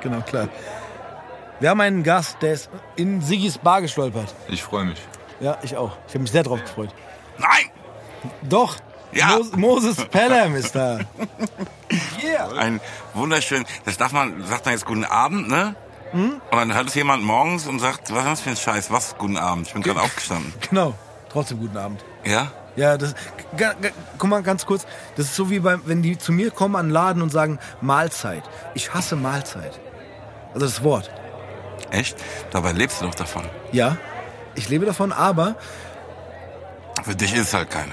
genau, klar. Wir haben einen Gast, der ist in Sigis Bar gestolpert. Ich freue mich. Ja, ich auch. Ich habe mich sehr drauf gefreut. Nein! Doch. Ja. Mos Moses Pelham ist da. Yeah. Ein wunderschön, das darf man, sagt man jetzt guten Abend, ne? Hm? Und dann hört es jemand morgens und sagt, was ist für ein Scheiß? Was, guten Abend? Ich bin gerade aufgestanden. Genau. Trotzdem guten Abend. Ja? Ja, das, guck mal ganz kurz. Das ist so wie beim, wenn die zu mir kommen an den Laden und sagen Mahlzeit. Ich hasse Mahlzeit. Also das Wort. Echt? Dabei lebst du doch davon. Ja, ich lebe davon, aber Für dich ist es halt keine.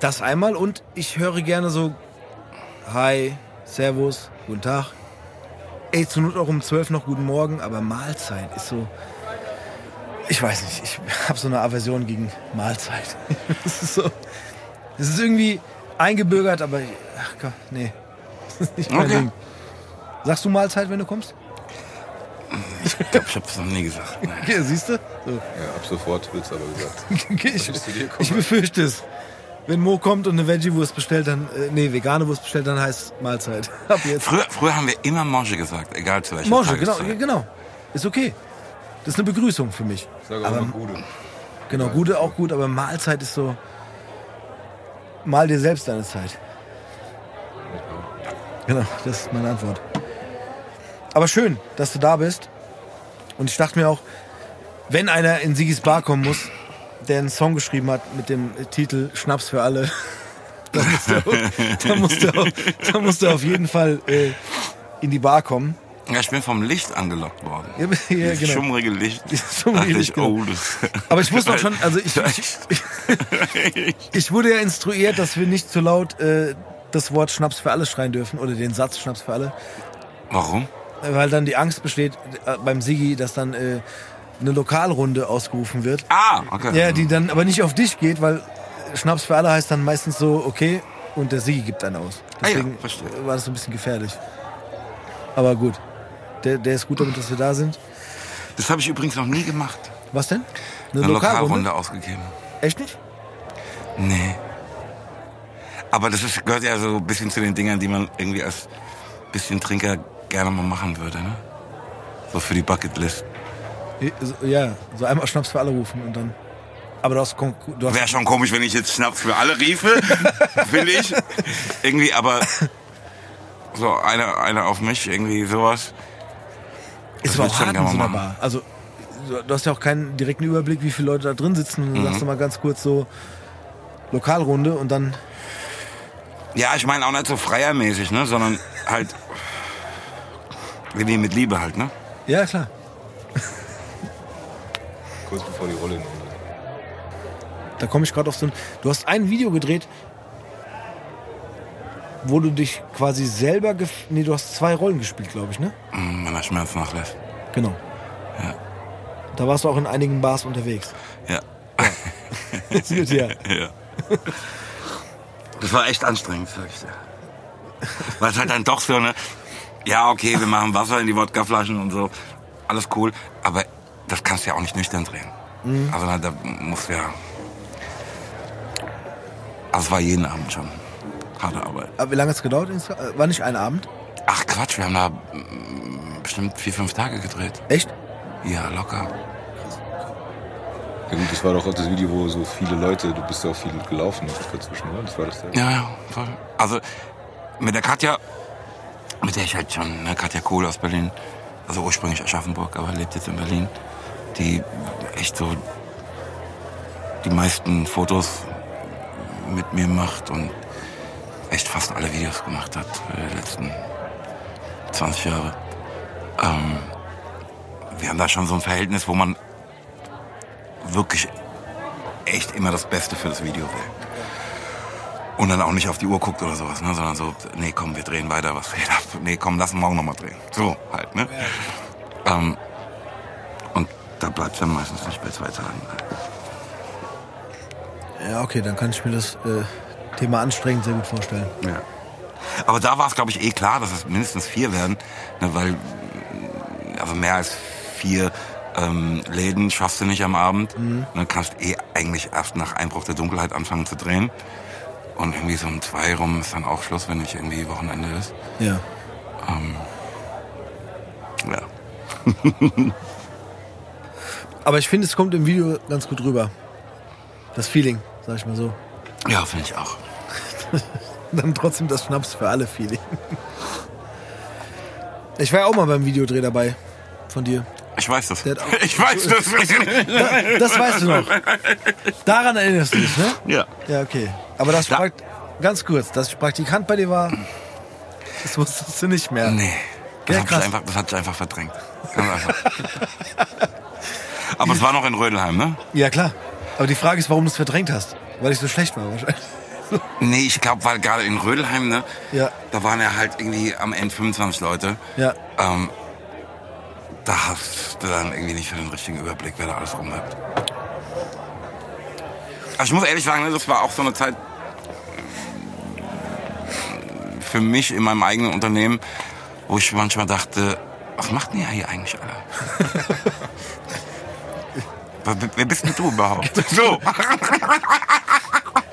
das einmal und ich höre gerne so Hi, Servus, guten Tag. Ey, zur Not auch um 12 noch guten Morgen, aber Mahlzeit ist so. Ich weiß nicht, ich habe so eine Aversion gegen Mahlzeit. Das ist so. Es ist irgendwie eingebürgert, aber ach Gott, nee. Das ist nicht mein Okay. Ding. Sagst du Mahlzeit, wenn du kommst? Ich glaube, ich hab's noch nie gesagt. Okay, siehst du? So. Ja, ab sofort wird's aber gesagt. Okay, ich, ich befürchte es. Wenn Mo kommt und eine Veggie-Wurst bestellt, dann, äh, nee, vegane Wurst bestellt, dann heißt es Mahlzeit. Ab jetzt. Früher, früher haben wir immer Mange gesagt, egal zu welcher Morge, genau, genau. Ist okay. Das ist eine Begrüßung für mich. Ich sage auch Aber- immer Gude. Genau, gute auch gut, aber Mahlzeit ist so. Mal dir selbst deine Zeit. Genau, das ist meine Antwort. Aber schön, dass du da bist. Und ich dachte mir auch, wenn einer in Sigis Bar kommen muss, der einen Song geschrieben hat mit dem Titel Schnaps für alle, dann muss der, auch- dann muss der, auch, dann muss der auf jeden Fall äh, in die Bar kommen. Ja, ich bin vom Licht angelockt worden. Ja, ja, Dieses genau. schummrige Licht. Dieses schummrige Licht, ich, genau. oh, das Aber ich wusste auch schon, also ich, ich, ich wurde ja instruiert, dass wir nicht zu laut äh, das Wort Schnaps für alle schreien dürfen oder den Satz Schnaps für alle, Warum? Weil dann die Angst besteht äh, beim Sigi, dass dann äh, eine Lokalrunde ausgerufen wird. Ah, okay. Ja, die dann aber nicht auf dich geht, weil Schnaps für alle heißt dann meistens so, okay, und der Sigi gibt einen aus. Ah ja, Deswegen verstehe. war das so ein bisschen gefährlich. Aber der, der ist gut damit, dass wir da sind. Das habe ich übrigens noch nie gemacht. Was denn? Eine Lokalrunde ausgegeben. Echt nicht? Nee. Aber das ist, gehört ja so ein bisschen zu den Dingern, die man irgendwie als bisschen Trinker gerne mal machen würde, ne? So für die Bucketlist. Ja, so einmal Schnaps für alle rufen und dann. Aber du hast, du hast Wäre schon komisch, wenn ich jetzt Schnaps für alle riefe, finde ich. Irgendwie, aber so eine, eine auf mich, irgendwie sowas. ist aber auch hart in so einer. Bar. Also du- du hast ja auch keinen direkten Überblick, wie viele Leute da drin sitzen. Und du Mhm. sagst doch mal ganz kurz so Lokalrunde und dann. Ja, ich meine auch nicht so freiermäßig, ne? Sondern halt irgendwie mit Liebe halt, ne? Ja, klar. Kurz bevor die Rolle in Da komme ich gerade auf so ein. Du hast ein Video gedreht, wo du dich quasi selber. Gef nee, du hast zwei Rollen gespielt, glaube ich, ne? Mm, Wenn er Schmerz nachlässt. Genau. Ja. Da warst du auch in einigen Bars unterwegs. Ja. Das wird ja. ja. Das war echt anstrengend, sag ich dir. Weil es halt dann doch so eine, ja, okay, wir machen Wasser in die Wodkaflaschen und so, alles cool, aber das kannst du ja auch nicht nüchtern drehen. Also na, da musst du ja, also es war jeden Abend schon harte Arbeit. Aber wie lange hat es gedauert? War nicht ein Abend? Ach Quatsch, wir haben da mm, bestimmt vier, fünf Tage gedreht. Echt? Ja, locker. Ja gut, das war doch auch das Video, wo so viele Leute, du bist ja auch viel gelaufen dazwischen, oder? Das war das da? Ja, ja, voll. Also mit der Katja, mit der ich halt schon, ne, Katja Kohl aus Berlin, also ursprünglich Aschaffenburg, aber lebt jetzt in Berlin, die echt so die meisten Fotos mit mir macht und echt fast alle Videos gemacht hat die letzten 20 Jahre. Ähm, wir haben da schon so ein Verhältnis, wo man wirklich echt immer das Beste für das Video will. Und dann auch nicht auf die Uhr guckt oder sowas, ne? sondern so, nee, komm, wir drehen weiter, was geht ab? Nee, komm, lass morgen nochmal drehen. So halt, ne? Ähm, und da bleibt dann meistens nicht bei zwei Tagen. Ja, okay, dann kann ich mir das äh, Thema anstrengend sehr gut vorstellen. Ja. Aber da war es, glaube ich, eh klar, dass es mindestens vier werden, ne, weil also mehr als vier ähm, Läden schaffst du nicht am Abend. Dann kannst eh eigentlich erst nach Einbruch der Dunkelheit anfangen zu drehen. Und irgendwie so um zwei rum ist dann auch Schluss, wenn nicht irgendwie Wochenende ist. Ja. Ja. Aber ich finde, es kommt im Video ganz gut rüber. Das Feeling, sag ich mal so. Ja, finde ich auch. Dann trotzdem das Schnaps für alle Feeling. Ich war ja auch mal beim Videodreh dabei. Von dir. Ich weiß das. Ich weiß das. Da, das weißt du noch. Daran erinnerst du dich, ne? ja. Ja, okay. Aber das Da- ganz kurz, dass ich Praktikant bei dir war, das wusstest du nicht mehr. Nee. Das, Ja, ich einfach, das hat ich einfach verdrängt. Einfach. Aber es war noch in Rödelheim, ne? Ja, klar. Aber die Frage ist, warum du es verdrängt hast. Weil ich so schlecht war wahrscheinlich. Nee, ich glaube, weil gerade in Rödelheim, ne? Ja. Da waren ja halt irgendwie am Ende 25 Leute. Ja. Ähm, da hast du dann irgendwie nicht für den richtigen Überblick, wer da alles rumläuft. Also ich muss ehrlich sagen, ne, das war auch so eine Zeit äh, für mich in meinem eigenen Unternehmen, wo ich manchmal dachte, was macht denn ihr hier eigentlich alle? wer, bist denn du überhaupt? So.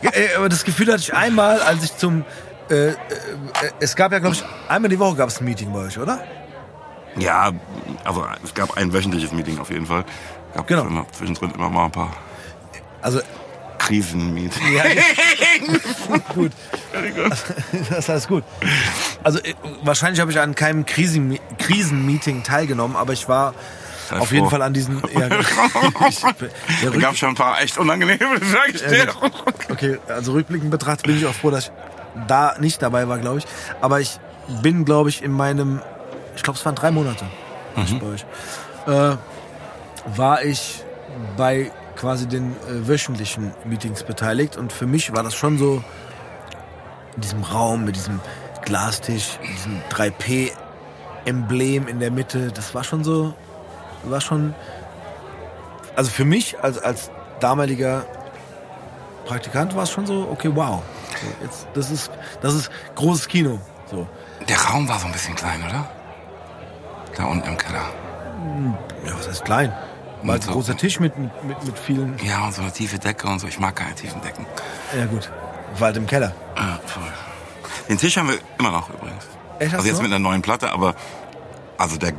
Ey, aber das Gefühl hatte ich einmal, als ich zum. Äh, äh, es gab ja, glaube ich, einmal die Woche gab es ein Meeting bei euch, oder? Ja, also es gab ein wöchentliches Meeting auf jeden Fall. Gab Genau. immer, zwischendrin immer mal ein paar Also, Krisenmeetings. ja, gut. Das ist alles gut. Also, äh, wahrscheinlich habe ich an keinem Krisen Krisenmeeting teilgenommen, aber ich war Sei auf froh. jeden Fall an diesen. Ja, Da gab schon ein paar echt unangenehme, sag ich Ja, dir. Okay, also rückblickend betrachtet bin ich auch froh, dass ich da nicht dabei war, glaube ich. Aber ich bin, glaube ich, in meinem, ich glaube, es waren drei Monate war ich bei euch, äh, war ich bei quasi den äh, wöchentlichen Meetings beteiligt. Und für mich war das schon so in diesem Raum mit diesem Glastisch, diesem 3P-Emblem in der Mitte. Das war schon so, war schon, also für mich als, als damaliger Praktikant war es schon so, okay, wow. So, jetzt, das, ist, das ist großes Kino. So. Der Raum war so ein bisschen klein, oder? Da unten im Keller. Ja, was heißt klein? War halt ein So. großer Tisch mit, mit, mit, vielen. Ja, und so eine tiefe Decke und so. Ich mag keine tiefen Decken. Ja, gut. War halt im Keller. Ja, voll. Den Tisch haben wir immer noch übrigens. Echt, also jetzt noch? mit einer neuen Platte, aber also der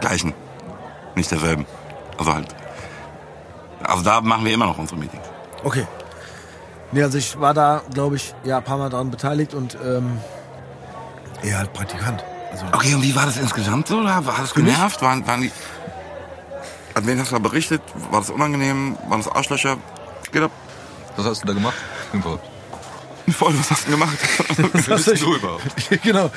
gleichen, nicht derselben. Also halt. Also da machen wir immer noch unsere Meetings. Okay. Nee, also ich war da, glaube ich, ja, ein paar Mal daran beteiligt und ähm, ja, halt Praktikant. Also, Okay, und wie war das insgesamt so? War das genervt? Waren, waren die. An wen hast du da berichtet? War das unangenehm? Waren das Arschlöcher? Geht ab. Was hast du da gemacht? Überhaupt. Voll, was hast du gemacht? Bist denn du überhaupt? genau.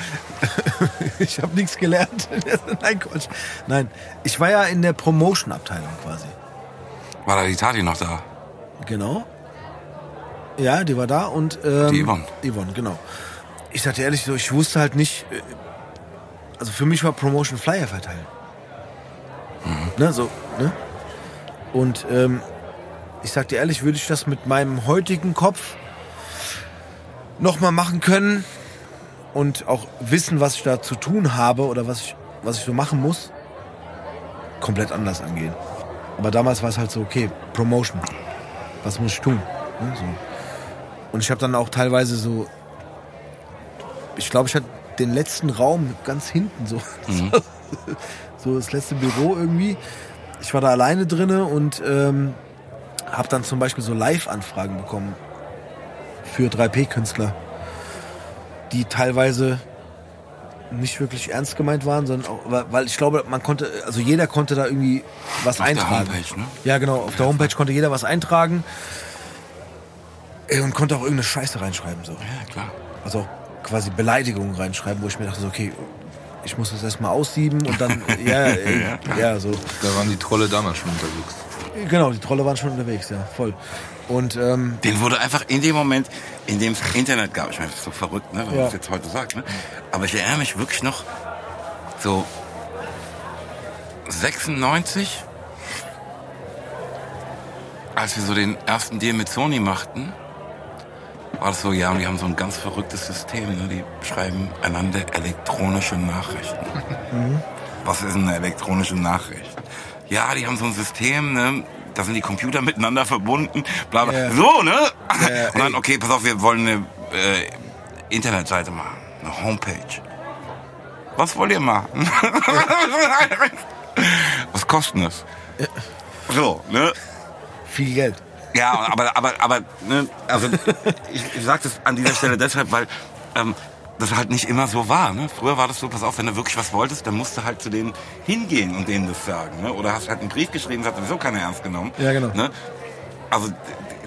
ich habe nichts gelernt. Nein, Quatsch. Nein, ich war ja in der Promotion-Abteilung quasi. War da die Tati noch da? Genau. Ja, die war da und ähm, Die Yvonne. Yvonne, genau. Ich sagte ehrlich so, ich wusste halt nicht. äh, Also für mich war Promotion Flyer verteilen. Ne, so, ne? Und ähm, ich sagte ehrlich, würde ich das mit meinem heutigen Kopf nochmal machen können und auch wissen, was ich da zu tun habe oder was ich, was ich so machen muss, komplett anders angehen. Aber damals war es halt so, okay, Promotion. Was muss ich tun? Ne, so. Und ich habe dann auch teilweise so, ich glaube, ich hatte den letzten Raum ganz hinten so. so das letzte Büro irgendwie. Ich war da alleine drinne und ähm, habe dann zum Beispiel so Live-Anfragen bekommen für 3P-Künstler, die teilweise nicht wirklich ernst gemeint waren, sondern auch, weil- ich glaube, man konnte, also jeder konnte da irgendwie was Auf der eintragen. Homepage, ne? Ja, genau. Auf der Homepage konnte jeder was eintragen äh, und konnte auch irgendeine Scheiße reinschreiben. So. Ja, klar. Also auch quasi Beleidigungen reinschreiben, wo ich mir dachte, so, okay, ich muss das erstmal aussieben und dann, ja, äh, Ja, ja, so. Da waren die Trolle damals schon unterwegs. Genau, die Trolle waren schon unterwegs, ja, voll. Und ähm, Den wurde einfach in dem Moment, in dem es Internet gab, ich meine, das ist so verrückt, ne, wenn Ja. man das jetzt heute sagt, ne? aber ich erinnere mich wirklich noch so 96, als wir so den ersten Deal mit Sony machten, war das so, ja, und die haben so ein ganz verrücktes System, ne? die schreiben einander elektronische Nachrichten. Was ist eine elektronische Nachricht? Ja, die haben so ein System, ne? da sind die Computer miteinander verbunden, bla bla. Ja. So, ne? Ja, und dann, okay, pass auf, wir wollen eine äh, Internetseite machen, eine Homepage. Was wollt ihr machen? Was kostet das? So, ne? Viel Geld. Ja, aber, aber, aber, ne, also ich, ich sage das an dieser Stelle deshalb, weil ähm, das halt nicht immer so war. Ne? Früher war das so, pass auf, wenn du wirklich was wolltest, dann musst du halt zu denen hingehen und denen das sagen. Ne? Oder hast halt einen Brief geschrieben, das hat sowieso keiner ernst genommen. Ja, genau. Ne? Also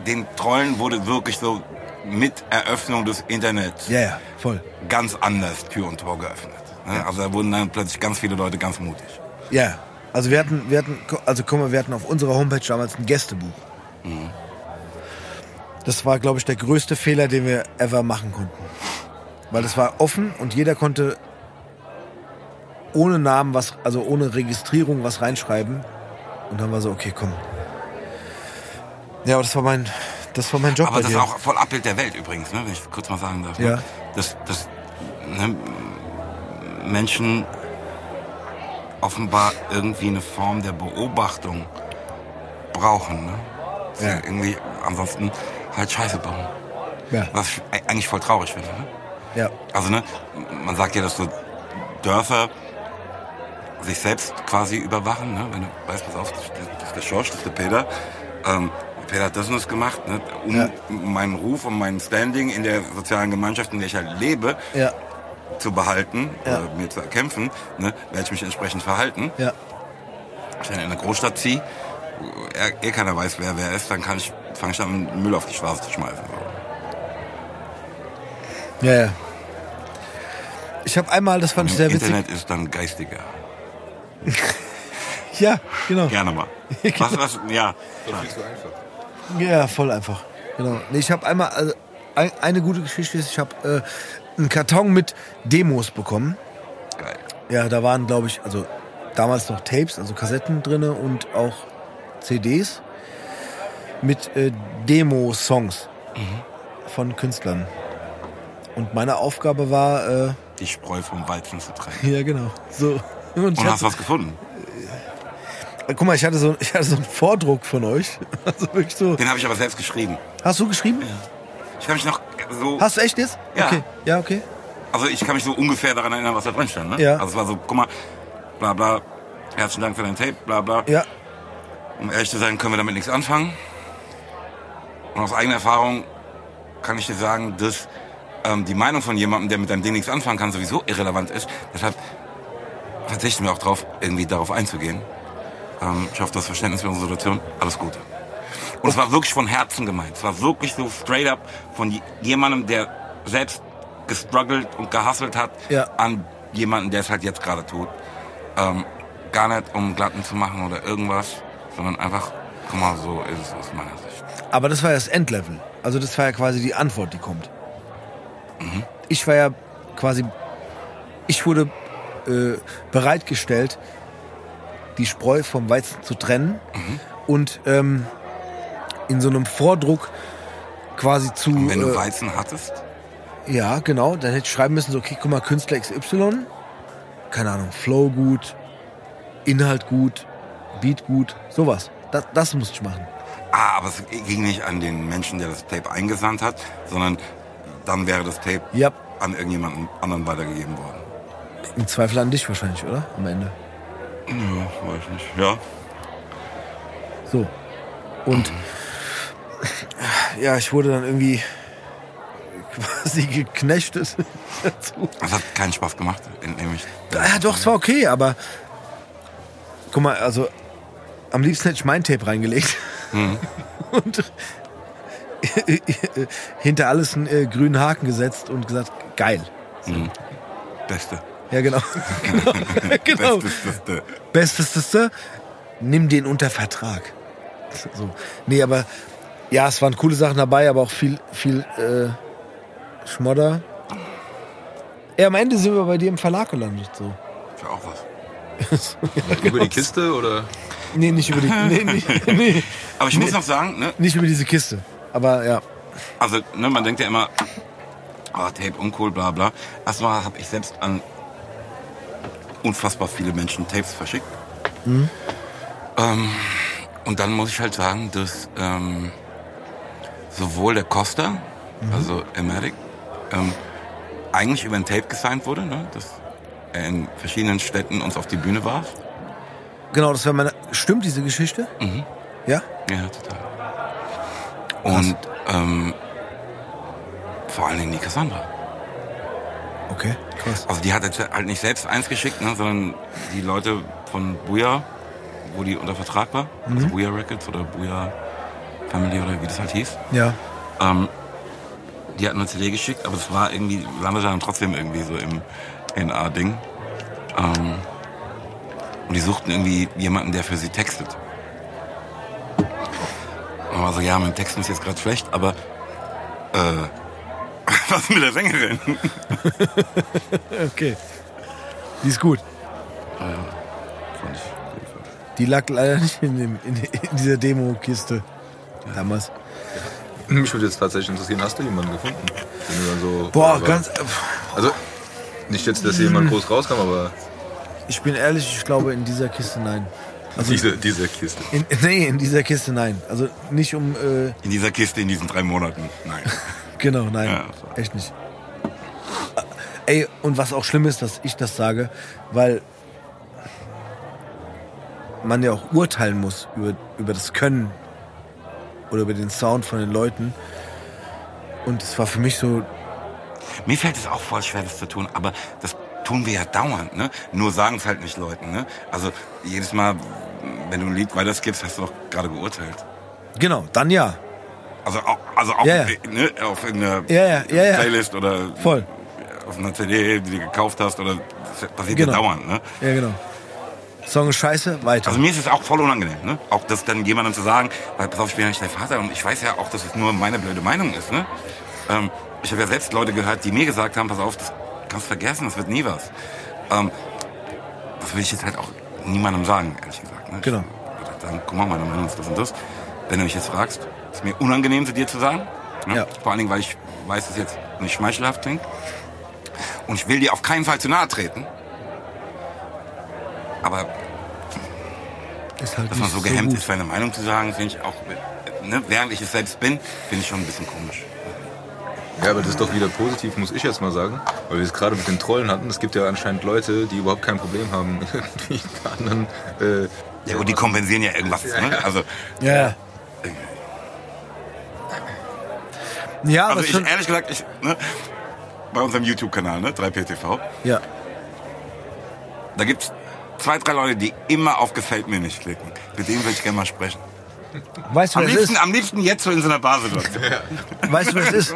den Trollen wurde wirklich so mit Eröffnung des Internets Ja, ja, voll. ganz anders Tür und Tor geöffnet. Ne? Also da wurden dann plötzlich ganz viele Leute ganz mutig. Ja, also wir hatten, wir hatten, also guck mal, wir hatten auf unserer Homepage damals ein Gästebuch. Das war, glaube ich, der größte Fehler, den wir ever machen konnten. Weil das war offen und jeder konnte ohne Namen was, also ohne Registrierung was reinschreiben. Und dann war so, okay, komm. Ja, aber das war mein, das war mein Job Aber das dir. ist auch voll Abbild der Welt übrigens, ne? wenn ich kurz mal sagen darf. Ne? Ja. Dass, dass ne, Menschen offenbar irgendwie eine Form der Beobachtung brauchen. Ne? Ja. irgendwie ansonsten halt Scheiße bauen. ja, Was ich eigentlich voll traurig finde. Ne? ja, Also ne, man sagt ja, dass so Dörfer sich selbst quasi überwachen. Ne? Wenn du weißt, pass auf, das ist der- das ist der Schorsch, das ist der Peter. Ähm, Peter hat das und das gemacht, ne? um Ja. meinen Ruf und mein Standing in der sozialen Gemeinschaft, in der ich halt lebe, ja, zu behalten Ja. oder mir zu erkämpfen, ne? werde ich mich entsprechend verhalten. ja. Wenn ich in eine Großstadt ziehe, wo eh keiner weiß, wer wer ist, dann kann ich, fange ich an, Müll auf die Straße zu schmeißen. So. Ja, ja. Ich habe einmal, das fand ich sehr witzig. Internet ist dann geistiger. Ja, genau. Gerne mal. Was, was, ja. So einfach. Ja, voll einfach. Genau. Nee, ich habe einmal, also ein, eine gute Geschichte ist, ich habe äh, einen Karton mit Demos bekommen. Geil. Ja, da waren, glaube ich, also damals noch Tapes, also Kassetten drinne und auch CDs mit äh, Demo-Songs von Künstlern. Und meine Aufgabe war, äh, Die Spreu vom Weizen zu trennen. ja genau, so. Und Und hast hatte, was gefunden? guck mal, ich hatte, so, ich hatte so einen Vordruck von euch. Also wirklich so. Den habe ich aber selbst geschrieben. Hast du geschrieben? Ich kann mich noch so. Hast du echt jetzt? Ja. Okay. Ja, okay. Also ich kann mich so ungefähr daran erinnern, was da drin stand. Ne? Ja. Also es war so, guck mal, bla bla, herzlichen Dank für dein Tape, bla bla. Ja, Um ehrlich zu sein, können wir damit nichts anfangen. Und aus eigener Erfahrung kann ich dir sagen, dass ähm, die Meinung von jemandem, der mit deinem Ding nichts anfangen kann, sowieso irrelevant ist. Deshalb verzichten wir auch drauf, irgendwie darauf einzugehen. Ähm, ich hoffe, das Verständnis für unsere Situation. Alles Gute. Und es war wirklich von Herzen gemeint. Es war wirklich so straight up von je- jemandem, der selbst gestruggelt und gehustelt hat, Ja. an jemanden, der es halt jetzt gerade tut. Ähm, gar nicht um Glatten zu machen oder irgendwas, sondern einfach, guck mal, so ist es aus meiner Sicht. aber das war ja das Endlevel. Also das war ja quasi die Antwort, die kommt. Ich war ja quasi, ich wurde äh, bereitgestellt, die Spreu vom Weizen zu trennen und ähm, in so einem Vordruck quasi zu. Und wenn du äh, Weizen hattest, Ja, genau. Dann hätte ich schreiben müssen, so, okay, guck mal, Künstler XY, keine Ahnung, Flow gut, Inhalt gut, Beat gut, sowas. Das, das musste ich machen. ah, aber es ging nicht an den Menschen, der das Tape eingesandt hat, sondern dann wäre das Tape Ja, an irgendjemanden anderen weitergegeben worden. im Zweifel an dich wahrscheinlich, oder? Am Ende. Ja, weiß ich nicht. Ja, So. Und ja, ich wurde dann irgendwie quasi geknechtet dazu. das hat keinen Spaß gemacht, entnehme ich. Ja, doch, es war okay, aber guck mal, also am liebsten hätte ich mein Tape reingelegt und hinter alles einen äh, grünen Haken gesetzt und gesagt, geil. Beste. Ja, genau. genau. genau. Bestes, beste. Bestesteste, nimm den unter Vertrag. So. Nee, aber ja, es waren coole Sachen dabei, aber auch viel, viel äh, Schmodder. Ja, am Ende sind wir bei dir im Verlag gelandet. So. Für auch was. Über die Kiste oder? Nee, nicht über die. Nee, nee, nee, Aber ich muss noch sagen, ne, nicht über diese Kiste. Aber ja. also ne, man denkt ja immer, ah, Tape uncool, bla bla. Erstmal habe ich selbst an unfassbar viele Menschen Tapes verschickt. Ähm, Und dann muss ich halt sagen, dass ähm, sowohl der Costa, also Emeric, ähm, eigentlich über ein Tape gesigned wurde, ne? dass er in verschiedenen Städten uns auf die Bühne warf. Genau, das wäre meine. Stimmt diese Geschichte? Mhm. Ja? Ja, total. Und ähm, vor allen Dingen die Cassandra. Okay, krass. Also die hat halt nicht selbst eins geschickt, ne, sondern die Leute von Booyah, wo die unter Vertrag war, also Booyah Records oder Booyah Family oder wie das halt hieß. Ja. Ähm, die hat eine CD geschickt, aber es war irgendwie, landete dann trotzdem irgendwie so im NA-Ding. Ähm, und die suchten irgendwie jemanden, der für sie textet. Und war so, ja, mein Texten ist jetzt gerade schlecht, aber äh, was ist mit der Sängerin? Okay. Die ist gut. Fand ich. Die lag leider nicht in, dem, in, in dieser Demo-Kiste. Damals. Mich würde jetzt tatsächlich interessieren, hast du jemanden gefunden? Den du dann so, Boah, ganz. Also, nicht jetzt, dass hier jemand groß rauskam, aber Ich bin ehrlich, ich glaube in dieser Kiste nein. Also diese, diese Kiste. in, nee, in dieser Kiste nein. Also nicht um. Äh, In dieser Kiste in diesen drei Monaten. Nein. genau, nein. Ja. Echt nicht. Ey, und was auch schlimm ist, dass ich das sage, weil man ja auch urteilen muss über, über das Können oder über den Sound von den Leuten. Und es war für mich so, Mir fällt es auch voll schwer, das zu tun, aber das tun wir ja dauernd, ne? Nur sagen es halt nicht Leuten, ne? Also jedes Mal, wenn du ein Lied weiterskippst, hast du doch gerade geurteilt. genau, dann ja. Also auch, also auch Ja, ja. Ne, auf einer Ja, ja, ja, ja. Playlist oder Voll. auf einer CD, die du gekauft hast, oder das passiert Genau. ja dauernd, ne? Ja, genau. Song ist scheiße, weiter. Also mir ist es auch voll unangenehm, ne? Auch das dann jemandem zu sagen, weil pass auf, ich bin ja nicht dein Vater und ich weiß ja auch, dass es nur meine blöde Meinung ist, ne? Ähm, ich habe ja selbst Leute gehört, die mir gesagt haben, pass auf, das kannst du vergessen, das wird nie was. Ähm, das will ich jetzt halt auch niemandem sagen, ehrlich gesagt. Ne? Genau. Ich würde halt sagen, guck mal, meine Meinung ist das und das. Wenn du mich jetzt fragst, ist mir unangenehm zu dir zu sagen. Ne? Ja. Vor allen Dingen, weil ich weiß, dass es jetzt nicht schmeichelhaft klingt. Und ich will dir auf keinen Fall zu nahe treten. Aber ist halt dass man so gehemmt gut. ist, seine Meinung zu sagen, finde ich auch, ne, während ich es selbst bin, finde ich schon ein bisschen komisch. Ja, aber das ist doch wieder positiv, muss ich jetzt mal sagen. Weil wir es gerade mit den Trollen hatten. Es gibt ja anscheinend Leute, die überhaupt kein Problem haben, mit anderen. Äh, Ja gut, die kompensieren ja irgendwas, ne? Also, Ja, ja. Ja, aber also es ich, ehrlich gesagt, ich, ne, bei unserem YouTube-Kanal, ne, 3PTV, ja. da gibt's zwei, drei Leute, die immer auf Gefällt mir nicht klicken. Mit denen würde ich gerne mal sprechen. Weißt du, Am es liebsten, ist? am liebsten jetzt so in so einer Barsituation. Weißt du, es ist?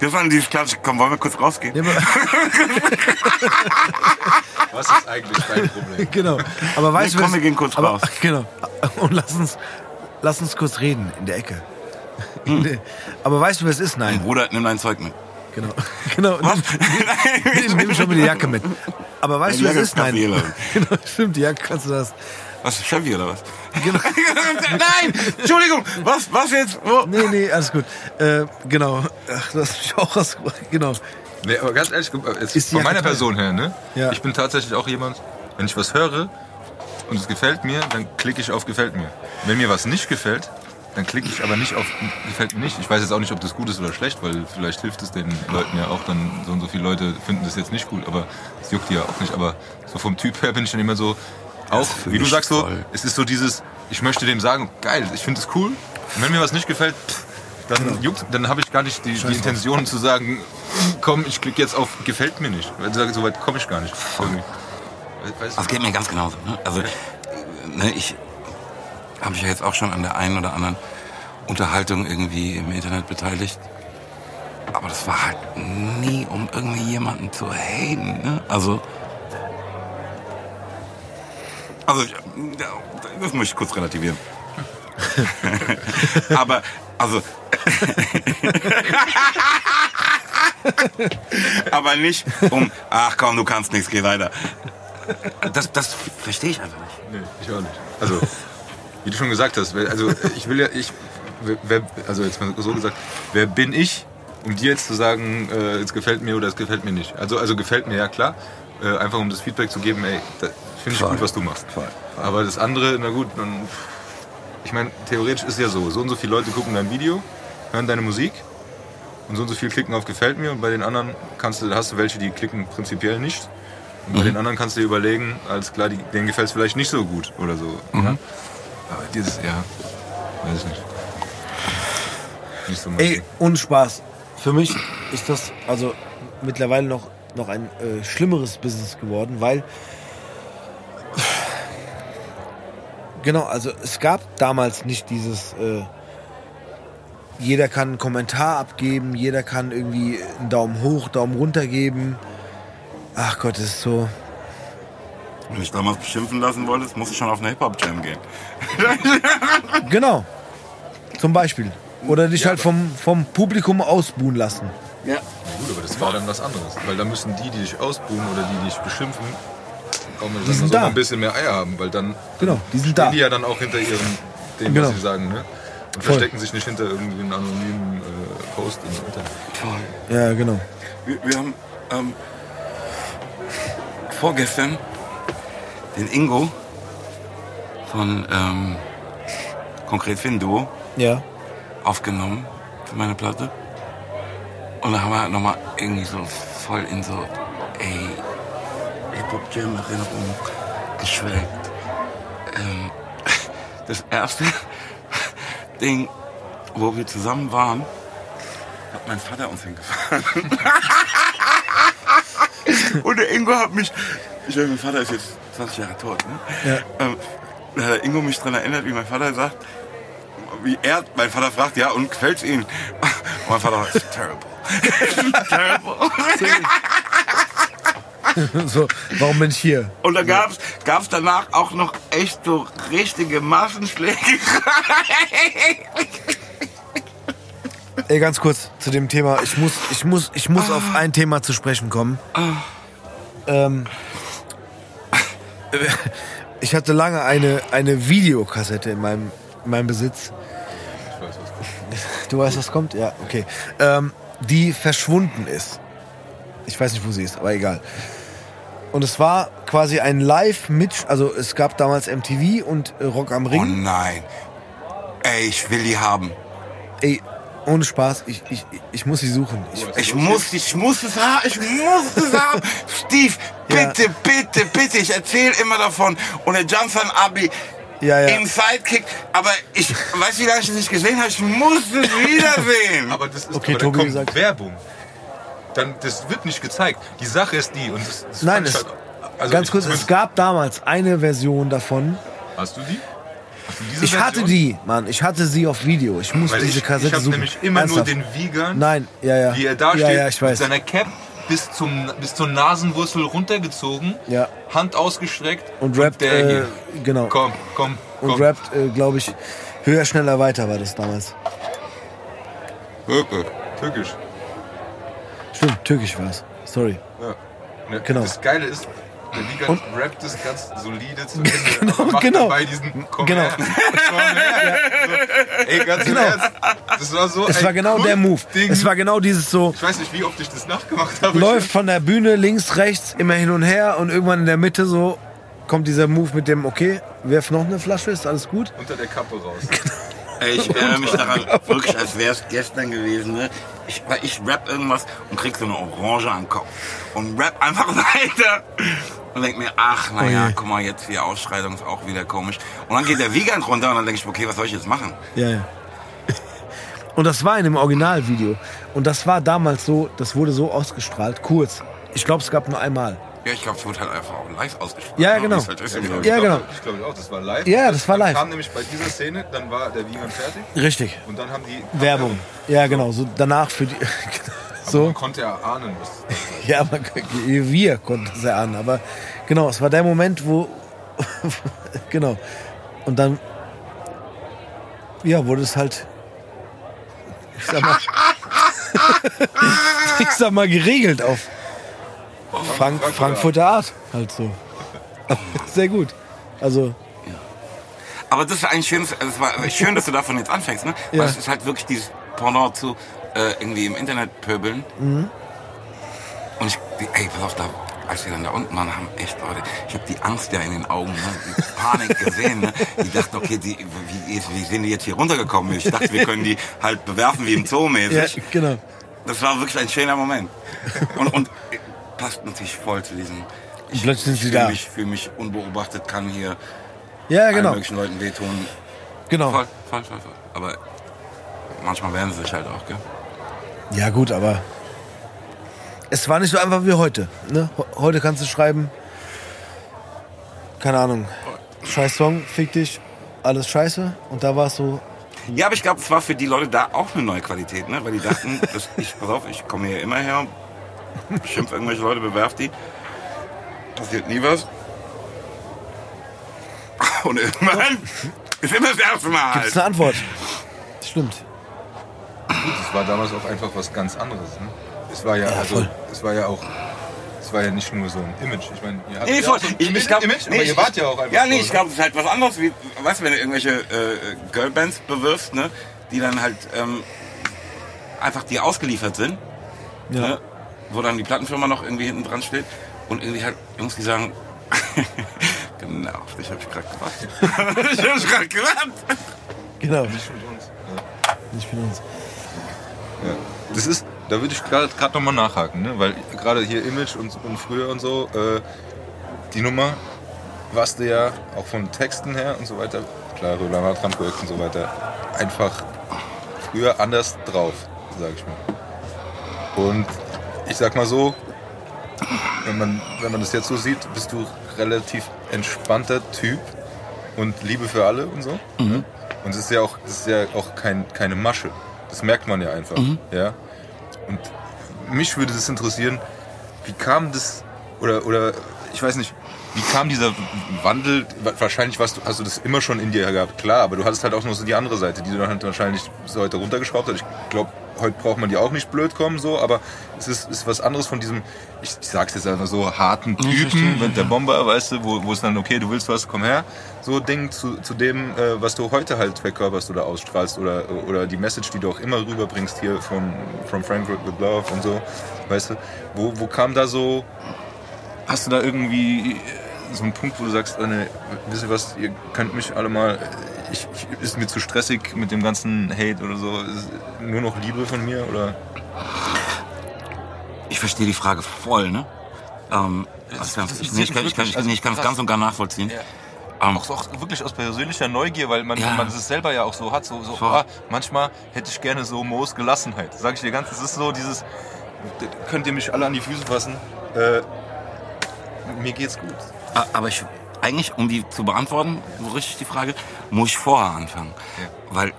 Das waren dieses klassische, komm, wollen wir kurz rausgehen? Ja, was ist eigentlich dein Problem? genau. Aber weißt Nee, du, komm, wir gehen kurz aber, raus. Genau. Und lass uns, lass uns kurz reden in der Ecke. Hm. Aber weißt du, es ist? Mein Nein. Bruder, nimm dein Zeug mit. Genau. genau. Was? Nimm, nimm schon mal die Jacke mit. Aber weißt du, es ist? Nein. Genau, stimmt, die Jacke kannst du das. Was, Chevy oder was? Genau. Nein! Entschuldigung! Was, was jetzt? Wo? Nee, nee, alles gut. Äh, genau. Ach, das ist mich auch was. Genau. Nee, aber ganz ehrlich, es, Ist von meiner Person her, ne? Ja. Ich bin tatsächlich auch jemand, wenn ich was höre und es gefällt mir, dann klicke ich auf gefällt mir. Wenn mir was nicht gefällt, dann klicke ich aber nicht auf gefällt mir nicht. Ich weiß jetzt auch nicht, ob das gut ist oder schlecht, weil vielleicht hilft es den Leuten ja auch dann, so und so viele Leute finden das jetzt nicht gut, aber es juckt die ja auch nicht. Aber so vom Typ her bin ich dann immer so, auch, wie du sagst so, es ist so dieses, ich möchte dem sagen, geil, ich finde es cool. Und wenn mir was nicht gefällt, pff, dann juckt, dann habe ich gar nicht die, die Intention zu sagen, komm, ich klicke jetzt auf gefällt mir nicht. Weil ich sage, so weit komme ich gar nicht. Weißt du? Das geht mir ganz genauso. Ne? Also, ne, ich habe mich ja jetzt auch schon an der einen oder anderen Unterhaltung irgendwie im Internet beteiligt. Aber das war halt nie, um irgendwie jemanden zu haten. Ne? Also, also, ja, das muss ich kurz relativieren. Aber, also, aber nicht um, ach komm, du kannst nichts, geh weiter. Das, das verstehe ich einfach nicht. Nee, ich auch nicht. Also, wie du schon gesagt hast, also ich will ja, ich, wer, also jetzt mal so gesagt, wer bin ich, um dir jetzt zu sagen, äh, es gefällt mir oder es gefällt mir nicht? Also, also gefällt mir, ja klar, äh, einfach um das Feedback zu geben, ey, finde ich gut, was du machst. Voll. Aber das andere, na gut, dann ich meine, theoretisch ist ja so, so und so viele Leute gucken dein Video, hören deine Musik und so und so viel klicken auf gefällt mir und bei den anderen kannst du, hast du welche, die klicken prinzipiell nicht. Und bei den anderen kannst du dir überlegen, alles klar, die, denen gefällt es vielleicht nicht so gut oder so. Ja? Aber dieses, ja, weiß ich nicht. Nicht so Ey, ohne Spaß. Für mich ist das also mittlerweile noch, noch ein äh, schlimmeres Business geworden, weil. Genau, also es gab damals nicht dieses. Äh, jeder kann einen Kommentar abgeben, jeder kann irgendwie einen Daumen hoch, Daumen runter geben. Ach Gott, das ist so. Wenn ich damals beschimpfen lassen wolltest, musst du schon auf eine Hip-Hop-Jam gehen. Genau. Zum Beispiel. Oder dich halt vom, vom Publikum ausbuhen lassen. Ja. Ja, gut, aber das war dann was anderes. Weil da müssen die, die dich ausbuhen oder die, die dich beschimpfen, mal, Die sind da. ein bisschen mehr Eier haben. Weil dann Genau, die sind stehen da. die ja dann auch hinter ihrem, dem, Genau. was sie sagen. Ne? Und Voll. verstecken sich nicht hinter irgendwie einem anonymen äh, Post im Internet. Ja, genau. Wir, wir haben ähm, vorgestern den Ingo von ähm, Konkret Findo Ja. aufgenommen für meine Platte. Und da haben wir halt nochmal irgendwie so voll in so, ey, Hip-Hop-Jam-Erinnerung geschwelgt. Ähm, das erste Ding, wo wir zusammen waren, hat mein Vater uns hingefahren. Und der Ingo hat mich, ich meine, mein Vater ist jetzt 20 Jahre tot, ne? Ja. Ähm, da hat der Ingo mich daran erinnert, wie mein Vater sagt, wie er, mein Vater fragt, ja, und gefällt's Ihnen? Und mein Vater sagt, terrible. terrible. So, warum bin ich hier? Und da gab's, gab's danach auch noch echt so richtige Massenschläge. Ey, ganz kurz zu dem Thema. Ich muss, ich muss, ich muss auf ein Thema zu sprechen kommen. Ähm, ich hatte lange eine, eine Videokassette in meinem, in meinem Besitz. Ich weiß, was kommt. Du weißt, was kommt? Ja, okay. Ähm, die verschwunden ist. Ich weiß nicht, wo sie ist, aber egal. Und es war quasi ein Live-Mitsch... Also es gab damals MTV und äh, Rock am Oh Ring. nein. Ey, ich will die haben. Ey, ohne Spaß, ich, ich, ich muss sie suchen. Ich, Ich muss, ich muss es haben, ich muss es haben. Steve, Ja. bitte, bitte, bitte, ich erzähle immer davon. Und der Johnson Abi Ja, ja. im Sidekick, aber ich weiß, wie lange ich es nicht gesehen habe, ich muss es wiedersehen. Aber das ist Okay, aber Tobi kommt sagt- Werbung. Dann, das wird nicht gezeigt. Die Sache ist die. Und das, das Nein, ich es, halt- also ganz ich- kurz, es gab damals eine Version davon. Hast du die? Ich hatte Version? die, Mann. Ich hatte sie auf Video. Ich muss Weil diese ich, Kassette ich habe suchen. nämlich immer Ernsthaft. nur den Wiegern, Nein, ja, ja. wie er da ja, steht, ja, ich mit seiner Cap bis, zum, bis zur Nasenwurzel runtergezogen, Ja. Hand ausgestreckt Und rappt, der äh, hier. genau. Komm, komm, Und komm. rappt, äh, glaube ich, höher, schneller, weiter war das damals. Türkisch. Stimmt, türkisch war es. Sorry. Ja. Genau. Das Geile ist, der Wiegand rappt es ganz solide zu Ende. Genau, genau. dabei diesen Komm Genau. her, komm her. So, ey, ganz Genau. Ernst. Das war so Es war genau der Move. Ding. Es war genau dieses so, Ich weiß nicht, wie oft ich das nachgemacht habe. läuft von der Bühne links, rechts, immer hin und her und irgendwann in der Mitte so kommt dieser Move mit dem, okay, werf noch eine Flasche, ist alles gut? Unter der Kappe raus. Ey, ich erinnere mich daran, wirklich, als wäre es gestern gewesen. Ne? Ich, ich rap irgendwas und krieg so eine Orange an den Kopf. Und rap einfach weiter. Und denk mir, ach, naja, Oh guck mal, jetzt die Ausschreitung ist auch wieder komisch. Und dann geht der Wiegand runter und dann denke ich, okay, was soll ich jetzt machen? Ja, ja. Und das war in dem Originalvideo. Und das war damals so, das wurde so ausgestrahlt, kurz. Ich glaube, es gab nur einmal. Ja, ich glaube, es wird halt einfach auch live ausgestrahlt. Ja, genau. Halt ist, Ja, glaub ich. Ja, ich genau. Glaub, ich glaube auch, das war live. Ja, das war live. Dann kam nämlich bei dieser Szene, dann war der Wiegand fertig Richtig. und dann haben die Werbung. Ja, genau. So danach für die. So. so. Man konnte ja ahnen, was. Ja, man, wir konnten es erahnen. Aber genau, es war der Moment, wo. genau. Und dann. Ja, wurde es halt. Ich sag mal. ich sag mal, geregelt auf Frank, Frankfurter Frankfurter Art. Halt so. Sehr gut. Also, Aber das ist eigentlich schön, es war schön, dass du davon jetzt anfängst, ne? Ja. Weil es ist halt wirklich dieses Pendant zu äh, irgendwie im Internet pöbeln. Mhm. Und ich, ey, pass auf, da, als wir dann da unten waren, haben echt Leute, ich habe die Angst ja in den Augen, ne? die Panik gesehen. Ne? Die dachten, okay, die, wie, wie sind die jetzt hier runtergekommen? Ich dachte, wir können die halt bewerfen wie im Zoo mäßig. Ja, genau. Das war wirklich ein schöner Moment. Und, und passt natürlich voll zu diesem. Ich, plötzlich sind ich sie da. mich, fühle mich unbeobachtet, kann hier Ja, allen genau. möglichen Leuten wehtun. genau. Voll, voll, voll, voll. Aber manchmal werden sie sich halt auch, gell? Ja, gut, aber es war nicht so einfach wie heute. Ne? Heute kannst du schreiben, keine Ahnung, scheiß Song, fick dich, alles scheiße. Und da war es so, Ja, aber ich glaube, es war für die Leute da auch eine neue Qualität, ne? Weil die dachten, ich, pass auf, ich komme hier immer her, schimpf irgendwelche Leute, bewerf die. Passiert nie was. Und irgendwann ist immer das erste Mal gibt's halt. eine Antwort. Stimmt. Gut, es war damals auch einfach was ganz anderes. Ne? Es war ja, Ja, also, voll. es war ja auch, es war ja nicht nur so ein Image. Ich meine, ihr Nee, ja voll. so ein Ich, glaub, Image, nee, aber ich, ihr wart ja auch einfach Ja, nee, ich ne? glaube, es ist halt was anderes, wie, weißt du, wenn du irgendwelche äh, Girlbands bewirfst, ne? Die dann halt ähm, einfach dir ausgeliefert sind. Ja. ne, wo dann die Plattenfirma noch irgendwie hinten dran steht und irgendwie halt Jungs, die sagen, genau, auf dich habe ich gerade gewartet. ich habe gerade gewartet. Genau. Nicht mit uns. Ja. Nicht für uns. Ja. Das ist, da würde ich gerade nochmal nachhaken, ne? weil gerade hier Image und, und früher und so, äh, die Nummer warst du ja auch von Texten her und so weiter, klar, Roland Projekt und so weiter, einfach früher anders drauf, sag ich mal. Und ich sag mal so, wenn man, wenn man das jetzt so sieht, bist du relativ entspannter Typ und Liebe für alle und so. Ne? Und es ist ja auch, ist ja auch kein, keine Masche. Das merkt man ja einfach. Ja? Und mich würde das interessieren, wie kam das, oder, oder ich weiß nicht, wie kam dieser Wandel, wa- wahrscheinlich warst du, hast du das immer schon in dir gehabt, klar, aber du hattest halt auch noch so die andere Seite, die du dann halt wahrscheinlich so heute runtergeschraubt hast. Ich glaube, heute braucht man die auch nicht blöd kommen, so, aber es ist, ist was anderes von diesem, ich, ich sag's jetzt einfach so, harten Typen, mit der Bomber, weißt du, wo, wo es dann, okay, du willst was, komm her, so Ding zu, zu dem, äh, was du heute halt verkörperst oder ausstrahlst oder, oder die Message, die du auch immer rüberbringst hier von From Frankfurt with Love und so, weißt du, wo, wo kam da so, hast du da irgendwie so einen Punkt, wo du sagst, äh, ne, wisst ihr was, ihr könnt mich alle mal, ich, ich, ist mir zu stressig mit dem ganzen Hate oder so, ist nur noch Liebe von mir oder? Ich verstehe die Frage voll, ne? Ähm, Das- also, das ich, ist nee, ich, kann, kann es ganz und gar nachvollziehen. Ähm, Auch, auch wirklich aus persönlicher Neugier, weil man, Ja. man es selber ja auch so hat. So, so ah, manchmal hätte ich gerne so Moos Gelassenheit. Sag ich dir ganz, es ist so dieses, könnt ihr mich alle an die Füße fassen. Äh, mir geht's gut. A- Aber ich, eigentlich, um die zu beantworten, so richtig die Frage, muss ich vorher anfangen. Ja. Weil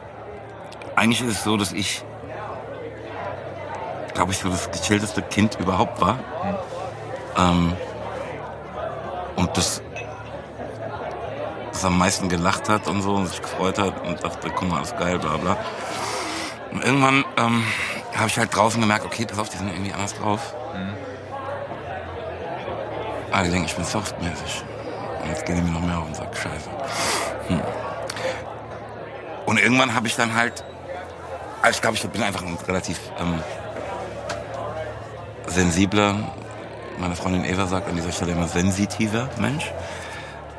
eigentlich ist es so, dass ich, glaube ich, so das gechillteste Kind überhaupt war. Ähm, und das, das am meisten gelacht hat und so und sich gefreut hat und dachte, guck mal, alles geil, bla bla. Und irgendwann ähm, habe ich halt draußen gemerkt, okay, pass auf, die sind irgendwie anders drauf. Ah, die denken, ich bin softmäßig. Und jetzt gehen die mir noch mehr auf den Sack. Scheiße. Hm. Und irgendwann habe ich dann halt, also ich glaube, ich bin einfach ein relativ ähm, sensibler, meine Freundin Eva sagt an dieser Stelle immer sensitiver Mensch.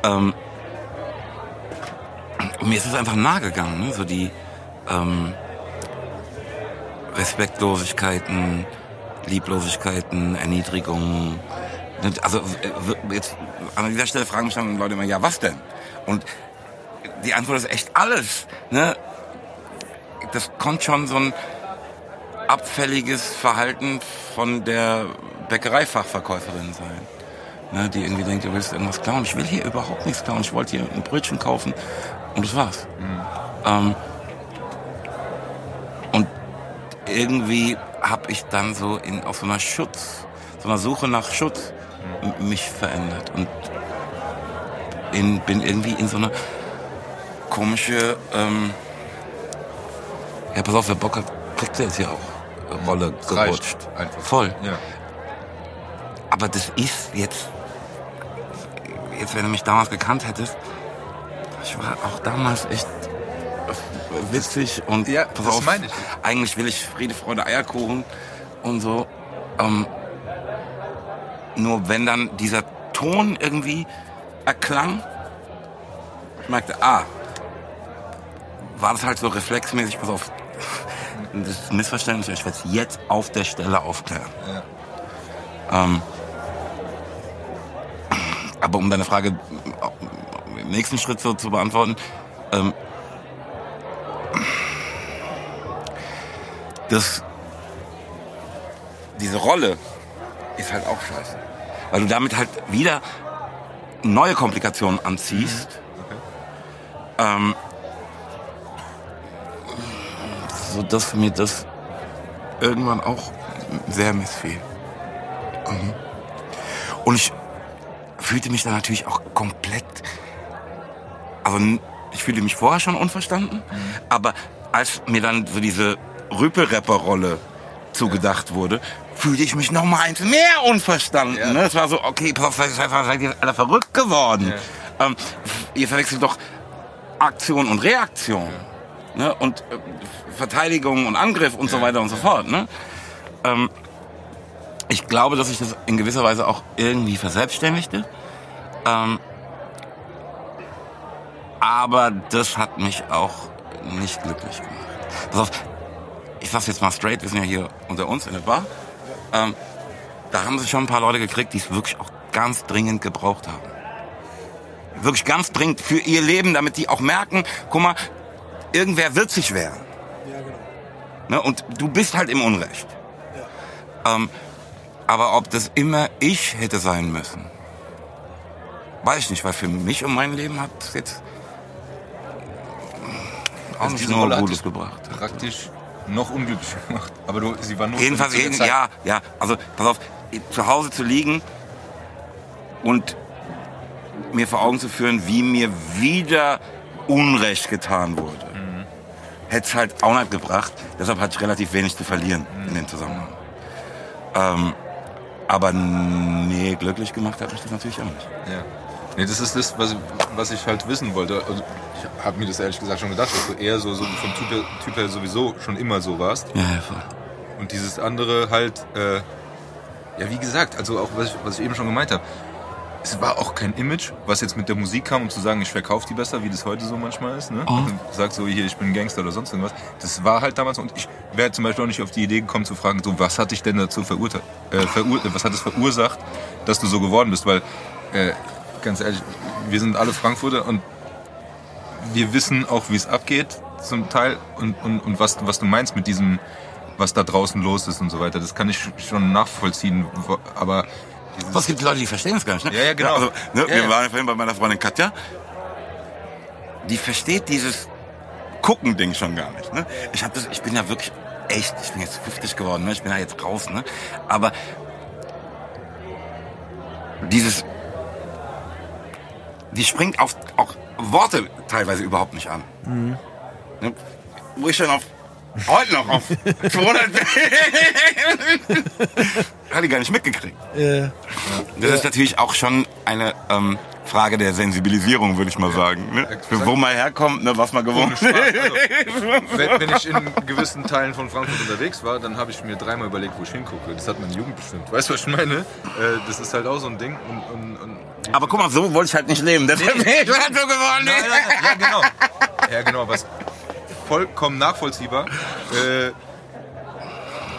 Ähm, mir ist es einfach nahe gegangen, ne? so die ähm, Respektlosigkeiten, Lieblosigkeiten, Erniedrigungen. Also jetzt an dieser Stelle fragen mich dann Leute immer, ja was denn? Und die Antwort ist echt alles. Ne? Das konnte schon so ein abfälliges Verhalten von der Bäckereifachverkäuferin sein. Ne, die irgendwie denkt, du willst irgendwas klauen. Ich will hier überhaupt nichts klauen. Ich wollte hier ein Brötchen kaufen und das war's. Ähm, und irgendwie habe ich dann so in, auf so einer Schutz, so einer Suche nach Schutz mich verändert und in, bin irgendwie in so eine komische, ähm, ja pass auf, wer Bock hat, kriegt der jetzt hier auch Rolle gerutscht. einfach. Voll. Ja. Aber das ist jetzt, jetzt wenn du mich damals gekannt hättest, ich war auch damals echt witzig und Ja, pass das auf, meine ich. eigentlich will ich Friede, Freude, Eierkuchen und so. Ähm, nur wenn dann dieser Ton irgendwie erklang, ich merkte, ah, war das halt so reflexmäßig, pass auf, das Missverständnis, ich werde es jetzt auf der Stelle aufklären. Ähm, aber um deine Frage im nächsten Schritt so zu beantworten, ähm, das, diese Rolle ist halt auch scheiße. Weil du damit halt wieder neue Komplikationen anziehst. Ähm, so dass mir das irgendwann auch sehr missfiel. Mhm. Und ich fühlte mich dann natürlich auch komplett, also ich fühlte mich vorher schon unverstanden, aber als mir dann so diese Rüpelrapper-Rolle zugedacht wurde, fühlte ich mich noch mal eins mehr unverstanden. Ja. Ne? Es war so, okay, pass auf, seid, ihr alle verrückt geworden. Ähm, ihr verwechselt doch Aktion und Reaktion. Ne? Und äh, Verteidigung und Angriff und so weiter und so fort. Ne? Ähm, ich glaube, dass ich das in gewisser Weise auch irgendwie verselbstständigte. Ähm, aber das hat mich auch nicht glücklich gemacht. Pass auf, ich sag's jetzt mal straight, wir sind ja hier unter uns in der Bar. Ähm, da haben sich schon ein paar Leute gekriegt, die es wirklich auch ganz dringend gebraucht haben. Wirklich ganz dringend für ihr Leben, damit die auch merken, guck mal, irgendwer wird sich wehren. Ne? Und du bist halt im Unrecht. Ähm, aber ob das immer ich hätte sein müssen, weiß ich nicht, weil für mich und mein Leben hat es jetzt auch Also nicht nur Rolle Gutes gebracht. Praktisch noch unglücklicher gemacht. Aber du, sie war nur Jedenfalls, jeden, ja, ja. Also, pass auf, zu Hause zu liegen und mir vor Augen zu führen, wie mir wieder Unrecht getan wurde. Hätte es halt auch nicht gebracht. Deshalb hatte ich relativ wenig zu verlieren in dem Zusammenhang. Ähm, aber nee, glücklich gemacht hat mich das natürlich auch nicht. Ja. Nee, das ist das, was, was ich halt wissen wollte. Also, ich habe mir das ehrlich gesagt schon gedacht, dass du eher so, so vom Typ, her- typ her sowieso schon immer so warst. Ja, ja, voll. Und dieses andere halt, äh, ja, wie gesagt, also auch was ich, was ich eben schon gemeint habe. Es war auch kein Image, was jetzt mit der Musik kam, um zu sagen, ich verkaufe die besser, wie das heute so manchmal ist. Ne? Und sag so, hier, ich bin Gangster oder sonst irgendwas. Das war halt damals. Und ich wäre zum Beispiel auch nicht auf die Idee gekommen zu fragen, so, was hat dich denn dazu verurteilt, äh, verur was hat es verursacht, dass du so geworden bist? Weil, äh, ganz ehrlich, wir sind alle Frankfurter und wir wissen auch, wie es abgeht zum Teil und, und, und was, was du meinst mit diesem, was da draußen los ist und so weiter. Das kann ich schon nachvollziehen, aber Was gibt Leute, die verstehen es gar nicht, ne? Ja, ja, genau. Also, ne, Ja, wir ja. waren vorhin bei meiner Freundin Katja. Die versteht dieses Gucken-Ding schon gar nicht, ne? Ich hab das, ich bin ja wirklich echt, ich bin jetzt 50 geworden, ne? Ich bin ja jetzt raus, ne? Aber dieses, die springt auf auch Worte teilweise überhaupt nicht an. Ne? Wo ich schon auf heute noch auf 200 hat die gar nicht mitgekriegt. Äh, Das ist natürlich auch schon eine ähm, Frage der Sensibilisierung, würde ich mal sagen. Ne? Für wo man herkommt, ne, was man gewohnt Spaß, also, wenn, wenn ich in gewissen Teilen von Frankfurt unterwegs war, dann habe ich mir dreimal überlegt, wo ich hingucke. Das hat meine Jugend bestimmt. Weißt du, was ich meine? Äh, das ist halt auch so ein Ding. Und, und, und Aber guck mal, so wollte ich halt nicht leben. Deshalb bin ich halt so geworden. Ja, ja, ja, genau. Ja, genau, was vollkommen nachvollziehbar. Äh,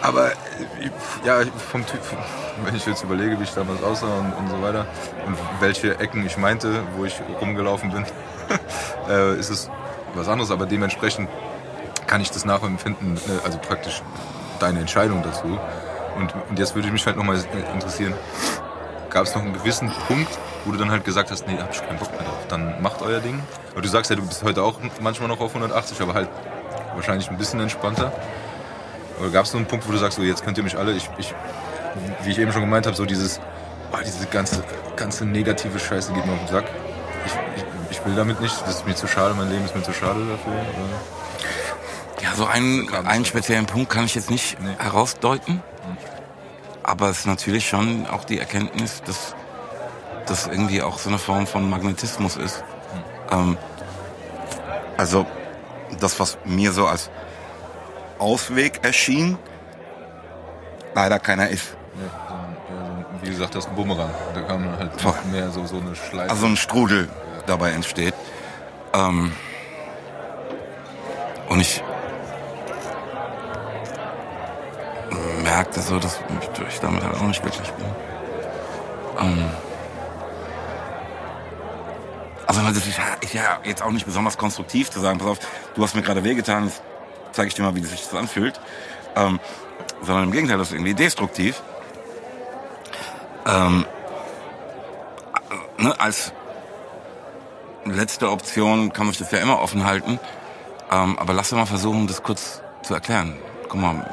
aber äh, ja, vom Typ, wenn ich jetzt überlege, wie ich damals aussah und, und so weiter und welche Ecken ich meinte, wo ich rumgelaufen bin, äh, ist es was anderes. Aber dementsprechend kann ich das nachempfinden, äh, also praktisch deine Entscheidung dazu. Und, und jetzt würde ich mich halt nochmal interessieren, gab es noch einen gewissen Punkt, wo du dann halt gesagt hast, nee, hab ich keinen Bock mehr drauf. Dann macht euer Ding. Aber du sagst ja, du bist heute auch manchmal noch auf 180, aber halt wahrscheinlich ein bisschen entspannter. Oder gab es so einen Punkt, wo du sagst, so jetzt könnt ihr mich alle, ich, ich wie ich eben schon gemeint habe, so dieses, oh, diese ganze, ganze negative Scheiße geht mir auf den Sack. Ich, ich, ich will damit nicht, das ist mir zu schade, mein Leben ist mir zu schade dafür. Oder? Ja, so einen, einen speziellen Punkt kann ich jetzt nicht Nee. herausdeuten. Aber es ist natürlich schon auch die Erkenntnis, dass das irgendwie auch so eine Form von Magnetismus ist. Ähm, also das, was mir so als Ausweg erschien, leider keiner ist. Ja, ja, so ein wie gesagt hast, ein Bumerang. Da kam dann halt Voll. mehr so, so eine Schleife. also ein Strudel dabei entsteht. Ähm, und ich merkte so, dass ich damit halt auch nicht glücklich bin. Ähm, also das ist, ja- jetzt auch nicht besonders konstruktiv zu sagen, pass auf, du hast mir gerade wehgetan, jetzt zeige ich dir mal, wie sich das anfühlt. Ähm, sondern im Gegenteil, das ist irgendwie destruktiv. Ähm, ne, als letzte Option kann man sich das ja immer offen halten. Ähm, aber lass doch mal versuchen, das kurz zu erklären. Guck mal,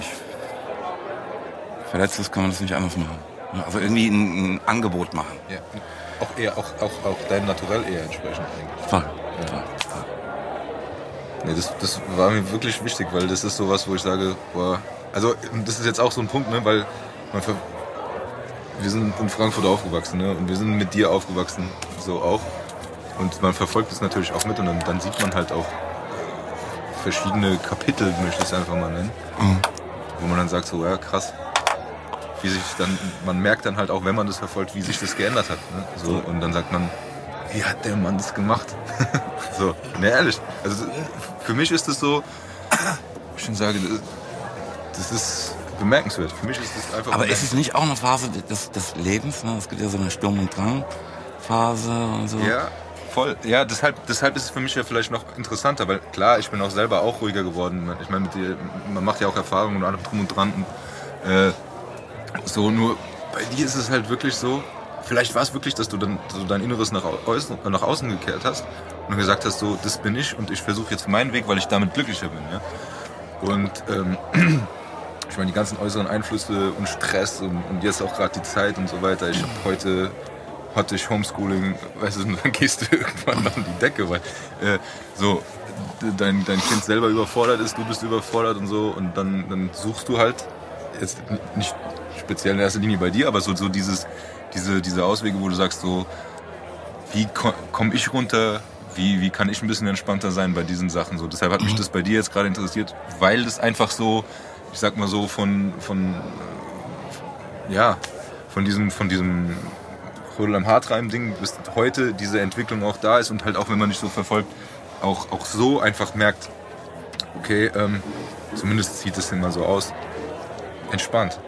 ich verletzt ist, kann man das nicht anders machen. Also irgendwie ein, ein Angebot machen. ja. Auch eher, auch, auch, auch dein Naturell eher entsprechend eigentlich. Voll. Ja. voll. Nee, das, das war mir wirklich wichtig, weil das ist sowas, wo ich sage, boah, also das ist jetzt auch so ein Punkt, ne, weil man ver wir sind in Frankfurt aufgewachsen, ne, und wir sind mit dir aufgewachsen, so auch. Und man verfolgt es natürlich auch mit und dann, dann sieht man halt auch verschiedene Kapitel, möchte ich es einfach mal nennen, wo man dann sagt, so, ja, krass, wie sich dann, man merkt dann halt auch, wenn man das verfolgt, wie sich das geändert hat. Ne? So, und dann sagt man, wie hat der Mann das gemacht? so, ne, ehrlich. Also für mich ist das so, ich schon sage, das- ist bemerkenswert. Für mich ist das einfach. Aber ist es nicht auch eine Phase des, des Lebens? Ne? Es gibt ja so eine Sturm- und Drang-Phase und so. Ja, voll. Ja, deshalb, deshalb ist es für mich ja vielleicht noch interessanter, weil klar, ich bin auch selber auch ruhiger geworden. Ich meine, man macht ja auch Erfahrungen und allem drum und dran. Und, äh, so, nur bei dir ist es halt wirklich so, vielleicht war es wirklich, dass du dann so dein Inneres nach außen, nach außen gekehrt hast und gesagt hast, so, das bin ich und ich versuche jetzt meinen Weg, weil ich damit glücklicher bin. Ja? Und ähm, ich meine, die ganzen äußeren Einflüsse und Stress und, und jetzt auch gerade die Zeit und so weiter. Ich habe heute hatte ich Homeschooling, weißt du, und dann gehst du irgendwann an die Decke, weil äh, so dein, dein Kind selber überfordert ist, du bist überfordert und so und dann, dann suchst du halt, jetzt nicht speziell in erster Linie bei dir, aber so, so dieses, diese, diese Auswege, wo du sagst so, wie komme ich runter, wie, wie kann ich ein bisschen entspannter sein bei diesen Sachen. So. Deshalb hat mich das bei dir jetzt gerade interessiert, weil das einfach so, ich sag mal so, von, von ja, von diesem, von diesem Rödel am Hartreim-Ding bis heute diese Entwicklung auch da ist und halt auch, wenn man nicht so verfolgt, auch, auch so einfach merkt, okay, ähm, zumindest sieht es immer so aus, entspannt.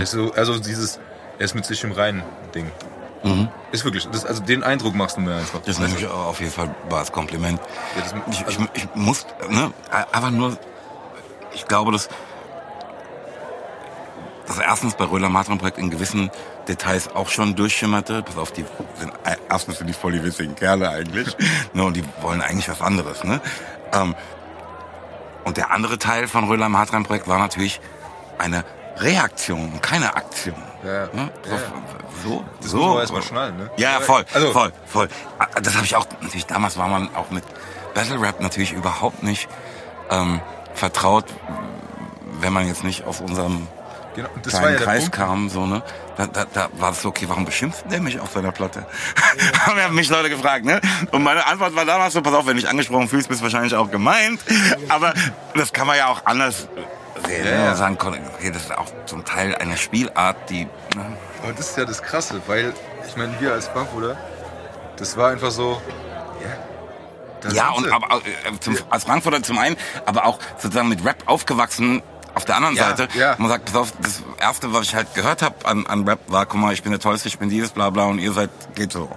Ist so, also dieses, er ist mit sich im Reinen Ding. Ist wirklich, das, also den Eindruck machst du mir einfach. Das nehme ich auch auf jeden Fall als Kompliment. Ja, das- ich, also- ich, ich muss, ne, einfach nur, ich glaube, dass, dass erstens bei Röhler Matram Projekt in gewissen Details auch schon durchschimmerte. Pass auf, die sind, erstens sind die voll die witzigen Kerle eigentlich. ne, und die wollen eigentlich was anderes, ne. Ähm, und der andere Teil von Röhler Matram Projekt war natürlich eine Reaktion und keine Aktion. Ja, Ne? ja. So, Das so. muss man erstmal schnallen, ne? Ja, voll, Also- voll, voll. Ah, Das habe ich auch, natürlich, damals war man auch mit Battle Rap natürlich überhaupt nicht ähm, vertraut, wenn man jetzt nicht aus unserem Genau, kleinen ja Kreis Punkt. kam, so, ne? Da, da, da war es so, okay, warum beschimpft der mich auf seiner Platte? Haben ja mich Leute gefragt, ne? Und meine Antwort war damals so, pass auf, wenn du dich angesprochen fühlst, bist du wahrscheinlich auch gemeint. Aber das kann man ja auch anders sehen. Ja, ne? ja. Sagen, okay, das ist auch zum Teil eine Spielart, die, ne? Aber das ist ja das Krasse, weil, ich meine, wir als Frankfurter, das war einfach so, ja. da Ja, und aber äh, zum, als Frankfurter zum einen, aber auch sozusagen mit Rap aufgewachsen auf der anderen Ja, Seite. ja. Man sagt, pass auf, das erste, was ich halt gehört habe an, an Rap, war, guck mal, ich bin der Tollste, ich bin dieses, bla bla, und ihr seid, geht so.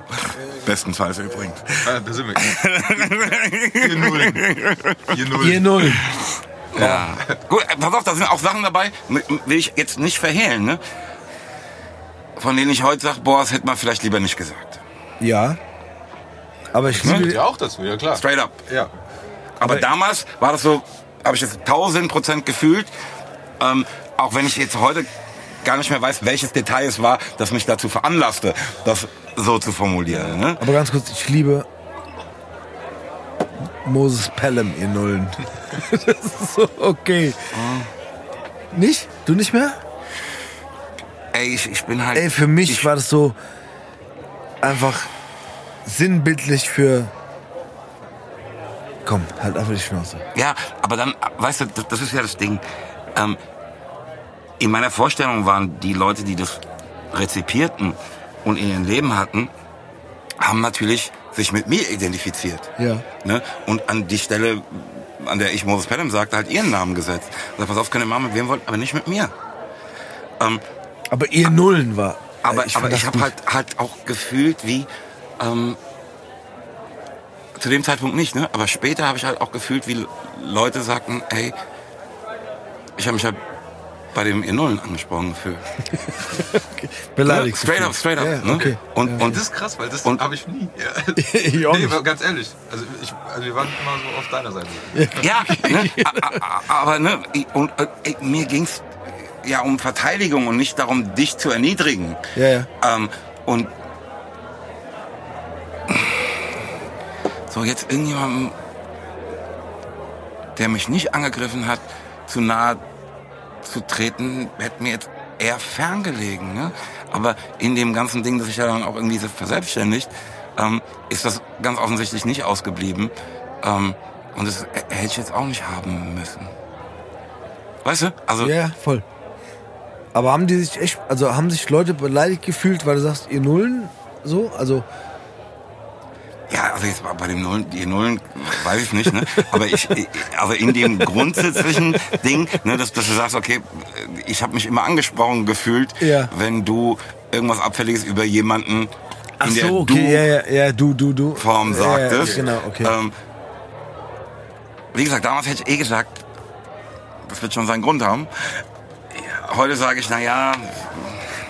Bestenfalls übrigens. Ah, da sind wir. 4-0. 4-0. Ihr Null. Ja. Gut, äh, pass auf, da sind auch Sachen dabei, will ich jetzt nicht verhehlen, ne? Von denen ich heute sage, boah, das hätte man vielleicht lieber nicht gesagt. Ja. Aber ich Ne? liebe. Ja, auch dazu, ja klar. Straight up. Ja. Aber Aber- damals war das so, habe ich das tausend Prozent gefühlt. Ähm, auch wenn ich jetzt heute gar nicht mehr weiß, welches Detail es war, das mich dazu veranlasste, das so zu formulieren. Ne? Aber ganz kurz, ich liebe Moses Pelham, ihr Nullen. das ist so okay. Nicht? Du nicht mehr? Ey, ich, ich bin halt. Ey, für mich ich, war das so einfach sinnbildlich für. Komm, halt einfach die Schnauze. Ja, aber dann, weißt du, das, das ist ja das Ding. Ähm, in meiner Vorstellung waren die Leute, die das rezipierten und in ihrem Leben hatten, haben natürlich sich mit mir identifiziert. Ja. Ne? Und an die Stelle, an der ich Moses Pelham sagte, halt ihren Namen gesetzt. Und pass auf, könnt ihr machen, mit wem wollt, aber nicht mit mir. Ähm, Aber ihr Nullen war. aber ich aber ich habe halt, halt auch gefühlt wie, ähm, zu dem Zeitpunkt nicht, ne? aber später habe ich halt auch gefühlt, wie Leute sagten, hey, ich habe mich halt bei dem ihr Nullen angesprochen gefühlt. beleidigt. Ne? Straight up, straight up. Ja, ne? okay. Und, und Das ist krass, weil das Und- habe ich nie. Ja. ich auch Nee, ganz ehrlich. Also, ich, also wir waren immer so auf deiner Seite. Ja, ne? Aber ne, und, äh, mir ging's ja um Verteidigung und nicht darum, dich zu erniedrigen. Ja, ja. Ähm, und so jetzt irgendjemandem, der mich nicht angegriffen hat, zu nahe zu treten, hätte mir jetzt eher ferngelegen. Ne? Aber in dem ganzen Ding, das sich ja dann auch irgendwie verselbstständigt, ähm, ist das ganz offensichtlich nicht ausgeblieben. Ähm, und das hätte ich jetzt auch nicht haben müssen. Weißt du? Also, ja, voll. Aber haben die sich echt, also haben sich Leute beleidigt gefühlt, weil du sagst, ihr Nullen so? Also, Ja, also jetzt bei dem Nullen, die Nullen weiß ich nicht, ne? Aber ich, also in dem grundsätzlichen Ding, ne, dass, dass du sagst, okay, ich habe mich immer angesprochen gefühlt, Ja. wenn du irgendwas Abfälliges über jemanden ach in der so, okay, ja, ja, ja, du, du, du. Du-Form Ja, sagtest. Ja, genau, okay. Ähm, wie gesagt, damals hätte ich eh gesagt, das wird schon seinen Grund haben. Heute sage ich, na ja,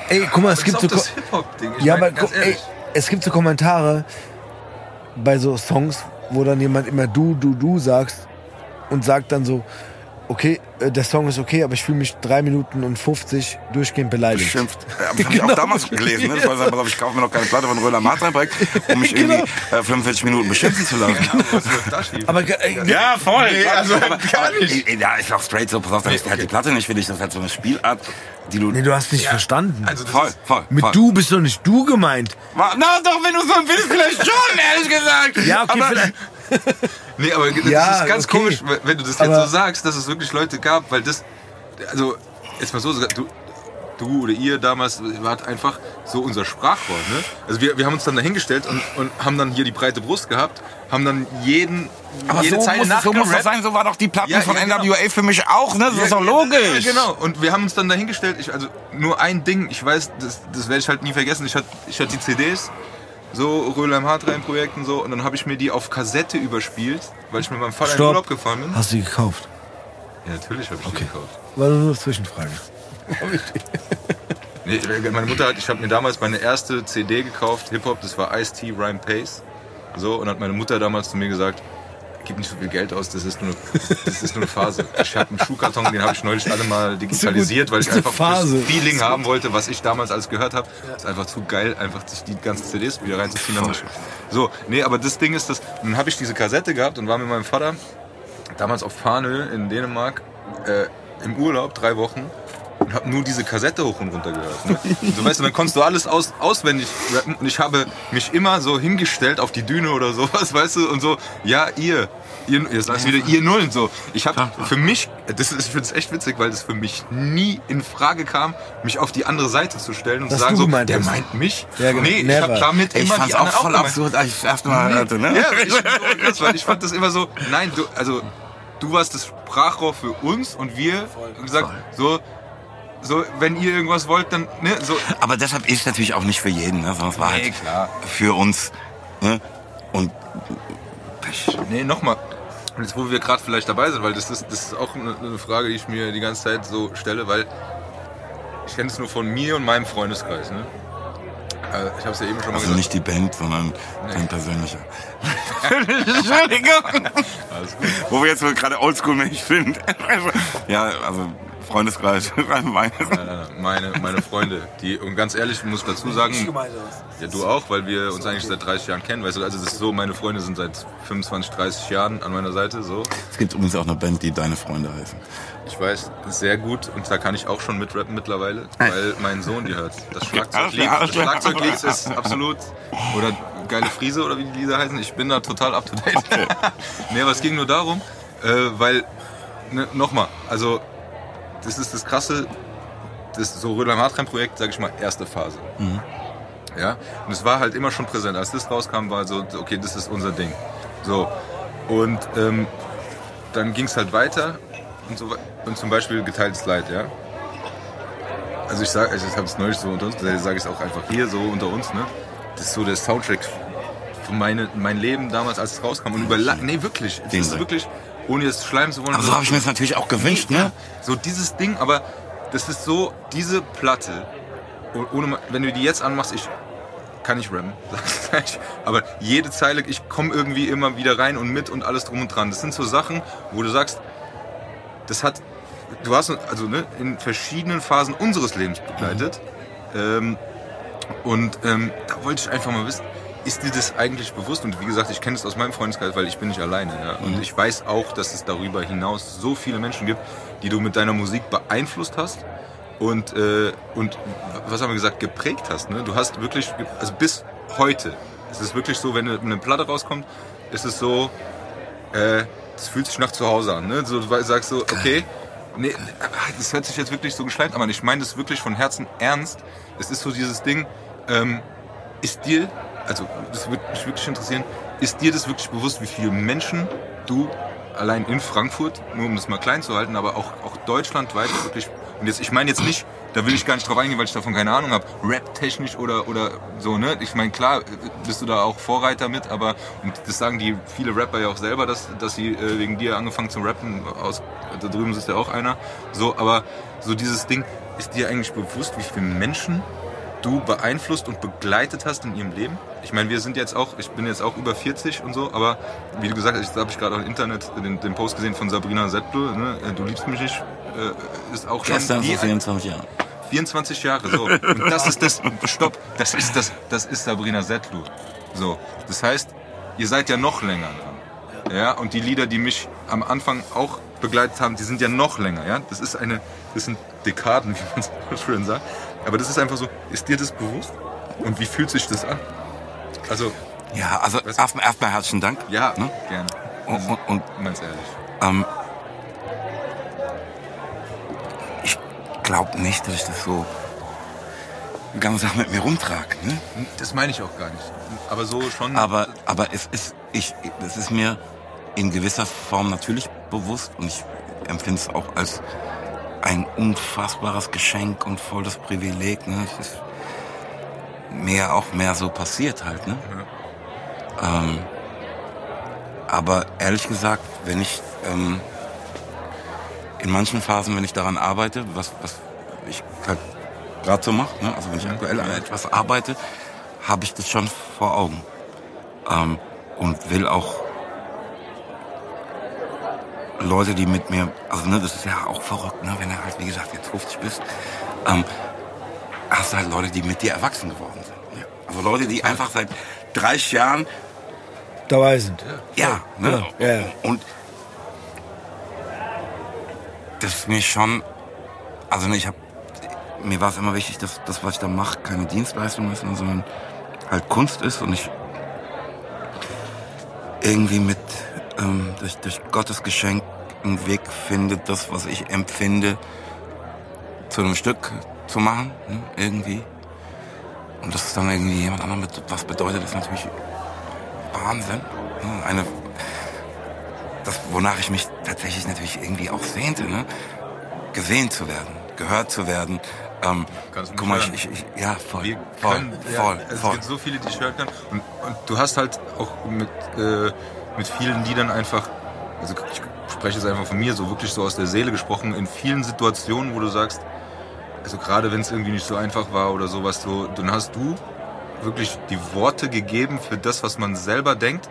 ey, guck mal, es gibt so. das Hip-Hop-Ding. Ja, aber ey, es gibt so Kommentare bei so Songs, wo dann jemand immer du, du, du sagst und sagt dann so, okay, äh, der Song ist okay, aber ich fühle mich drei Minuten und 50 durchgehend beleidigt. beschimpft. Ja, Das habe ich Genau. auch damals gelesen. Ne? Das war so, pass auf, ich kaufe mir noch keine Platte von Röhler Martreibreck, um mich Genau. irgendwie äh, 45 Minuten beschimpfen zu lassen. Schief? Aber äh, Ja, voll. Nee, also aber, gar aber, nicht. Ja, ist auch straight so, pass auf, dann ist halt die Platte nicht für dich. Das ist halt so eine Spielart, die du... nee, du hast nicht verstanden. also voll, voll, Mit voll. du bist doch nicht du gemeint. Na doch, wenn du so willst, vielleicht schon, ehrlich gesagt. Ja, okay, aber, vielleicht. Nee, aber das Ja, ist ganz okay. komisch, wenn du das jetzt Aber- so sagst, dass es wirklich Leute gab, weil das, also, jetzt mal so, du, du oder ihr damals wart einfach so unser Sprachrohr, ne? Also wir, wir haben uns dann dahingestellt und, und haben dann hier die breite Brust gehabt, haben dann jeden, Aber jede so Zeile muss, so muss das sein, so war doch die Platten Ja, von ja, genau. NWA für mich auch, ne? Das ist doch logisch. Ja, genau. Und wir haben uns dann dahingestellt, ich, also nur ein Ding, ich weiß, das, das werde ich halt nie vergessen. Ich hatte, ich hatte die CDs, so Röhlheim Hartrein Projekten so, und dann habe ich mir die auf Kassette überspielt, weil ich mit meinem Vater in Stopp. Urlaub gefahren bin. Hast du die gekauft? Ja, natürlich habe ich die gekauft. War nur eine Zwischenfrage. Nee, meine Mutter hat, ich habe mir damals meine erste CD gekauft, Hip-Hop, das war Ice-T Rhyme Pace. So, und hat meine Mutter damals zu mir gesagt, gib nicht so viel Geld aus, das ist nur eine, das ist nur eine Phase. Ich habe einen Schuhkarton, den habe ich neulich alle mal digitalisiert, weil ich einfach Phase. das Feeling haben wollte, was ich damals alles gehört habe. Ist einfach zu geil, einfach sich die ganzen CDs wieder reinzuziehen. So, nee, aber das Ding ist das, dann habe ich diese Kassette gehabt und war mit meinem Vater damals auf Farnö in Dänemark äh, im Urlaub, drei Wochen und habe nur diese Kassette hoch und runter gehört. Ne? Und so weißt du, dann konntest du alles aus, auswendig rappen und ich habe mich immer so hingestellt auf die Düne oder sowas, weißt du, und so, ja, ihr, ihr jetzt sagst du wieder ihr Nullen so. Ich habe für mich, das ist, ich finde es echt witzig, weil das für mich nie in Frage kam, mich auf die andere Seite zu stellen und zu sagen so, der meint mich. Ja, genau. Nee, ich Never. habe damit Ich immer fand's die auch voll gemeint. absurd, als ich das erste Mal hörte, ne? Ja, ich, so ich fand das immer so, nein, du, also du warst das Sprachrohr für uns und wir haben gesagt, so, so, wenn ihr irgendwas wollt, dann, ne, so. Aber deshalb ist es natürlich auch nicht für jeden, ne? sondern es war Nee, halt klar. für uns. Ne? Und Pech. Nee, nochmal. Und jetzt, wo wir gerade vielleicht dabei sind, weil das ist, das ist auch eine, Frage, die ich mir die ganze Zeit so stelle, weil ich kenne es nur von mir und meinem Freundeskreis, ne? Äh, ich habe es ja eben schon mal Also gesagt. nicht die Band, sondern dein persönlicher. Entschuldigung. Alles gut. Wo wir jetzt gerade oldschool-mäßig sind. ja, also Freundeskreis. Nein, nein, meine, meine Freunde, die, und ganz ehrlich, muss ich dazu sagen, ja, du auch, weil wir uns eigentlich seit 30 Jahren kennen, weißt du, also das ist so, meine Freunde sind seit 25, 30 Jahren an meiner Seite, so. Es gibt übrigens auch eine Band, die deine Freunde heißen. Ich weiß, sehr gut und da kann ich auch schon mitrappen mittlerweile, weil mein Sohn die hört. Das Schlagzeuglied, das Schlagzeuglied ist absolut, oder geile Friese oder wie die Lieder heißen, ich bin da total up to date. nee, aber es ging nur darum, äh, weil, ne, nochmal, also, das ist das Krasse, das so Rödler Hartrein-Projekt, sage ich mal, erste Phase. Ja, und es war halt immer schon präsent. Als das rauskam, war so, okay, das ist unser Ding. So, und ähm, dann ging es halt weiter und so und zum Beispiel geteiltes Leid, ja. Also ich sage, ich habe es neulich so unter uns gesagt, sage ich es auch einfach hier so unter uns, ne. Das ist so der Soundtrack für meine, mein Leben damals, als es rauskam. Und über nee, wirklich, Den ist wirklich, ohne jetzt schleimen zu wollen. Aber so habe ich mir das natürlich auch gewünscht, ne? So dieses Ding, aber das ist so, diese Platte, oh- ohne, wenn du die jetzt anmachst, ich kann nicht ich gleich, aber jede Zeile, ich komme irgendwie immer wieder rein und mit und alles drum und dran. Das sind so Sachen, wo du sagst, das hat, du hast also ne, in verschiedenen Phasen unseres Lebens begleitet. Ähm, und ähm, da wollte ich einfach mal wissen, ist dir das eigentlich bewusst? Und wie gesagt, ich kenne es aus meinem Freundeskreis, weil ich bin nicht alleine. Ja? Und ich weiß auch, dass es darüber hinaus so viele Menschen gibt, die du mit deiner Musik beeinflusst hast und, äh, und was haben wir gesagt, geprägt hast. Ne? Du hast wirklich, also bis heute, es ist wirklich so, wenn eine Platte rauskommt, ist es so, äh, das fühlt sich nach zu Hause an. Ne? So, du sagst so, okay, nee, das hört sich jetzt wirklich so geschleimt an, aber ich meine das wirklich von Herzen ernst. Es ist so dieses Ding, ähm, ist dir, also das würde mich wirklich interessieren, ist dir das wirklich bewusst, wie viele Menschen du allein in Frankfurt, nur um das mal klein zu halten, aber auch, auch deutschlandweit wirklich, und jetzt, ich meine jetzt nicht, da will ich gar nicht drauf eingehen, weil ich davon keine Ahnung habe, rap-technisch oder, oder so, ne? Ich meine, klar, bist du da auch Vorreiter mit, aber, und das sagen die viele Rapper ja auch selber, dass, dass sie äh, wegen dir angefangen zu rappen, aus, da drüben ist ja auch einer, so, aber so dieses Ding, ist dir eigentlich bewusst, wie viele Menschen du beeinflusst und begleitet hast in ihrem Leben? Ich meine, wir sind jetzt auch, ich bin jetzt auch über 40 und so, aber wie du gesagt hast, ich habe ich gerade auch im Internet den, den Post gesehen von Sabrina Settler, ne? äh, du liebst mich nicht, äh, ist auch schon Gestern die vor 24 Jahren. 24 Jahre, so. Und das ist das, stopp, das ist das, das ist Sabrina Settler. So. Das heißt, ihr seid ja noch länger dran. Ja, und die Lieder, die mich am Anfang auch begleitet haben, die sind ja noch länger, ja. Das ist eine, das sind Dekaden, wie man so schön sagt. Aber das ist einfach so, ist dir das bewusst? Und wie fühlt sich das an? Also, Ja, also erstmal erstmal herzlichen Dank. ja, Ne? gerne. Und, und, und Ganz ehrlich. ähm, ich glaube nicht, dass ich das so die ganze Sache mit mir rumtrage. Ne? Das meine ich auch gar nicht. Aber so schon. Aber, aber es ist, ich, es ist mir in gewisser Form natürlich bewusst und ich empfinde es auch als ein unfassbares Geschenk und volles Privileg. Ne? Es ist mir auch mehr so passiert halt. Ne? Ähm, aber ehrlich gesagt, wenn ich ähm, in manchen Phasen, wenn ich daran arbeite, was, was ich halt gerade so mache, ne? also wenn ich aktuell an etwas arbeite, habe ich das schon vor Augen ähm, und will auch Leute, die mit mir, also ne, das ist ja auch verrückt, ne, wenn du halt, wie gesagt, jetzt 50 bist, ähm, hast du halt Leute, die mit dir erwachsen geworden sind. Ja. Also Leute, die einfach seit 30 Jahren, Dabei sind. ja, ne, Ja, ja. und das ist mir schon, also ne, ich habe, mir war es immer wichtig, dass das, was ich da mache, keine Dienstleistung ist, ne, sondern halt Kunst ist und ich irgendwie mit ähm, durch, durch Gottes Geschenk einen Weg finde, das, was ich empfinde, zu einem Stück zu machen, ne, irgendwie. Und das ist dann irgendwie jemand anderem mit, was bedeutet, das natürlich Wahnsinn. Ne, Eine, das, wonach ich mich tatsächlich natürlich irgendwie auch sehnte, ne? gesehen zu werden, gehört zu werden. Ähm, Kannst du guck mal, ich, ich, ich, ja, voll, Wir voll, können, voll, ja, also voll. Es gibt so viele, die ich hören kann. Und, und du hast halt auch mit, äh, mit vielen Liedern einfach, also ich spreche jetzt einfach von mir, so wirklich so aus der Seele gesprochen, in vielen Situationen, wo du sagst, also gerade wenn es irgendwie nicht so einfach war oder sowas, so, dann hast du wirklich die Worte gegeben für das, was man selber denkt,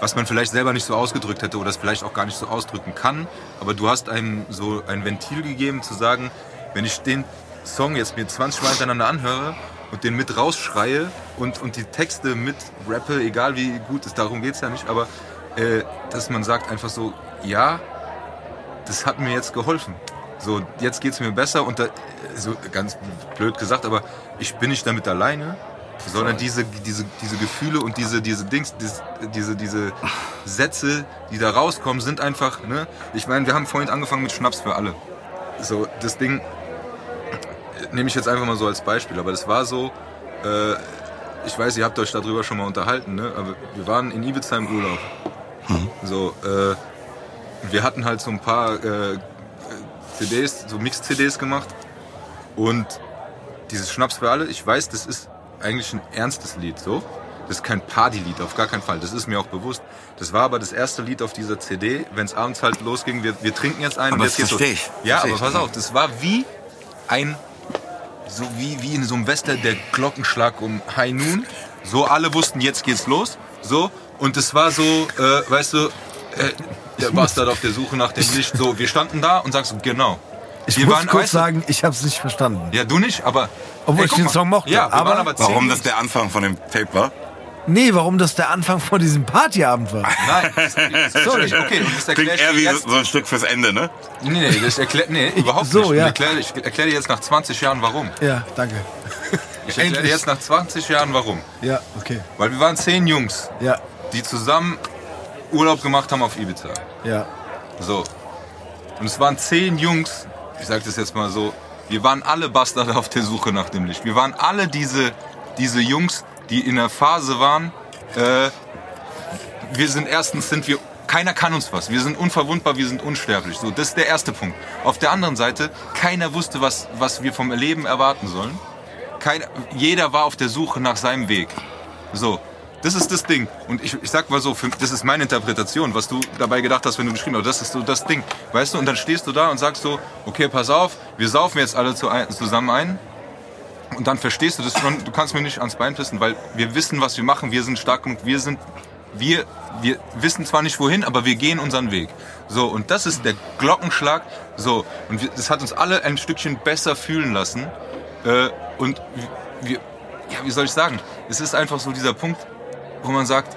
was man vielleicht selber nicht so ausgedrückt hätte oder es vielleicht auch gar nicht so ausdrücken kann. Aber du hast einem so ein Ventil gegeben, zu sagen, wenn ich den Song jetzt mir 20 Mal hintereinander anhöre und den mit rausschreie und, und die Texte mit rappe, egal wie gut es darum geht's ja nicht, aber äh, dass man sagt einfach so, ja, das hat mir jetzt geholfen. So, jetzt geht's mir besser und da, so ganz blöd gesagt, aber ich bin nicht damit alleine, sondern diese, diese, diese Gefühle und diese, diese Dings, diese, diese, diese Sätze, die da rauskommen, sind einfach, ne? Ich meine, wir haben vorhin angefangen mit Schnaps für alle. So, das Ding, nehme ich jetzt einfach mal so als Beispiel, aber das war so, äh, ich weiß, ihr habt euch darüber schon mal unterhalten, ne? aber wir waren in Ibiza im Urlaub. So, äh, wir hatten halt so ein paar äh, CDs, so Mix-CDs gemacht und dieses Schnaps für alle, ich weiß, das ist eigentlich ein ernstes Lied, so. Das ist kein Partylied, auf gar keinen Fall. Das ist mir auch bewusst. Das war aber das erste Lied auf dieser CD, wenn es abends halt losging, wir, wir trinken jetzt einen. Aber jetzt das geht's los. versteh ich. Ja, Versteh aber ich. pass auf, das war wie ein, so wie, wie in so einem Western, der Glockenschlag um High Noon. So alle wussten, jetzt geht's los. So, und es war so, äh, weißt du, äh, der Bastard auf der Suche nach dem Licht. So, wir standen da und sagst so, genau. Ich wir muss waren, kurz weißt du, sagen, ich habe es nicht verstanden. ja, du nicht, aber. Obwohl Ey, ich guck den mal. Song mochte, Ja, aber- aber Warum das der Anfang von dem Tape war? Nee, warum das der Anfang von diesem Partyabend war. Nein, sorry, okay, und das Klingt erkläre ich eher wie jetzt. so ein Stück fürs Ende, ne? Nee, nee, das erklärt, nee, überhaupt so, nicht. ja. Ich erkläre ich erklär dir jetzt nach 20 Jahren warum. Ja, danke. Ich erkläre dir jetzt nach 20 Jahren warum. Ja, okay. Weil wir waren zehn Jungs, Ja, die zusammen Urlaub gemacht haben auf Ibiza. ja. So. Und es waren zehn Jungs, ich sag das jetzt mal so, wir waren alle Bastarde auf der Suche nach dem Licht. Wir waren alle diese, diese Jungs, die in der Phase waren, äh, wir sind erstens sind wir, keiner kann uns was. Wir sind unverwundbar, wir sind unsterblich. So, das ist der erste Punkt. Auf der anderen Seite, keiner wusste, was, was wir vom Leben erwarten sollen. Keiner, jeder war auf der Suche nach seinem Weg. So, das ist das Ding. Und ich, ich sag mal so, für, das ist meine Interpretation, was du dabei gedacht hast, wenn du geschrieben hast. Das ist so das Ding. Weißt du, und dann stehst du da und sagst so, okay, pass auf, wir saufen jetzt alle zu ein, zusammen ein. Und dann verstehst du das schon, du kannst mir nicht ans Bein pissen, weil wir wissen, was wir machen, wir sind stark genug, wir sind, wir, wir wissen zwar nicht wohin, aber wir gehen unseren Weg. So, und das ist der Glockenschlag. So, und das hat uns alle ein Stückchen besser fühlen lassen. Äh, und wir, ja, wie soll ich sagen? Es ist einfach so dieser Punkt, wo man sagt,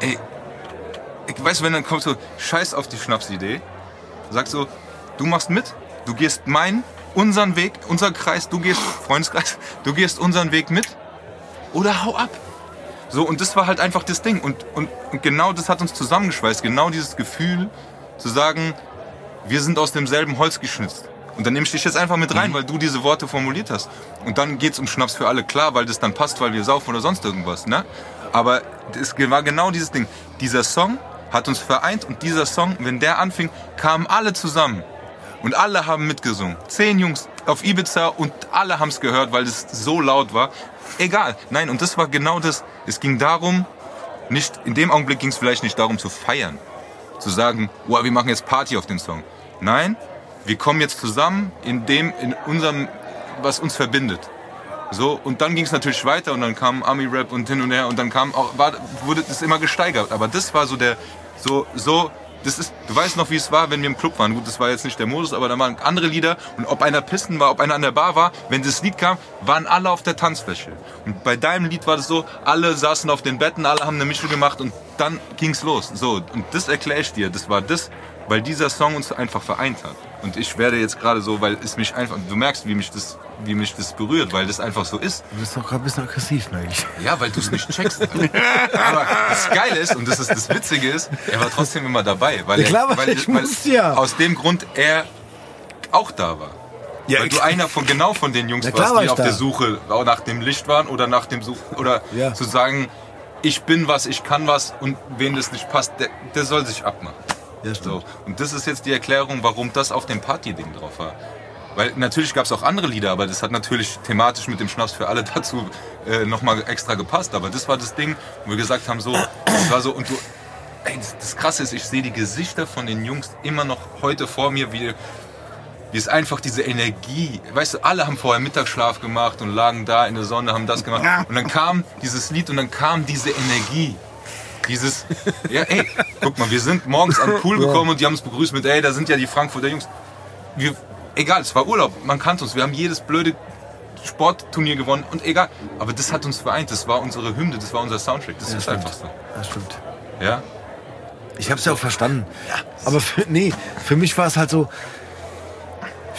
ey, ich weiß, wenn dann kommt so, scheiß auf die Schnapsidee, sagst so, du machst mit, du gehst meinen, unseren Weg, unser Kreis, du gehst, Freundeskreis, du gehst unseren Weg mit oder hau ab. So, und das war halt einfach das Ding. Und, und, und genau das hat uns zusammengeschweißt. Genau dieses Gefühl zu sagen, wir sind aus demselben Holz geschnitzt. Und dann nehme ich dich jetzt einfach mit rein, weil du diese Worte formuliert hast. Und dann geht's um Schnaps für alle, klar, weil das dann passt, weil wir saufen oder sonst irgendwas. Ne? Aber es war genau dieses Ding. Dieser Song hat uns vereint und dieser Song, wenn der anfing, kamen alle zusammen. Und alle haben mitgesungen. Zehn Jungs auf Ibiza und alle haben es gehört, weil es so laut war. Egal. Nein, und das war genau das. Es ging darum, nicht, in dem Augenblick ging es vielleicht nicht darum zu feiern. Zu sagen, wow, wir machen jetzt Party auf den Song. Nein, wir kommen jetzt zusammen in dem, in unserem, was uns verbindet. So, und dann ging es natürlich weiter und dann kam Ami-Rap und hin und her und dann kam auch, war, wurde es immer gesteigert. Aber das war so der, so, so, das ist, du weißt noch, wie es war, wenn wir im Club waren. Gut, das war jetzt nicht der Modus, aber da waren andere Lieder und ob einer Pisten war, ob einer an der Bar war, wenn das Lied kam, waren alle auf der Tanzfläche. Und bei deinem Lied war das so, alle saßen auf den Betten, alle haben eine Mischung gemacht und dann ging's los. So, und das erkläre ich dir, das war das, weil dieser Song uns einfach vereint hat. Und ich werde jetzt gerade so, weil es mich einfach, du merkst, wie mich das, wie mich das berührt, weil das einfach so ist. Du bist doch gerade ein bisschen aggressiv, merke ich. Ja, weil du es nicht checkst. Aber das Geile ist, und das ist das Witzige ist, er war trotzdem immer dabei. Weil Ja, klar, er, weil, ich musste ja. Aus dem Grund er auch da war. Ja, weil du einer von genau von den Jungs klar warst, war die auf da. der Suche nach dem Licht waren oder nach dem Such oder Ja. zu sagen, ich bin was, ich kann was und wen das nicht passt, der, der soll sich abmachen. Ja, stimmt. So. Und das ist jetzt die Erklärung, warum das auf dem Party-Ding drauf war. Weil natürlich gab es auch andere Lieder, aber das hat natürlich thematisch mit dem Schnaps für alle dazu äh, nochmal extra gepasst. Aber das war das Ding, wo wir gesagt haben, so, das war so, und du, ey, das, das Krasse ist, ich sehe die Gesichter von den Jungs immer noch heute vor mir, wie, wie es einfach diese Energie, weißt du, alle haben vorher Mittagsschlaf gemacht und lagen da in der Sonne, haben das gemacht. Und dann kam dieses Lied und dann kam diese Energie. Dieses, ja, ey, guck mal, wir sind morgens an den Pool gekommen und die haben uns begrüßt mit, ey, da sind ja die Frankfurter Jungs. Wir, egal, es war Urlaub, man kannte uns, wir haben jedes blöde Sportturnier gewonnen und egal. Aber das hat uns vereint, das war unsere Hymne, das war unser Soundtrack, das ist stimmt. einfach so. Das stimmt. Ja? Ich hab's ja auch verstanden. Aber für, nee, für mich war es halt so.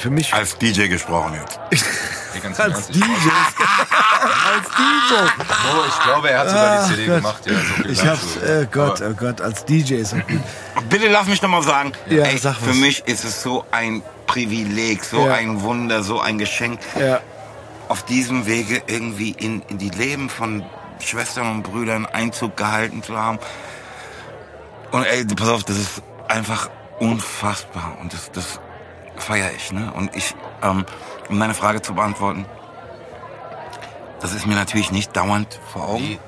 Für mich. Als DJ gesprochen jetzt. Als DJ. ich, Als DJ. oh, ich glaube, er hat sogar die CD Gott. gemacht. Ja, so Ich hab's, äh, Gott, oh Gott, als DJ gut. Bitte lass mich noch mal sagen. Ja, ey, sag für was. mich ist es so ein Privileg, so Ja. ein Wunder, so ein Geschenk, Ja. auf diesem Wege irgendwie in, in die Leben von Schwestern und Brüdern Einzug gehalten zu haben. Und ey, pass auf, das ist einfach unfassbar und das, das feiere ich. Ne? Und ich, ähm, um deine Frage zu beantworten, das ist mir natürlich nicht dauernd vor Augen. Nee.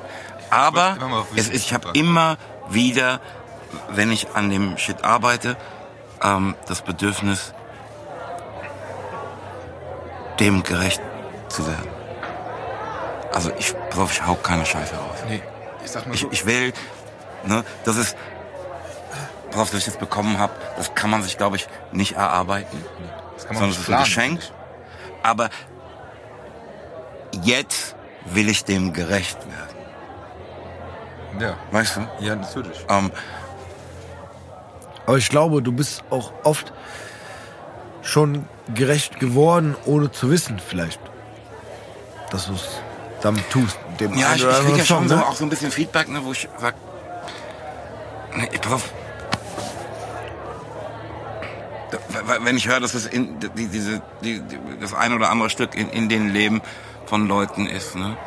Aber es ich habe immer wieder, wenn ich an dem Shit arbeite, ähm, das Bedürfnis, dem gerecht zu werden. Also ich, pass auf, ich hau keine Scheiße raus. nee, ich sag mal Ich, so. ich will, ne, das ist, pass auf, dass ich das bekommen habe, das kann man sich, glaube ich, nicht erarbeiten. das kann sondern nicht es ist ein Geschenk. Aber jetzt will ich dem gerecht werden. Ja, Weißt du? ja, natürlich. Ähm, Aber ich glaube, du bist auch oft schon gerecht geworden, ohne zu wissen, vielleicht. Dass du es damit tust. Dem ja, ich, ich krieg anderen ja schon so, ne? auch so ein bisschen Feedback, ne, wo ich sag, ne, ich, pass auf, Da- w- wenn ich höre, dass es in, die, diese, die, das ein oder andere Stück in, in den Leben von Leuten ist, ne,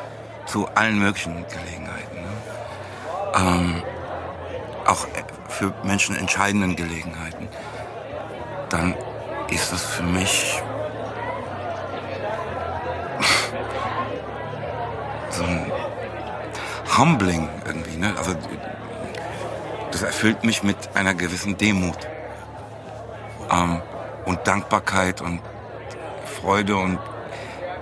zu allen möglichen Gelegenheiten, ne, ähm, auch für Menschen entscheidenden Gelegenheiten, dann ist es für mich so ein Humbling irgendwie, ne? Also das erfüllt mich mit einer gewissen Demut ähm, und Dankbarkeit und Freude und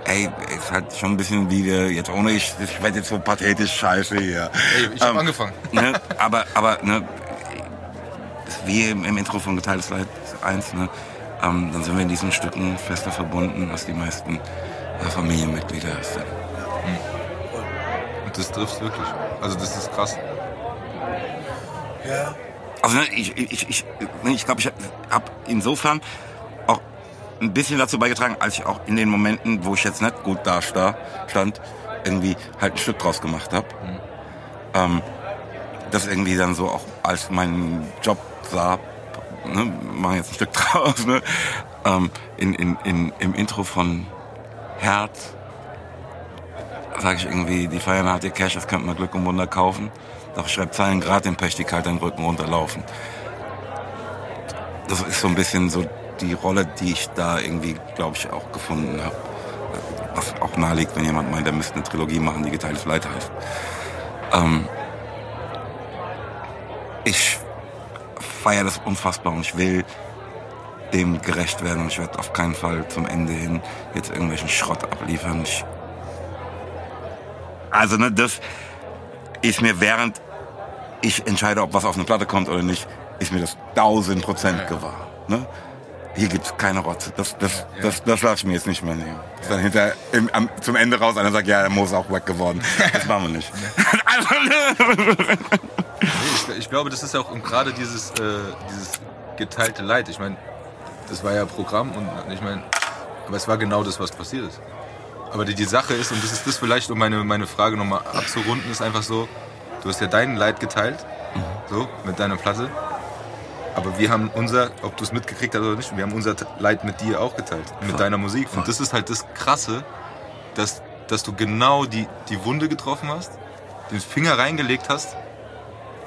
ey, ist halt schon ein bisschen wie wir jetzt ohne ich, ich werde jetzt so pathetisch scheiße hier. Ey, ich hab Ähm, angefangen. Ne? Aber aber ne, wie im, im Intro von Geteiltes Leid 1, ne? Ähm, dann sind wir in diesen Stücken fester verbunden, als die meisten äh, Familienmitglieder sind. Und das trifft wirklich. Also das ist krass. Also ne, ich, ich, ich, ne, ich glaube, ich habe insofern auch ein bisschen dazu beigetragen, als ich auch in den Momenten, wo ich jetzt nicht gut da sta- stand, irgendwie halt ein Stück draus gemacht habe. Ähm, das irgendwie dann so auch als meinen Job sah, ne, machen jetzt ein Stück draus, ne, ähm, in, in, in, im Intro von Herz sage ich irgendwie, die feiern hart ihr Cash, das könnte man Glück und Wunder kaufen. Doch ich schreibe Zeilen grad den Pech, die kalt den Rücken runterlaufen. Das ist so ein bisschen so die Rolle, die ich da irgendwie, glaube ich, auch gefunden habe. Was auch naheliegt, wenn jemand meint, der müsste eine Trilogie machen, die geteiltes Leid heißt. Ähm, ich feiere das unfassbar und ich will dem gerecht werden und ich werde auf keinen Fall zum Ende hin jetzt irgendwelchen Schrott abliefern. Ich also ne, das ist mir während ich entscheide, ob was auf eine Platte kommt oder nicht, ist mir das tausend Prozent gewahr. Ne? Hier gibt's keine Rotze. Das, das, das, das lasse ich mir jetzt nicht mehr nehmen. Dass dann hinter im, am, zum Ende raus einer sagt, ja, der Mo ist auch wack geworden. Das machen wir nicht. Ich, ich glaube, das ist auch und gerade dieses, äh, dieses geteilte Leid. Ich meine, das war ja Programm und ich meine, aber es war genau das, was passiert ist. Aber die, die Sache ist, und das ist das vielleicht, um meine, meine Frage nochmal abzurunden, ist einfach so, du hast ja dein Leid geteilt, so, mit deiner Platte. Aber wir haben unser, ob du es mitgekriegt hast oder nicht, wir haben unser Leid mit dir auch geteilt, mit Voll. deiner Musik. Und das ist halt das Krasse, dass, dass du genau die, die Wunde getroffen hast, den Finger reingelegt hast,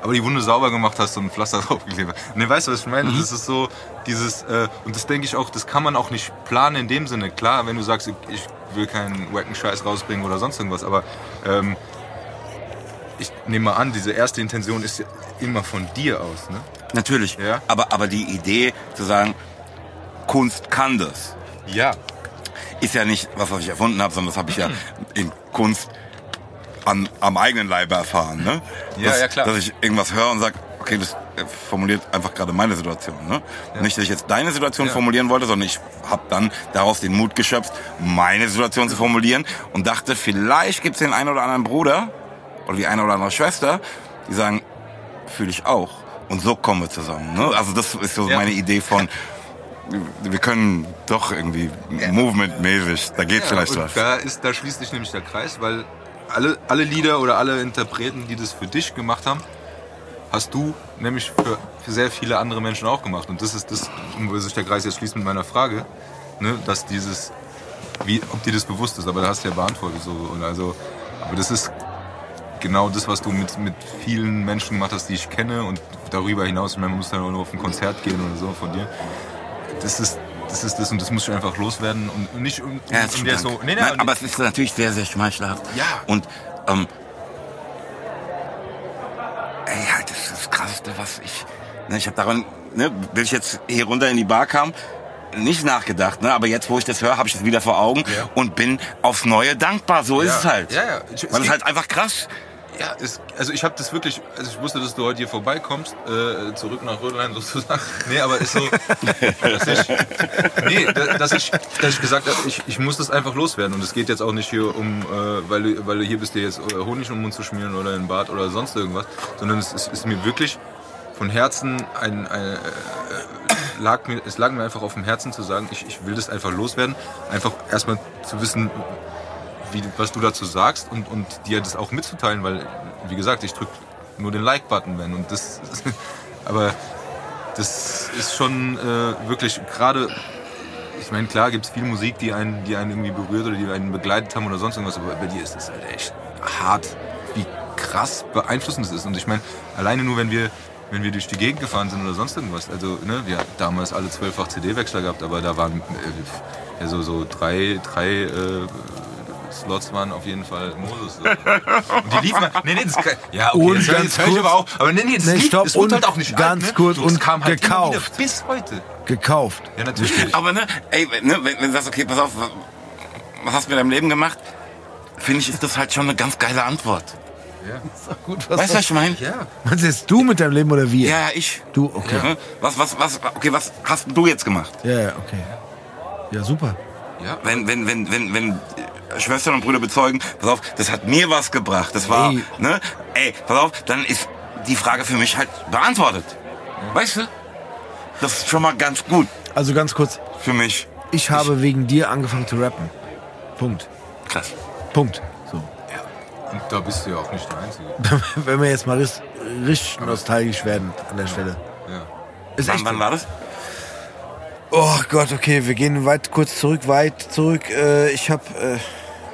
aber die Wunde sauber gemacht hast und ein Pflaster draufgeklebt hast. Ne, weißt du, was ich meine? Das ist so dieses, äh, und das denke ich auch, das kann man auch nicht planen in dem Sinne. Klar, wenn du sagst, ich, ich will keinen wacken Scheiß rausbringen oder sonst irgendwas, aber ähm, ich nehme mal an, diese erste Intention ist ja immer von dir aus, ne? Natürlich. Ja. Aber, aber die Idee zu sagen, Kunst kann das, Ja. ist ja nicht was, was ich erfunden habe, sondern das habe ich ja in Kunst an, am eigenen Leibe erfahren. Ne? Ja, dass, ja, klar. Dass ich irgendwas höre und sage, okay, das äh, formuliert einfach gerade meine Situation. Ne? Nicht, dass ich jetzt deine Situation Ja. formulieren wollte, sondern ich habe dann daraus den Mut geschöpft, meine Situation zu formulieren und dachte, vielleicht gibt es den einen oder anderen Bruder oder die eine oder andere Schwester, die sagen, fühle ich auch. Und so kommen wir zusammen. Ne? Also das ist so Ja. meine Idee von, wir können doch irgendwie Movement-mäßig, da geht vielleicht und was. Da, ist, da schließt sich nämlich der Kreis, weil alle, alle Lieder oder alle Interpreten, die das für dich gemacht haben, hast du nämlich für, für sehr viele andere Menschen auch gemacht. Und das ist das, wo sich der Kreis jetzt schließt mit meiner Frage, ne, dass dieses, wie, ob dir das bewusst ist, aber da hast du ja beantwortet so. Und also, aber das ist genau das, was du mit, mit vielen Menschen gemacht hast, die ich kenne und darüber hinaus, ich meine, man muss dann auch nur auf ein Konzert gehen oder so von dir. Das ist das ist das und das muss ich einfach loswerden und nicht um, Ja, um dir so. Nee, nee, Nein, aber es ist natürlich sehr, sehr schmeichelhaft. Ja. Und, ähm, ey, halt, das ist das Krasseste, was ich, ne, ich habe daran, ne, bis ich jetzt hier runter in die Bar kam, nicht nachgedacht, ne, aber jetzt, wo ich das höre, habe ich das wieder vor Augen Ja. und bin aufs Neue dankbar. So ist Ja. es halt. Ja, ja. Ich- es Weil es geht- halt einfach krass. Ja, es, also ich habe das wirklich, also ich wusste, dass du heute hier vorbeikommst, äh, zurück nach Rödelheim sozusagen. Nee, aber ist so, dass ich, nee, da- dass ich, dass ich gesagt habe, ich, ich muss das einfach loswerden. Und es geht jetzt auch nicht hier um, äh, weil, du, weil du hier bist, dir jetzt äh, Honig um den Mund zu schmieren oder in den Bart oder sonst irgendwas, sondern es, es ist mir wirklich von Herzen ein, ein äh, lag mir, es lag mir einfach auf dem Herzen zu sagen, ich, ich will das einfach loswerden. Einfach erstmal zu wissen, wie, was du dazu sagst und, und dir das auch mitzuteilen, weil, wie gesagt, ich drücke nur den Like-Button, wenn und das, aber das ist schon äh, wirklich gerade, ich meine, klar gibt es viel Musik, die einen, die einen irgendwie berührt oder die einen begleitet haben oder sonst irgendwas, aber bei dir ist das halt echt hart, wie krass beeinflussend es ist und ich meine, alleine nur, wenn wir wenn wir durch die Gegend gefahren sind oder sonst irgendwas. Also, ne, wir hatten damals alle zwölffach CD-Wechsler gehabt, aber da waren äh, ja, so, so drei, drei äh, Slots waren auf jeden Fall Moses. Und die liefen. Nee, nee, das Ja, okay, Und hör- ganz jetzt hör ich kurz- aber auch. Aber nee, nee, das, Nee, lief, stopp, das und halt auch nicht ganz alt, ne? kurz es und kam halt immer gekauft. wieder bis heute. Gekauft. Ja, natürlich. Aber ne, ey, ne, wenn, wenn du sagst, okay, pass auf, was- was hast du mit deinem Leben gemacht? Finde ich, ist das halt schon eine ganz geile Antwort. Gut, was Weißt du, was ich meine? Ja. Du jetzt du mit deinem Leben oder wir? Ja, ja, ich. Du, okay. Ne? Was, was, was, okay, was hast du jetzt gemacht? Ja, ja, okay. Ja, super. Ja. Wenn, wenn, wenn, wenn, wenn Schwestern und Brüder bezeugen, pass auf, das hat mir was gebracht. Das war, Ey. ne, ey, pass auf, dann ist die Frage für mich halt beantwortet. Weißt du? Das ist schon mal ganz gut Also ganz kurz, für mich. ich habe wegen dir angefangen zu rappen. Punkt. Krass. Punkt. So. Und da bist du ja auch nicht der Einzige. Wenn wir jetzt mal richtig nostalgisch werden an der Stelle. Ja. Ist Wann, echt. wann war das? Oh Gott, okay, wir gehen weit kurz zurück, weit zurück. Äh, ich habe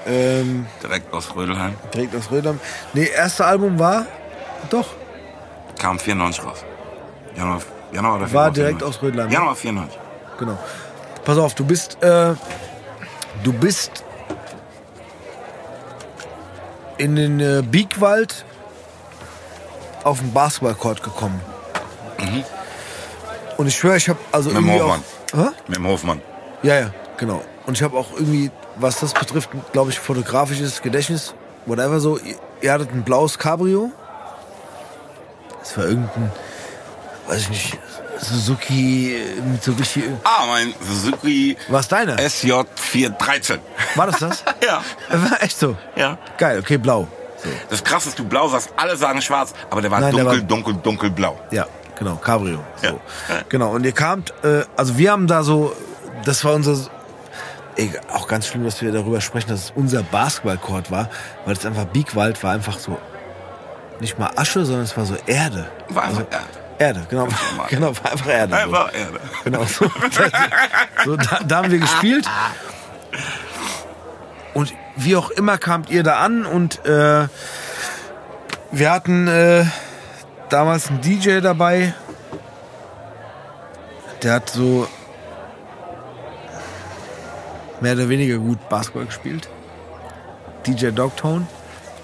äh, ähm, Direkt aus Rödelheim. direkt aus Rödam. Nee, erste Album war doch Kam 94 raus. Januar, Januar oder War Februar direkt 94. aus Rödelheim, ne? Januar 94. genau. Pass auf, du bist äh, du bist in den äh, Biegwald auf den Basketballcourt gekommen. Und ich schwöre, ich habe also Mhm. Mit irgendwie. Hä? Mit dem Hofmann. Ja, ja, genau. Und ich habe auch irgendwie, was das betrifft, glaube ich, fotografisches Gedächtnis, whatever so. Ihr, hattet ein blaues Cabrio. Das war irgendein, weiß ich nicht, Suzuki mit so richtig. Ah, mein Suzuki War deiner? SJ413. War das das? ja, War echt so. ja. Geil, okay, blau. Das krasse ist, du blau sagst, alle sagen schwarz, aber der war Nein, der dunkel, war- dunkel, dunkelblau. Ja, genau, Cabrio. So. Ja. Genau, und ihr kamt, äh, also wir haben da so, das war unser, ey, auch ganz schlimm, dass wir darüber sprechen, dass es unser Basketballcourt war, weil es einfach Biegwald war einfach so, nicht mal Asche, sondern es war so Erde. War einfach also, Erde. Erde, genau, genau, war einfach Erde. So. Einfach Erde. Genau, so, so da, da haben wir gespielt. Und wie auch immer kamt ihr da an und äh, wir hatten äh, damals einen DJ dabei, der hat so mehr oder weniger gut Basketball gespielt. DJ Dogtone.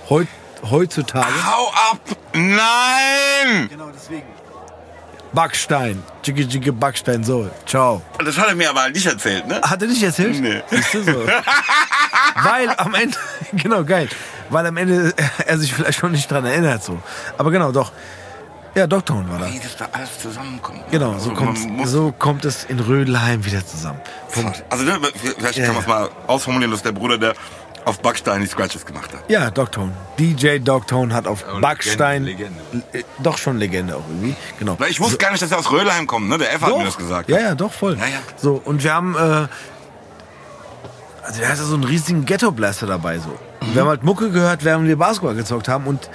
Heut, heutzutage. Hau ab! Nein! Genau deswegen. Backstein. Jigge Jigge Backstein, so. Ciao. Das hat er mir aber nicht erzählt, ne? Hat er nicht erzählt? Nee. Siehst du so. Weil am Ende, genau, geil. Weil am Ende er sich vielleicht schon nicht dran erinnert, so. Aber genau, doch. Ja, Dogtown war da. Wie das da alles zusammenkommt. Genau, Also so muss- so kommt es in Rödelheim wieder zusammen. Punkt. Also ne, vielleicht Ja, kann man es mal ausformulieren, dass der Bruder, der auf Backstein die Scratches gemacht hat. Ja, Dogtone. DJ Dogtone hat auf Und Backstein. Legende, Äh, Doch schon Legende auch irgendwie. Genau. Weil ich wusste gar nicht, dass er aus Rödelheim kommt, ne? Der F hat mir das gesagt. Ja, ja, doch, voll. Ja, ja. So, und wir haben, äh, also er hatte so einen riesigen Ghetto-Blaster dabei, so. Und Wir haben halt Mucke gehört, während wir Basketball gezockt haben und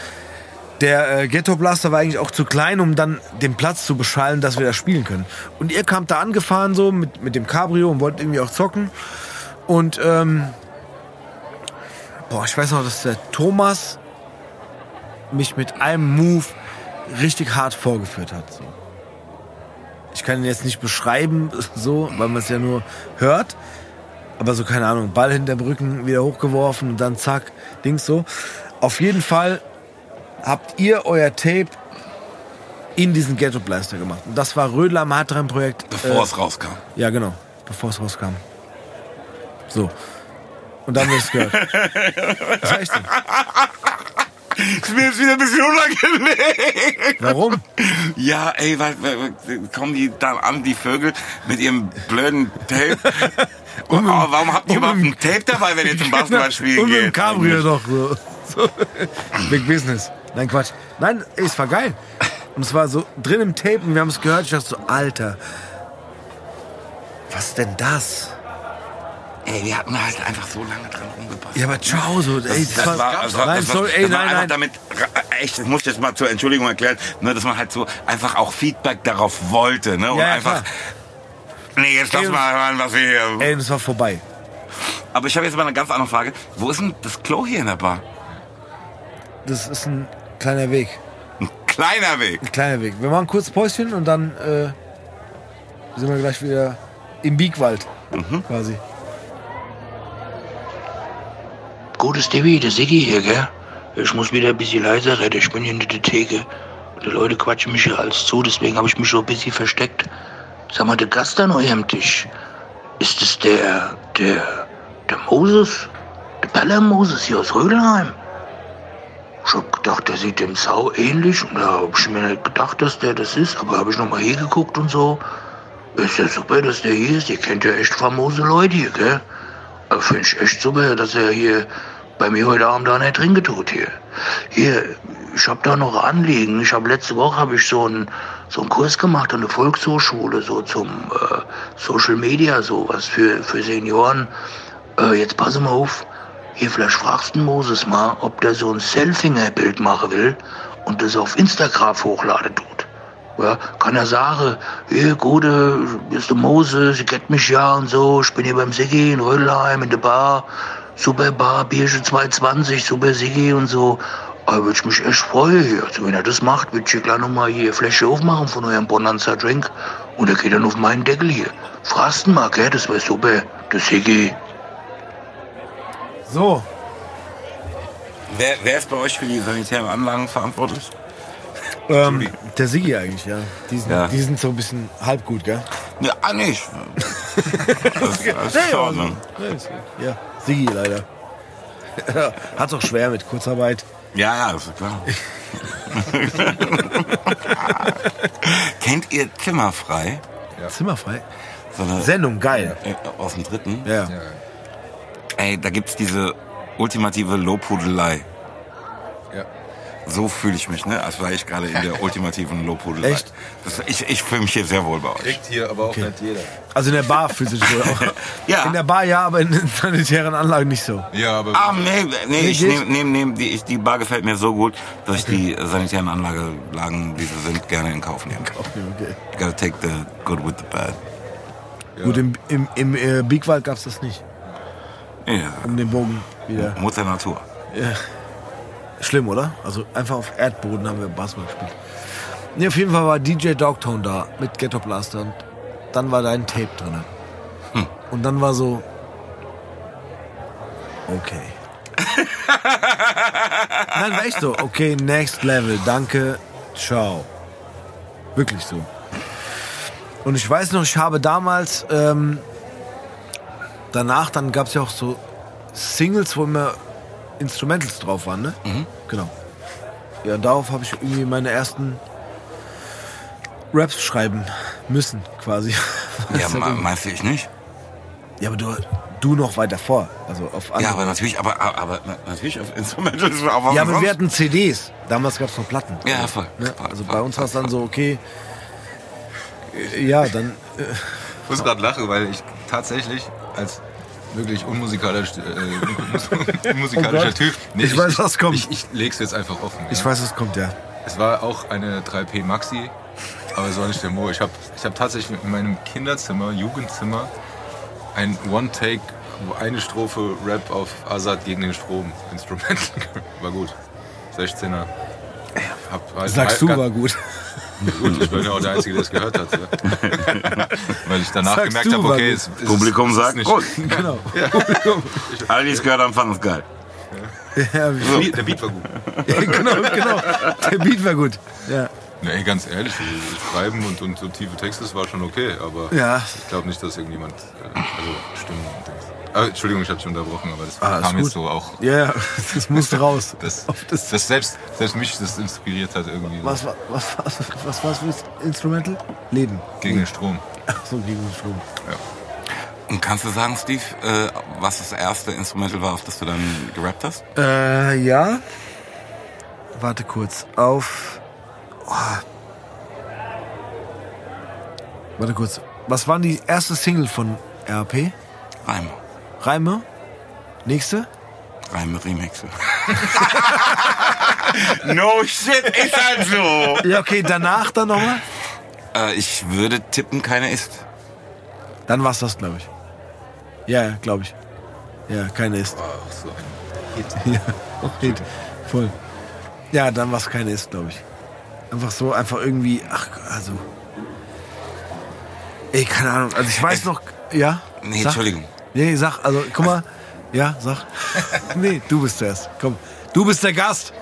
der äh, Ghetto-Blaster war eigentlich auch zu klein, um dann den Platz zu beschallen, dass wir da spielen können. Und ihr kamt da angefahren so mit, mit dem Cabrio und wollt irgendwie auch zocken. Und, ähm, boah, ich weiß noch, dass der Thomas mich mit einem Move richtig hart vorgeführt hat. So. Ich kann ihn jetzt nicht beschreiben, so, weil man es ja nur hört. Aber so, keine Ahnung, Ball hinterm Rücken wieder hochgeworfen und dann zack, Dings so. Auf jeden Fall habt ihr euer Tape in diesen Ghetto Blaster gemacht. Und das war Rödler am Hartrein Projekt. Bevor es rauskam. Ja, genau. Bevor es rauskam. So. Und dann ist es gehört. Das war echt so. Ist mir jetzt wieder ein bisschen unangenehm. Warum? Ja, ey, weil, kommen die dann an, die Vögel, mit ihrem blöden Tape. Und, oh, warum habt ihr überhaupt ein Tape dabei, wenn ihr zum Basketballspielen Und mit dem? Cabrio doch. So. so. Big Business. Nein, Quatsch. Nein, ey, es war geil. Und es war so drin im Tape und wir haben es gehört. Ich dachte so, Alter, was ist denn das? Ey, wir hatten halt einfach so lange dran rumgepasst. Ja, aber ciao, so, ey, das, Das war, war, das war, nein, das war, sorry, ey, das war nein, einfach nein. damit, echt, das muss ich jetzt mal zur Entschuldigung erklären, ne, dass man halt so einfach auch Feedback darauf wollte, ne, und Ja, ja, einfach, klar. nee, jetzt lass Ey, mal hören, was wir hier, Ey, das war vorbei. aber ich habe jetzt mal eine ganz andere Frage, wo ist denn das Klo hier in der Bar? Das ist ein kleiner Weg. Ein kleiner Weg. Ein kleiner Weg. Wir machen kurz Päuschen und dann äh, sind wir gleich wieder im Biegwald. Mhm. Quasi. Gutes Devi, der Siggi hier, gell? Ich muss wieder ein bisschen leiser reden, ich bin hier hinter der Theke. Die Leute quatschen mich hier alles zu, deswegen habe ich mich so ein bisschen versteckt. Sag mal, der Gast an eurem Tisch, ist es der, der, der Moses? Der Peller Moses hier aus Rödelheim? Ich hab gedacht, der sieht dem Sau ähnlich und da hab ich mir nicht gedacht, dass der das ist, aber habe ich nochmal hier geguckt und so. Ist ja super, dass der hier ist, ihr kennt ja echt famose Leute hier, gell? Aber Finde ich echt super, dass er hier bei mir heute Abend da nicht drin getut hier. Hier, ich habe da noch Anliegen. Ich habe letzte Woche habe ich so einen so Kurs gemacht an der Volkshochschule so zum äh, Social Media sowas für für Senioren. Äh, jetzt pass mal auf. Hier vielleicht fragst du Moses mal, ob der so ein Selfinger-Bild machen will und das auf Instagram hochladen tut. Ja, kann er sagen, hier, Gute, hier ist der Moses, ihr kennt mich ja und so, ich bin hier beim Siggi in Rödelheim in der Bar, super Bar, Bierchen 220, super Siggi und so. Aber würde ich mich echt freuen hier. Also wenn er das macht, würde ich hier gleich nochmal hier Fläche aufmachen von eurem Bonanza Drink und er geht dann auf meinen Deckel hier. Fragst ihn mal, gell, das wäre super, der Siggi. So, Wer, wer ist bei euch für die sanitären Anlagen verantwortlich? ähm, der Sigi eigentlich, ja. Die sind, Ja. die sind so ein bisschen halb gut, gell? Ja, ah, nicht. Das, das ist Ordnung. Ja, gut. Ja, Sigi leider. Hat's auch schwer mit Kurzarbeit. Ja, ja, das ist klar. Kennt ihr Zimmerfrei? Zimmerfrei. So eine, Sendung, geil. aus dem dritten? Ja. Ey, da gibt's diese ultimative Lobhudelei. Ja. So fühle ich mich, ne? Als wäre ich gerade in der ultimativen Lobhudelei. Echt? Das, ich ich fühle mich hier sehr wohl bei euch. Kriegt hier aber auch nicht jeder. Also in der Bar fühlt sich wohl auch. Ja. In der Bar ja, aber in den sanitären Anlagen nicht so. Ja, aber Ah, nee, nee, ich nehme nehm, nehm, die, ich, die Bar gefällt mir so gut, dass ich die sanitären Anlagen, die sie sind, gerne in Kauf nehmen kann. Okay, okay. You gotta take the good with the bad. Gut, im, im, im äh, Biegwald gab's das nicht. Ja, Um den Bogen wieder. Mutter Natur. Schlimm, oder? Also einfach auf Erdboden haben wir Basketball gespielt. Nee, auf jeden Fall war DJ Dogtone da mit Ghetto Blaster und dann war dein Tape drin. Und dann war so. Okay. Nein, war echt so. Okay, next level. Danke. Ciao. Wirklich so. Und ich weiß noch, ich habe damals, ähm, danach, dann gab es ja auch so Singles, wo immer Instrumentals drauf waren, ne? Genau. Ja, darauf habe ich irgendwie meine ersten Raps schreiben müssen, quasi. Ja, me- meinst du ich nicht? Ja, aber du, du noch weiter vor. Also auf andere. Ja, aber natürlich, aber, aber, aber natürlich auf Instrumentals. Auf Ja, aber sonst- wir hatten CDs. Damals gab es noch Platten. Ja, voll. Ne? Also voll, bei uns war es voll, dann so, okay. Ja, dann. Äh, Ich muss gerade lachen, weil ich tatsächlich als wirklich unmusikalisch, äh, unmusikalischer Oh. Typ. Ich weiß, was kommt. Ich, ich leg's jetzt einfach offen. ich ja. weiß, was kommt, ja. Es war auch eine 3P Maxi, aber es war nicht der Mo. Ich habe ich hab tatsächlich in meinem Kinderzimmer, Jugendzimmer, ein One-Take, eine Strophe Rap auf Azad gegen den Strom, Instrumental. War gut. 16er. Hab halt Sagst du, ganz- war gut. Gut, ich bin ja auch der Einzige, der es gehört hat. Ja. Weil ich danach Sagst gemerkt habe, okay, es, es Publikum es ist sagt, nicht. gut. Genau. Alle, die es gehört haben, fanden es geil. Ja, wie- Der Beat- Der Beat war gut. ja, genau, genau. Der Beat war gut. Ja. Nee, ganz ehrlich, Schreiben und, und so tiefe Texte, das war schon okay, aber Ja. ich glaube nicht, dass irgendjemand, äh, also Stimmen und Ah, Entschuldigung, ich habe dich unterbrochen, aber das Ah, kam jetzt so auch, Ja, ja, das musste raus. Auf das- dass selbst, selbst mich das inspiriert hat irgendwie Was war was, was, was war's für ein Instrumental? Leben. gegen den Strom. Ach so, gegen den Strom. Und kannst du sagen, Steve, äh, was das erste Instrumental war, auf das du dann gerappt hast? Äh, ja. Warte kurz. Auf. Oh. Warte kurz. Was war die erste Single von RP? Reime. Reime? Nächste? Reime, Remixe. no shit, ist halt so. Ja, okay, danach dann nochmal? Äh, ich würde tippen, keine ist. Dann war's das, glaube ich. Ja, glaube ich. Ja, keine ist. Ach, so ein Ja, okay, voll. Ja, dann war's keine ist, glaube ich. Einfach so, einfach irgendwie, ach, also. Ey, keine Ahnung. Also ich weiß noch, ja? Nee, Sag. Entschuldigung. Nee, sag, also, guck mal. Ja, sag. nee, du bist zuerst. Komm. Du bist der Gast.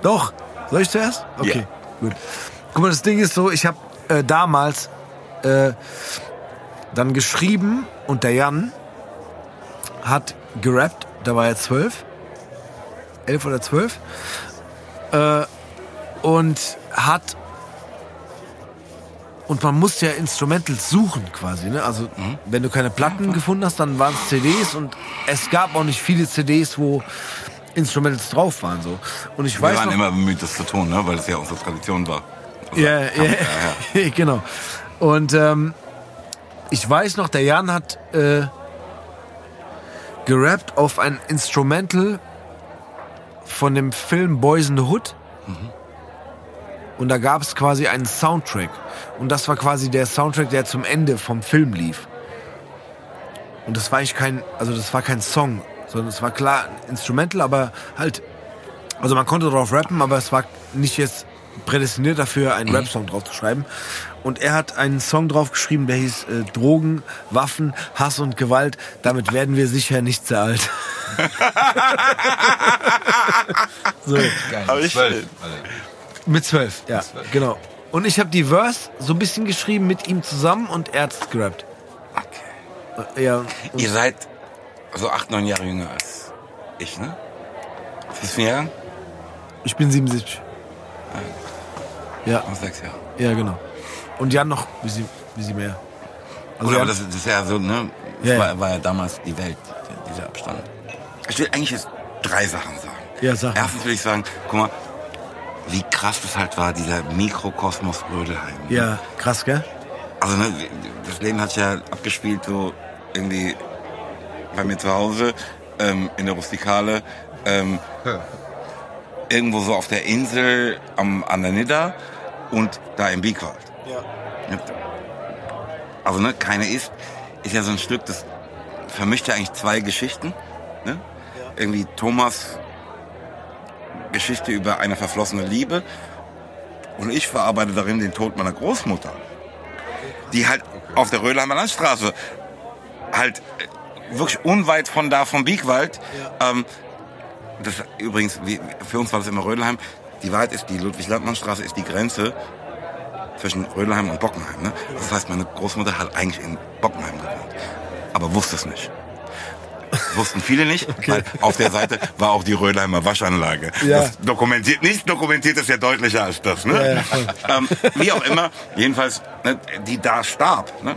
Doch. Soll ich zuerst? Okay, Ja. gut. Guck mal, das Ding ist so, ich habe äh, damals äh, dann geschrieben und der Jan hat gerappt, da war er zwölf. Elf oder zwölf. Äh, und hat und man musste ja Instrumentals suchen quasi. Ne? Also wenn du keine Platten gefunden hast, dann waren es CDs und es gab auch nicht viele CDs, wo Instrumentals drauf waren. So. Und ich Wir weiß waren noch, immer bemüht, das zu tun, ne? weil es ja unsere Tradition war. Also, ja, ja, ja, genau. Und ähm, ich weiß noch, der Jan hat äh, gerappt auf ein Instrumental von dem Film Boys in the Hood. Und da gab es quasi einen Soundtrack. Und das war quasi der Soundtrack, der zum Ende vom Film lief. Und das war eigentlich kein, also das war kein Song, sondern es war klar ein Instrumental, aber halt, also man konnte darauf rappen, aber es war nicht jetzt prädestiniert dafür, einen Rap-Song drauf zu schreiben. Und er hat einen Song drauf geschrieben, der hieß äh, Drogen, Waffen, Hass und Gewalt. Damit werden wir sicher nicht sehr alt. so. Geil. Aber ich-. Mit zwölf, ja, zwölf. genau. Und ich habe die Verse so ein bisschen geschrieben mit ihm zusammen und er hat's gerappt. Okay. Ja, Ihr seid so acht, neun Jahre jünger als ich, ne? Für ein Jahrgang? ich bin 77. Ja, Oh, sechs Jahre. ja, genau. Und Jan noch ein bisschen, bisschen mehr. Also Gut, aber das, das ist ja so, ne? Das Ja, ja. war, war ja damals die Welt, dieser Abstand. Ich will eigentlich jetzt drei Sachen sagen. Ja, sag. Erstens will ich sagen, guck mal, wie krass das halt war, dieser Mikrokosmos Rödelheim. ne? Ja, krass, gell? Also ne, das Leben hat sich ja abgespielt so irgendwie bei mir zu Hause, ähm, in der Rustikale, ähm, irgendwo so auf der Insel am, an der Nidda und da im Biegwald. Ja. Also ne, keine ist, ist ja so ein Stück, das vermischt ja eigentlich zwei Geschichten. Ne? Irgendwie Thomas Geschichte über eine verflossene Liebe und ich verarbeite darin den Tod meiner Großmutter, die halt auf der Rödelheimer Landstraße halt äh, wirklich unweit von da vom Biegwald, ähm, das übrigens, für uns war das immer Rödelheim, die Wahrheit ist, die Ludwig-Landmann-Straße ist die Grenze zwischen Rödelheim und Bockenheim. Ne? Das heißt, meine Großmutter hat eigentlich in Bockenheim gewohnt, aber wusste es nicht. Wussten viele nicht, weil auf der Seite war auch die Rödelheimer Waschanlage. Ja. Das dokumentiert, nicht dokumentiert ist ja deutlicher als das. Ne? Ja, ja, ähm, wie auch immer, jedenfalls, ne, die da starb. Ne?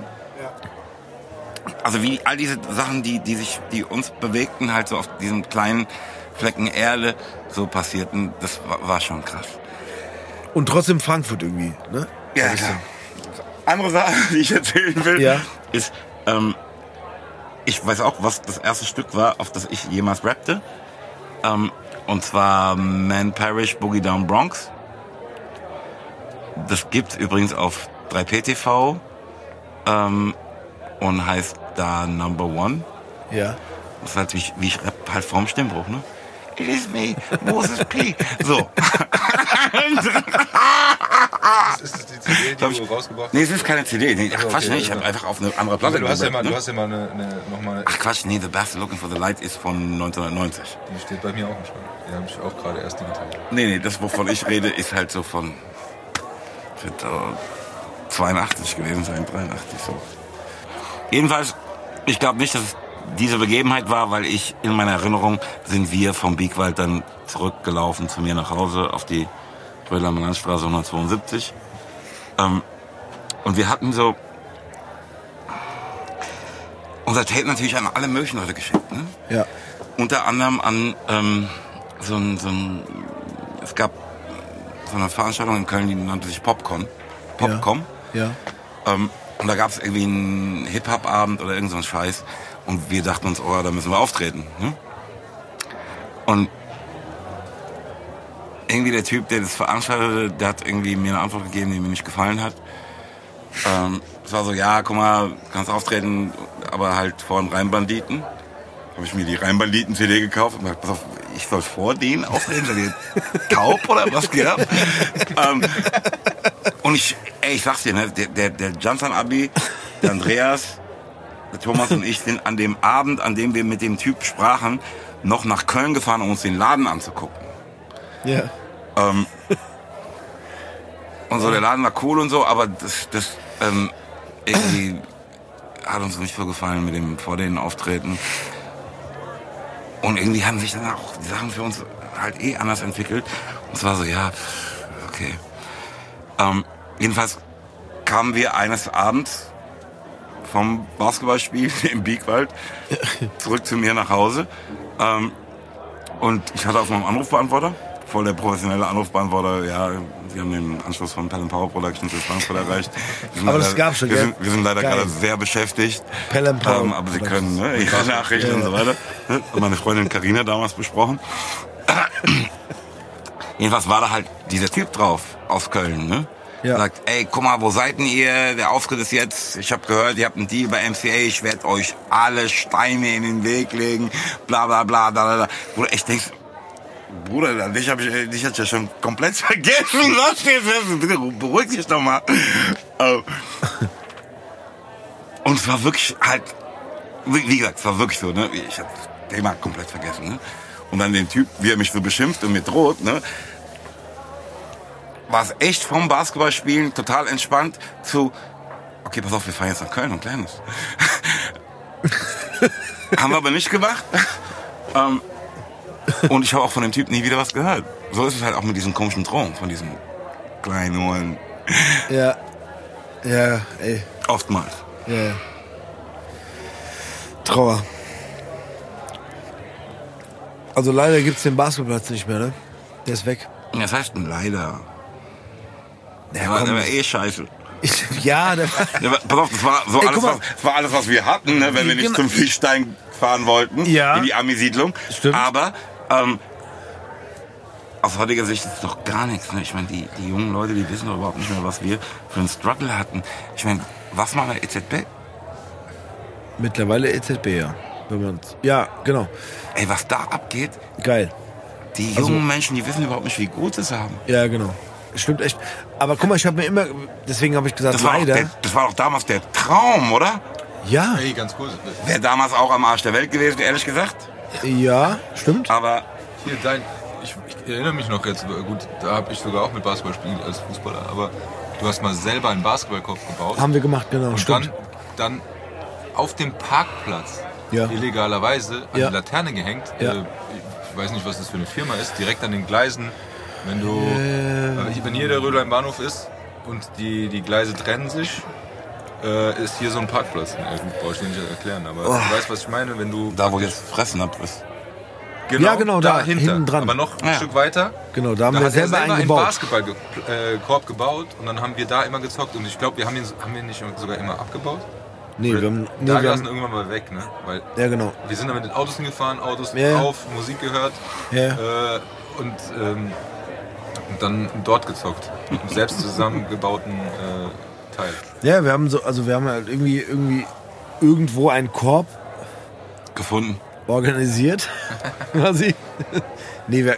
also wie all diese Sachen, die, die sich, die uns bewegten, halt so auf diesem kleinen Flecken Erde so passierten, das war, war schon krass. Und trotzdem Frankfurt irgendwie, ne? Ja, klar. Andere Sache, die ich erzählen will, Ja. ist, ähm, ich weiß auch, was das erste Stück war, auf das ich jemals rappte. Ähm, und zwar Man Parish Boogie Down Bronx. Das gibt's übrigens auf 3PTV ähm, und heißt da Number One. Ja. Das ist halt wie ich, wie ich rap, halt vorm Stimmbruch, ne? It is me, Moses P. So. Ist das die CD, die ich- du rausgebracht hast? Nee, es ist keine CD. Nee, ach, Also, Quatsch, okay, nee, ich ja. habe einfach auf eine andere Platte Du hast ja mal, du ne? hast ja mal eine, eine, nochmal, Ach Quatsch, nee, The Bastard Looking for the Light ist von 1990. die steht bei mir auch im Schrank. Die habe ich auch gerade erst digital. Nee, nee, das, wovon ich rede, ist halt so von wird, äh, 82 gewesen sein, 83 so. Jedenfalls, ich glaube nicht, dass es diese Begebenheit war, weil ich in meiner Erinnerung sind wir vom Biegwald dann zurückgelaufen zu mir nach Hause auf die Rödermer Landstraße 172. Ähm, und wir hatten so unser Tape natürlich an alle möglichen Leute geschickt. Ne? Ja. Unter anderem an ähm, so ein, so ein, es gab so eine Veranstaltung in Köln, die nannte sich Popcon. Popcom. Ja. Ähm, und da gab es irgendwie einen Hip-Hop-Abend oder irgend so einen Scheiß. Und wir dachten uns, oh, da müssen wir auftreten. Ne? Und irgendwie der Typ, der das veranstaltete, der hat irgendwie mir eine Antwort gegeben, die mir nicht gefallen hat. Ähm, es war so, ja, guck mal, kannst auftreten, aber halt vor den Rheinbanditen. Habe ich mir die Rheinbanditen-CD gekauft und gesagt, pass auf, ich soll vor denen auftreten, seid ihr taub oder was geht ab? ähm, und ich, ey, ich sag's dir, ne, der, der, der Johnson Abi, der Andreas, der Thomas und ich sind an dem Abend, an dem wir mit dem Typ sprachen, noch nach Köln gefahren, um uns den Laden anzugucken. Ja. Ähm, und so, der Laden war cool und so, aber das, das ähm, irgendwie hat uns nicht so gefallen mit dem vor denen Auftreten. Und irgendwie haben sich dann auch die Sachen für uns halt eh anders entwickelt. Und es war so, ja, okay. Ähm, jedenfalls kamen wir eines Abends vom Basketballspiel im Biegwald zurück zu mir nach Hause. Ähm, und ich hatte auf meinem Anrufbeantworter, voll der professionelle Anrufbeantworter, ja, Sie haben den Anschluss von Pelham Power Productions in Frankfurt erreicht. Aber das leider- gab's schon, wir sind, wir sind leider Geil. gerade sehr beschäftigt. Pelham Power Ähm, aber Sie können ne, Ihre Nachrichten Ja, und so weiter. Ne? Meine Freundin Karina damals besprochen. Jedenfalls war da halt dieser Typ drauf aus Köln, ne? Ja. Sagt, ey, guck mal, wo seid denn ihr? Der Auftritt ist jetzt. Ich habe gehört, ihr habt einen Deal bei MCA. Ich werde euch alle Steine in den Weg legen. Bla bla bla. bla, bla. Bruder, ich denk, Bruder, dich hab ich, äh, dich hat ja schon komplett vergessen. Ist? Bitte beruhig dich doch mal. Ähm, Und es war wirklich halt, wie wie gesagt, es war wirklich so, ne? Ich hab das Thema komplett vergessen, ne? Und dann den Typ, wie er mich so beschimpft und mir droht, ne? War es echt vom Basketballspielen total entspannt zu, okay, pass auf, wir fahren jetzt nach Köln und das. Haben wir aber nicht gemacht. ähm, und ich habe auch von dem Typ nie wieder was gehört. So ist es halt auch mit diesen komischen Drohungen von diesen kleinen Ohren. Ja. Ja, ey. Oftmals. Ja, ja. Trauer. Also leider gibt's den Basketballplatz nicht mehr, ne? Der ist weg. Das heißt leider. Ja, Der der war eh scheiße. Ich, ja, der, Der war, pass auf, das war so Ey, alles, was, das war alles, was wir hatten, ne, wenn wir nicht zum Fischstein fahren wollten, Ja. in die Ami-Siedlung. Stimmt. Aber ähm, aus heutiger Sicht ist es doch gar nichts. Ne? Ich meine, die, die jungen Leute, die wissen doch überhaupt nicht mehr, was wir für einen Struggle hatten. Ich meine, was machen wir EZB? mittlerweile EZB, ja. Wenn man's, ja, genau. Ey, was da abgeht, Geil. die Also- jungen Menschen, die wissen überhaupt nicht, wie gut sie es haben. Ja, genau. Stimmt echt. Aber guck mal, ich habe mir immer, deswegen habe ich gesagt, Das war, auch leider. der, das war doch damals der Traum, oder? ja, Hey, ganz kurz. Wäre damals auch am Arsch der Welt gewesen, ehrlich gesagt. ja, stimmt. Aber Hier, dein, ich, ich erinnere mich noch jetzt, gut, da habe ich sogar auch mit Basketball gespielt als Fußballer, aber du hast mal selber einen Basketballkopf gebaut Haben wir gemacht, genau. und stimmt. dann, dann auf dem Parkplatz Ja. illegalerweise an Ja. die Laterne gehängt. Ja. Äh, ich weiß nicht, was das für eine Firma ist, direkt an den Gleisen. Wenn du, Äh. wenn hier der Rödelheim Bahnhof ist und die, die Gleise trennen sich äh, ist hier so ein Parkplatz. Ja, gut, brauche ich dir nicht erklären, aber Oh. du weißt, was ich meine, wenn du Da, wo ihr jetzt fressen habt, ist. Ja, genau, da, dahinter, hinten dran. aber noch ein Ja. Stück weiter. Genau, da haben Da wir er selber selber einen. Basketballkorb äh, Korb gebaut und dann haben wir da immer gezockt und ich glaube, wir haben ihn, haben ihn nicht sogar immer abgebaut. nee, wir haben, nee, da wir lassen irgendwann mal weg, ne? Weil ja genau. wir sind dann mit den Autos hingefahren, Autos ja. auf, Musik gehört Ja. äh, und, ähm, und dann dort gezockt. Mit einem selbst zusammengebauten äh, Teil. Ja, wir haben so, also wir haben halt irgendwie, irgendwie irgendwo einen Korb Gefunden. organisiert, quasi. nee, wir,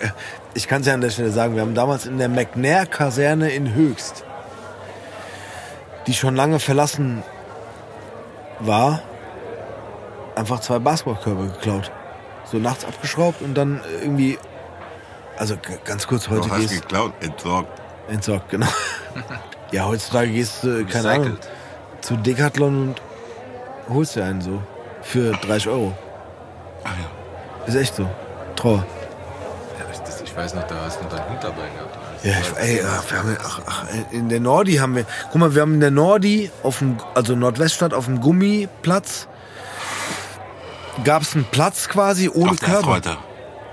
ich kann es ja an der Stelle sagen, wir haben damals in der McNair-Kaserne in Höchst, die schon lange verlassen war, einfach zwei Basketballkörbe geklaut. So nachts abgeschraubt und dann irgendwie, also ganz kurz, heute heißt gehst geklaut? Entsorgt. entsorgt, genau. ja, heutzutage gehst du, keine Ahnung, zu Decathlon und holst dir einen so. Für 30 Euro. Ach ja. Ist echt so. Trauer. Ja, ich, das, ich weiß noch, da hast du noch deinen Hund dabei gehabt. Ja, ich, ey, ach, wir haben, ach, ach, in der Nordi haben wir, guck mal, wir haben in der Nordi, auf dem, also Nordweststadt, auf dem Gummiplatz, gab es einen Platz quasi ohne Auf der Körbe.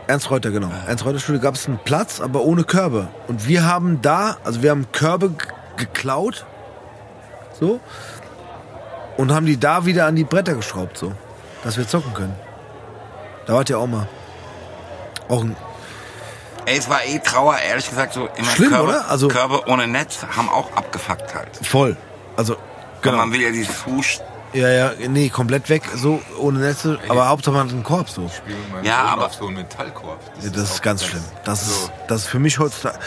Ernst Reuter, genau. Ernst Reuter Schule gab es einen Platz, aber ohne Körbe. Und wir haben da, also wir haben Körbe geklaut, so, und haben die da wieder an die Bretter geschraubt, so, dass wir zocken können. Da wart ihr auch mal. Auch ein, Ey, es war eh Trauer, ehrlich gesagt, so immer Schlimm, Körbe, oder? Also- Körbe ohne Netz haben auch abgefuckt halt. voll. Also, Genau. genau. Man will ja dieses Fuß. Ja, ja, nee, komplett weg, so ohne Netze, aber Hauptsache man hat einen Korb so. Spiel mit meinem Ja, Sohn aber- auf so einen Metallkorb. Ja, das ist auch ganz schlimm. Das ist, so. das ist für mich heutzutage.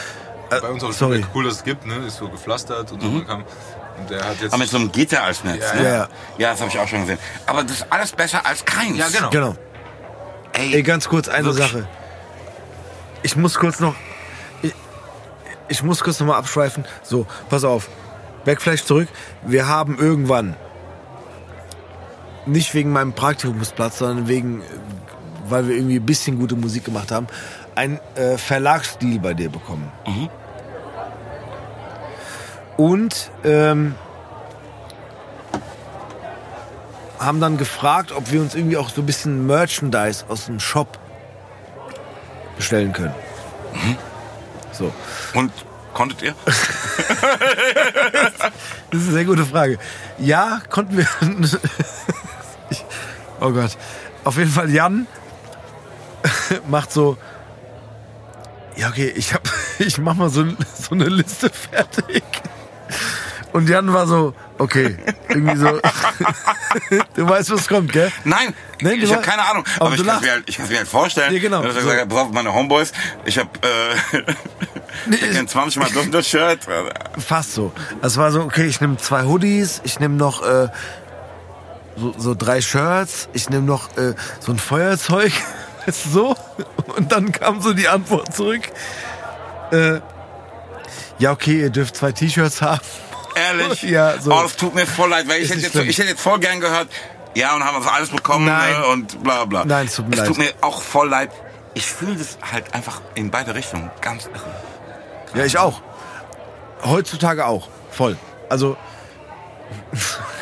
Äh, Bei uns auch sorry. cool, dass es gibt, ne? Ist so gepflastert und so. Man kann, und der hat jetzt. Aber mit so einem Gitter als Netz. Ja, ne? ja. Ja. ja, das habe ich auch schon gesehen. Aber das ist alles besser als keins. Ja, genau. Genau. Ey, Ey, ganz kurz eine Wirklich? Sache. Ich muss kurz noch. Ich, ich muss kurz noch mal abschweifen. So, pass auf. Backflash zurück. Wir haben irgendwann, nicht wegen meinem Praktikumsplatz, sondern wegen, weil wir irgendwie ein bisschen gute Musik gemacht haben, einen äh, Verlagsdeal bei dir bekommen. Und ähm, haben dann gefragt, ob wir uns irgendwie auch so ein bisschen Merchandise aus dem Shop bestellen können. So. und konntet ihr? Das ist eine sehr gute Frage. Ja, konnten wir. ich, oh Gott. Auf jeden Fall Jan macht so. Ja, okay, ich hab, ich mach mal so, so eine Liste fertig. Und Jan war so, okay, irgendwie so. du weißt, was kommt, gell? Nein, Nee, ich habe keine Ahnung. aber Aber, ich kann mir halt, ich mir halt vorstellen. Ja, genau. Dass er So. gesagt pass auf, meine Homeboys, ich habe äh, ich kenn 20 Mal das Shirt. Fast so. Es war so, okay, ich nehme zwei Hoodies, ich nehme noch äh, so, so drei Shirts, ich nehme noch äh, so ein Feuerzeug, so. Und dann kam so die Antwort zurück. Äh, ja, okay, ihr dürft zwei T-Shirts haben. Ehrlich? Ja, so. Oh, es tut mir voll leid, weil ich hätte, jetzt, ich hätte jetzt voll gern gehört, ja, und haben wir alles bekommen Nein. ne, und bla bla. Nein, es tut mir es leid. tut mir auch voll leid. Ich fühle das halt einfach in beide Richtungen. Ganz irre. Ja, ich auch. Heutzutage auch. Voll. Also,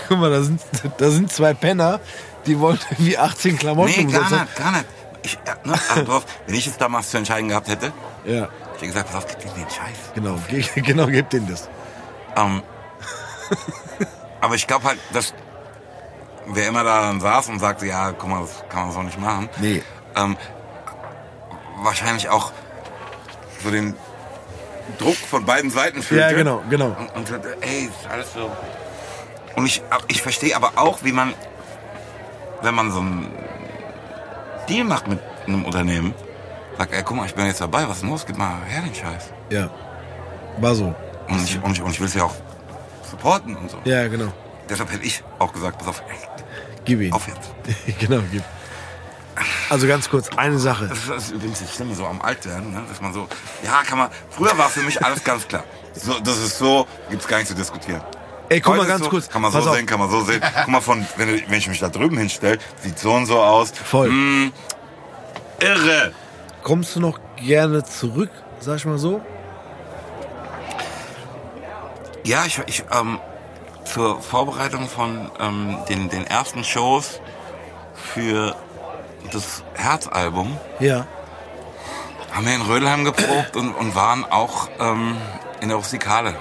guck mal, da sind, da sind zwei Penner, die wollen irgendwie 18 Klamotten Nee, gar umsetzen. nicht, gar nicht. Ich, ne, also drauf, wenn ich es damals zu entscheiden gehabt hätte, Ja, hätte ich gesagt, pass auf, gib dir den Scheiß. genau. Ge genau, gebt denen das. Ähm, aber ich glaube halt, dass wer immer da dann saß und sagte, ja, guck mal, das kann man so nicht machen, Nee. ähm, wahrscheinlich auch so den Druck von beiden Seiten fühlte. Ja, genau, genau. Und, und sagte, ey, ist alles so. Und ich, ich verstehe aber auch, wie man, wenn man so einen Deal macht mit einem Unternehmen, sagt, ey, guck mal, ich bin jetzt dabei, was ist denn los? Gib mal her den Scheiß. Ja. War so. Und ich, und ich, und ich will es ja auch supporten und so. Ja, genau. Deshalb hätte ich auch gesagt, pass auf, ey, Gib ihn. auf jetzt. genau, gib. Also ganz kurz, eine Sache. Das ist, das ist übrigens das Schlimme so am Altwerden, ne? dass man so, ja, kann man, früher war für mich alles ganz klar. So, das ist so, gibt's gar nicht zu diskutieren. Ey, guck mal ganz so, kurz. Kann man so Pass auf. sehen, kann man so sehen. Guck mal, von, wenn, wenn ich mich da drüben hinstelle, sieht so und so aus. Voll. Mm, irre. Kommst du noch gerne zurück, sag ich mal so? Ja, ich, ich, ähm, zur Vorbereitung von ähm, den, den ersten Shows für das Herzalbum Ja. haben wir in Rödelheim geprobt und, und waren auch ähm, in der Rustikale.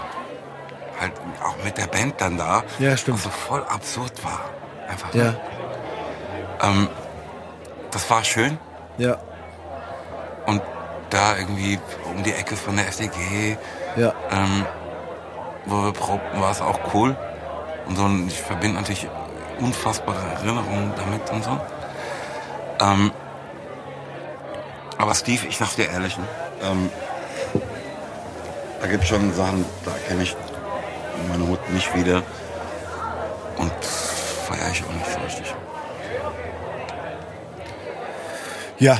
Halt auch mit der Band dann da. Ja, stimmt. Was so voll absurd war. Einfach. Ja. Ähm, das war schön. Ja. Und da irgendwie um die Ecke von der FDG, Ja. ähm, wo wir probten, war es auch cool. Und so, und ich verbinde natürlich unfassbare Erinnerungen damit und so. Ähm, aber Steve, ich sag dir ehrlich, ne, ähm, da gibt schon Sachen, da erkenne ich meine Hut nicht wieder. Und feiere ich auch nicht so richtig. Ja.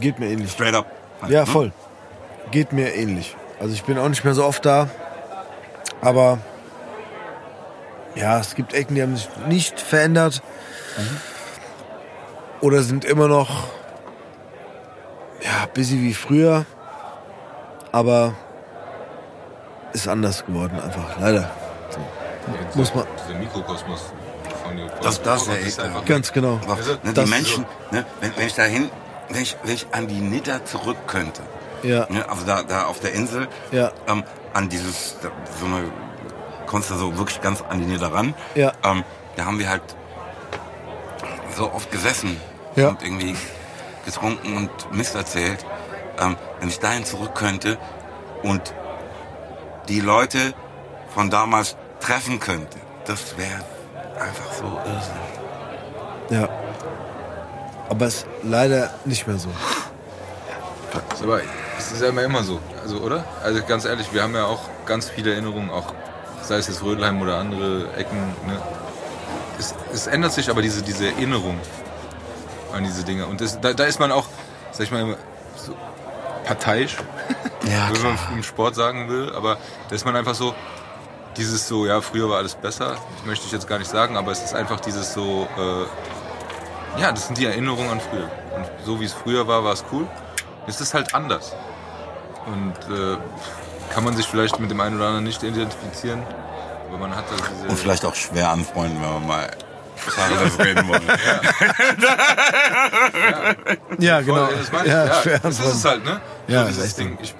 Geht mir ähnlich. Straight up. Ja, voll. Geht mir ähnlich. Also ich bin auch nicht mehr so oft da. Aber ja, es gibt Ecken, die haben sich nicht verändert. Oder sind immer noch ja, busy wie früher. Aber ist anders geworden einfach. Leider. Muss man- Dieser Mikrokosmos von dir. Das- das ist ja ist einfach. Ganz genau. Aber, Also, ne, die das- Menschen, ne, wenn, wenn ich dahin, wenn ich, wenn ich an die Nidda zurück könnte, Ja. ne, also da, da auf der Insel, Ja. ähm, an dieses, da, so eine, kommst du so wirklich ganz an die Nidda ran, Ja. ähm, da haben wir halt so oft gesessen Ja. und irgendwie getrunken und Mist erzählt. Ähm, wenn ich dahin zurück könnte und die Leute von damals treffen könnte, das wäre einfach so irrsinnig. Ja. Aber es ist leider nicht mehr so. Ist Aber es ist ja immer, immer so, also oder? Also ganz ehrlich, wir haben ja auch ganz viele Erinnerungen, auch sei es jetzt Rödelheim oder andere Ecken. Ne? Es, es ändert sich aber diese, diese Erinnerung an diese Dinge. Und das, da, da ist man auch, sag ich mal, immer so parteiisch, Ja, wenn man im Sport sagen will. Aber da ist man einfach so, dieses so, ja, früher war alles besser, das möchte ich jetzt gar nicht sagen, aber es ist einfach dieses so, äh, ja, das sind die Erinnerungen an früher. Und so wie es früher war, war es cool. Es ist halt anders. Und äh, kann man sich vielleicht mit dem einen oder anderen nicht identifizieren, aber man hat halt diese... Und vielleicht auch schwer anfreunden, wenn wir mal Tacheles reden wollen. Ja, genau. Voll, das. Ja, Ja, das ist es halt, ne? Ja, so ist dieses. Ding. Ich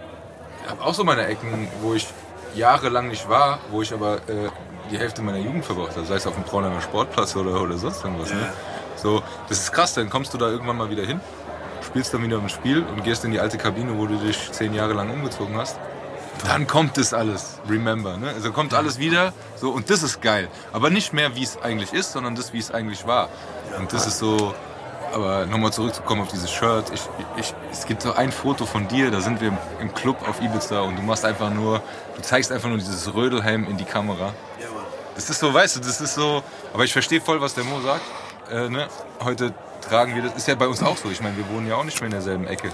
habe auch so meine Ecken, wo ich jahrelang nicht war, wo ich aber äh, die Hälfte meiner Jugend verbracht habe, sei es auf dem Braunheimer Sportplatz oder, oder sonst irgendwas. Ne? So, das ist krass, dann kommst du da irgendwann mal wieder hin, spielst dann wieder ein Spiel und gehst in die alte Kabine, wo du dich zehn Jahre lang umgezogen hast. Dann kommt das alles, remember, ne? Also kommt alles wieder, so und das ist geil. Aber nicht mehr, wie es eigentlich ist, sondern das, wie es eigentlich war. Und das ist so, aber nochmal zurückzukommen auf dieses Shirt. Ich, ich, es gibt so ein Foto von dir, da sind wir im, im Club auf Ibiza und du machst einfach nur, du zeigst einfach nur dieses Rödelheim in die Kamera. Das ist so, weißt du, das ist so, aber ich verstehe voll, was der Mo sagt. Äh, ne? Heute tragen wir das, ist ja bei uns auch so. Ich meine, wir wohnen ja auch nicht mehr in derselben Ecke.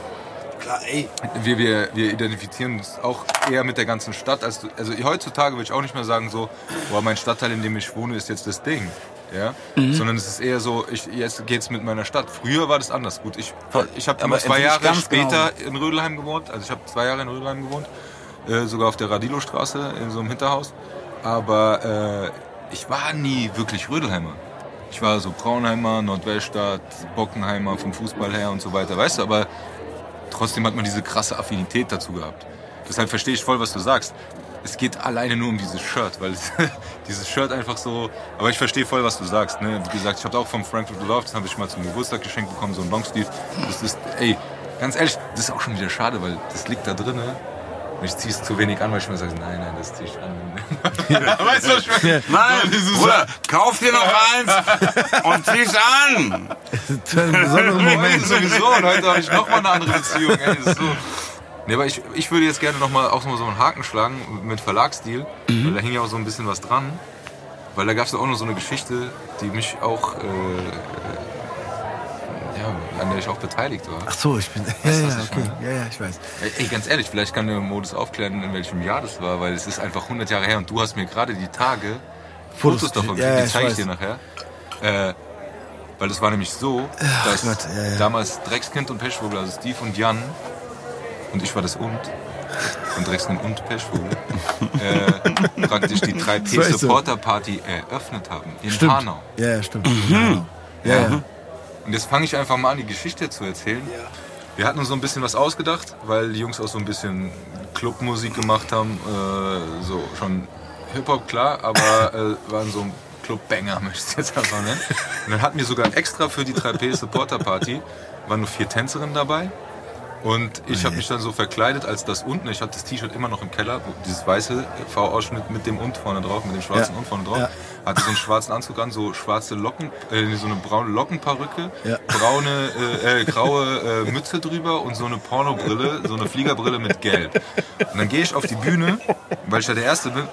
Klar, ey. Wir, wir, wir identifizieren uns auch eher mit der ganzen Stadt. Als, also heutzutage würde ich auch nicht mehr sagen so, boah, mein Stadtteil, in dem ich wohne, ist jetzt das Ding. Ja? Mhm. Sondern es ist eher so, ich, jetzt geht's mit meiner Stadt. Früher war das anders. Gut, ich, ich habe zwei Jahre später in Rödelheim gewohnt. Also ich habe zwei Jahre in Rödelheim gewohnt. Äh, sogar auf der Radilo-Straße in so einem Hinterhaus. Aber äh, ich war nie wirklich Rödelheimer. Ich war so Braunheimer, Nordweststadt, Bockenheimer vom Fußball her und so weiter, weißt du, aber trotzdem hat man diese krasse Affinität dazu gehabt. Deshalb verstehe ich voll, was du sagst. Es geht alleine nur um dieses Shirt, weil es, dieses Shirt einfach so. Aber ich verstehe voll, was du sagst. Ne? Wie gesagt, ich habe auch vom Frankfurt Love, das habe ich mal zum Geburtstag geschenkt bekommen, so ein Longsleeve. Das ist, ey, ganz ehrlich, das ist auch schon wieder schade, weil das liegt da drin. Und ich ziehe es zu wenig an, weil ich mir sage, nein, nein, das ziehe ich an. weißt du, was ich meine? Nein, Bruder, kauf dir noch eins und zieh's an. Das ist ein besonderer Moment sowieso und heute habe ich noch mal eine andere Beziehung. Ey, das ist so. Nee, aber ich, ich würde jetzt gerne noch mal auch noch mal so einen Haken schlagen mit Verlagsstil, weil da hing ja auch so ein bisschen was dran. Weil da gab es auch noch so eine Geschichte, die mich auch, äh, ja, an der ich auch beteiligt war. Ach so, ich bin. Ja, Weißt ja, ich okay. meine? Ja, ja, ich weiß. Ey, ganz ehrlich, vielleicht kann der Modus aufklären, in welchem Jahr das war, weil es ist einfach 100 Jahre her und du hast mir gerade die Tage Fotos, Fotos- davon ja, ja, die zeige ich dir nachher. Äh, weil es war nämlich so, dass Gott, ja, ja. damals Dreckskind und Pechvogel, also Steve und Jan, und ich war das Und, von Drecksmann und Peschvogel, äh, praktisch die So 3P ist es. Supporter Party eröffnet haben. In Stimmt. Hanau. Ja, ja, stimmt. Ja, ja. ja. Und jetzt fange ich einfach mal an, die Geschichte zu erzählen. Wir hatten uns so ein bisschen was ausgedacht, weil die Jungs auch so ein bisschen Clubmusik gemacht haben. Äh, so schon Hip-Hop, klar, aber äh, waren so ein Clubbanger, möchte ich jetzt einfach nennen. Und dann hatten wir sogar extra für die 3P Supporter Party, waren nur vier Tänzerinnen dabei. Und ich habe mich dann so verkleidet als das unten. Ich hatte das T-Shirt immer noch im Keller, dieses weiße V-Ausschnitt mit dem und vorne drauf, mit dem schwarzen Ja. und vorne drauf. Ja. Hatte so einen schwarzen Anzug an, so schwarze Locken, äh, so eine braune Lockenperücke, Ja. braune, äh, äh, graue äh, Mütze drüber und so eine Pornobrille, so eine Fliegerbrille mit Gelb. Und dann gehe ich auf die Bühne, weil ich ja der Erste bin.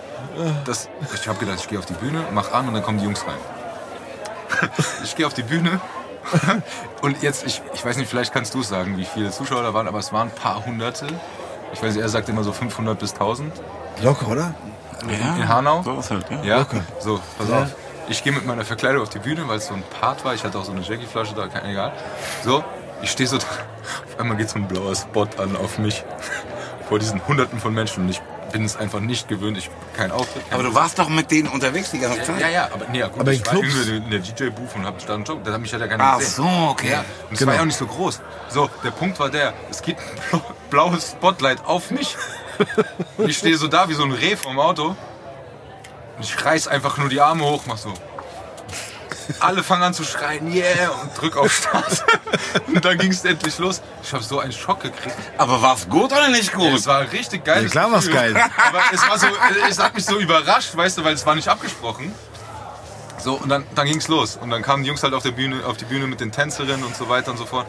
Das, ich habe gedacht, ich gehe auf die Bühne, mach an und dann kommen die Jungs rein. Ich gehe auf die Bühne und jetzt, ich, ich weiß nicht, vielleicht kannst du es sagen, wie viele Zuschauer da waren, aber es waren ein paar Hunderte. Ich weiß nicht, er sagt immer so 500 bis 1000 Locker, oder? Ja, in Hanau. So ist halt, ja. Ja, so, pass auf. Ich gehe mit meiner Verkleidung auf die Bühne, weil es so ein Part war. Ich hatte auch so eine Jackie-Flasche da, kein, egal. So, ich stehe so da. Auf einmal geht so ein blauer Spot an auf mich. Vor diesen Hunderten von Menschen. Und ich bin es einfach nicht gewöhnt. Ich kein Auftritt. Kein Aber du warst doch mit denen unterwegs die ganze Zeit. ja, ja, aber nee, ja, gut, Aber in ich war in der DJ-Booth und hab da einen Job. Da hat mich ja gar nicht Ach gesehen. so, okay. Ja, und es Genau. war ja auch nicht so groß. So, der Punkt war der, es geht ein blau- blaues Spotlight auf mich. Und ich stehe so da wie so ein Reh vom Auto. Und ich reiß einfach nur die Arme hoch, mach so. Alle fangen an zu schreien, yeah, und drück auf Start. Und dann ging es endlich los. Ich habe so einen Schock gekriegt. Aber war's gut oder nicht gut? Es war richtig geil. Ja, klar war's geil. Aber es war so, es hat mich so überrascht, weißt du, weil es war nicht abgesprochen. So, und dann, dann ging's los. Und dann kamen die Jungs halt auf, der Bühne, auf die Bühne mit den Tänzerinnen und so weiter und so fort.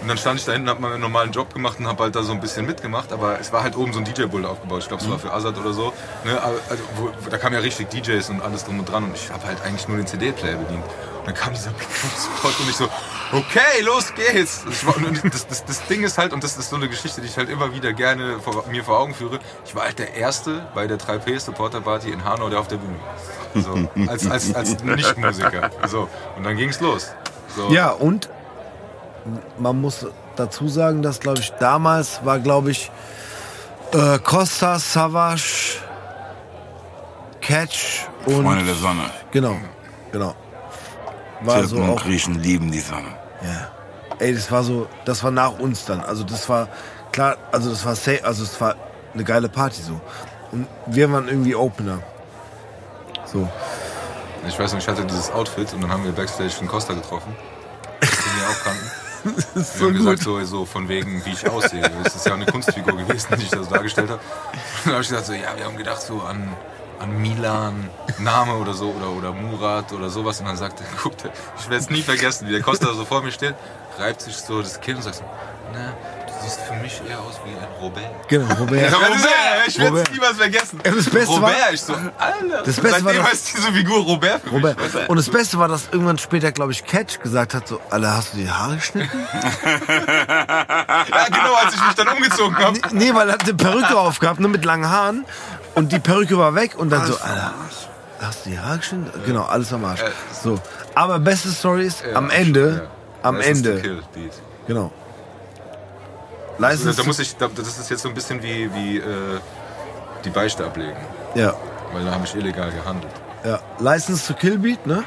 Und dann stand ich da hinten, hab meinen normalen Job gemacht und hab halt da so ein bisschen mitgemacht. Aber es war halt oben so ein DJ-Pult aufgebaut. Ich glaube, es war für Azad oder so. Ne? Also, wo, da kamen ja richtig DJs und alles drum und dran. Und ich habe halt eigentlich nur den CD-Player bedient. Und dann kam dieser Spot und ich so, okay, los geht's. War, das, das, das Ding ist halt, und das ist so eine Geschichte, die ich halt immer wieder gerne vor, mir vor Augen führe. Ich war halt der Erste bei der 3P Supporter Party in Hanau, der auf der Bühne war. So, als, als, als Nicht-Musiker. So, und dann ging's los. So. Ja, und man muss dazu sagen, dass, glaube ich, damals war, glaube ich, äh, Costa, Savage, Catch und. Freunde der Sonne. Genau, genau. War Türken so und auch. Griechen lieben die Sonne. Ja. Ey, das war so, das war nach uns dann. Also das war klar, also das war safe, also es war eine geile Party so. Und wir waren irgendwie Opener. So. Ich weiß noch, ich hatte dieses Outfit und dann haben wir Backstage den Costa getroffen. Den wir auch kannten. Das Wir haben gesagt, so, so von wegen, wie ich aussehe. Das ist ja auch eine Kunstfigur gewesen, die ich da so dargestellt habe. Und dann habe ich gesagt, so, ja, wir haben gedacht so an, an Milan, Name oder so, oder, oder Murat oder sowas. Und dann sagt er, guckt, er, ich werde es nie vergessen, wie der Costa so vor mir steht, reibt sich so das Kinn und sagt so, du siehst für mich eher aus wie ein Robert. Genau, Robert. Ist er, ich werde es Robert. niemals vergessen. Das Beste Robert, war- ich so, Alter. Das Beste war Seitdem das- heißt diese Figur Robert für Robert. mich. Und das Beste war, dass irgendwann später, glaube ich, Catch gesagt hat, so, Alter, hast du die Haare geschnitten? Ja, genau, als ich mich dann umgezogen habe. nee, nee, weil er hat eine Perücke aufgehabt, nur mit langen Haaren. Und die Perücke war weg und dann so, Alter, hast du die Haare geschnitten? Genau, alles am Arsch. Äh, So. Aber beste Story ist, am Ende, am Ende, Kill Genau. Da, to- muss ich, da, das ist jetzt so ein bisschen wie, wie äh, die Beichte ablegen, ja, weil da habe ich illegal gehandelt. ja. License to Kill Beat, ne?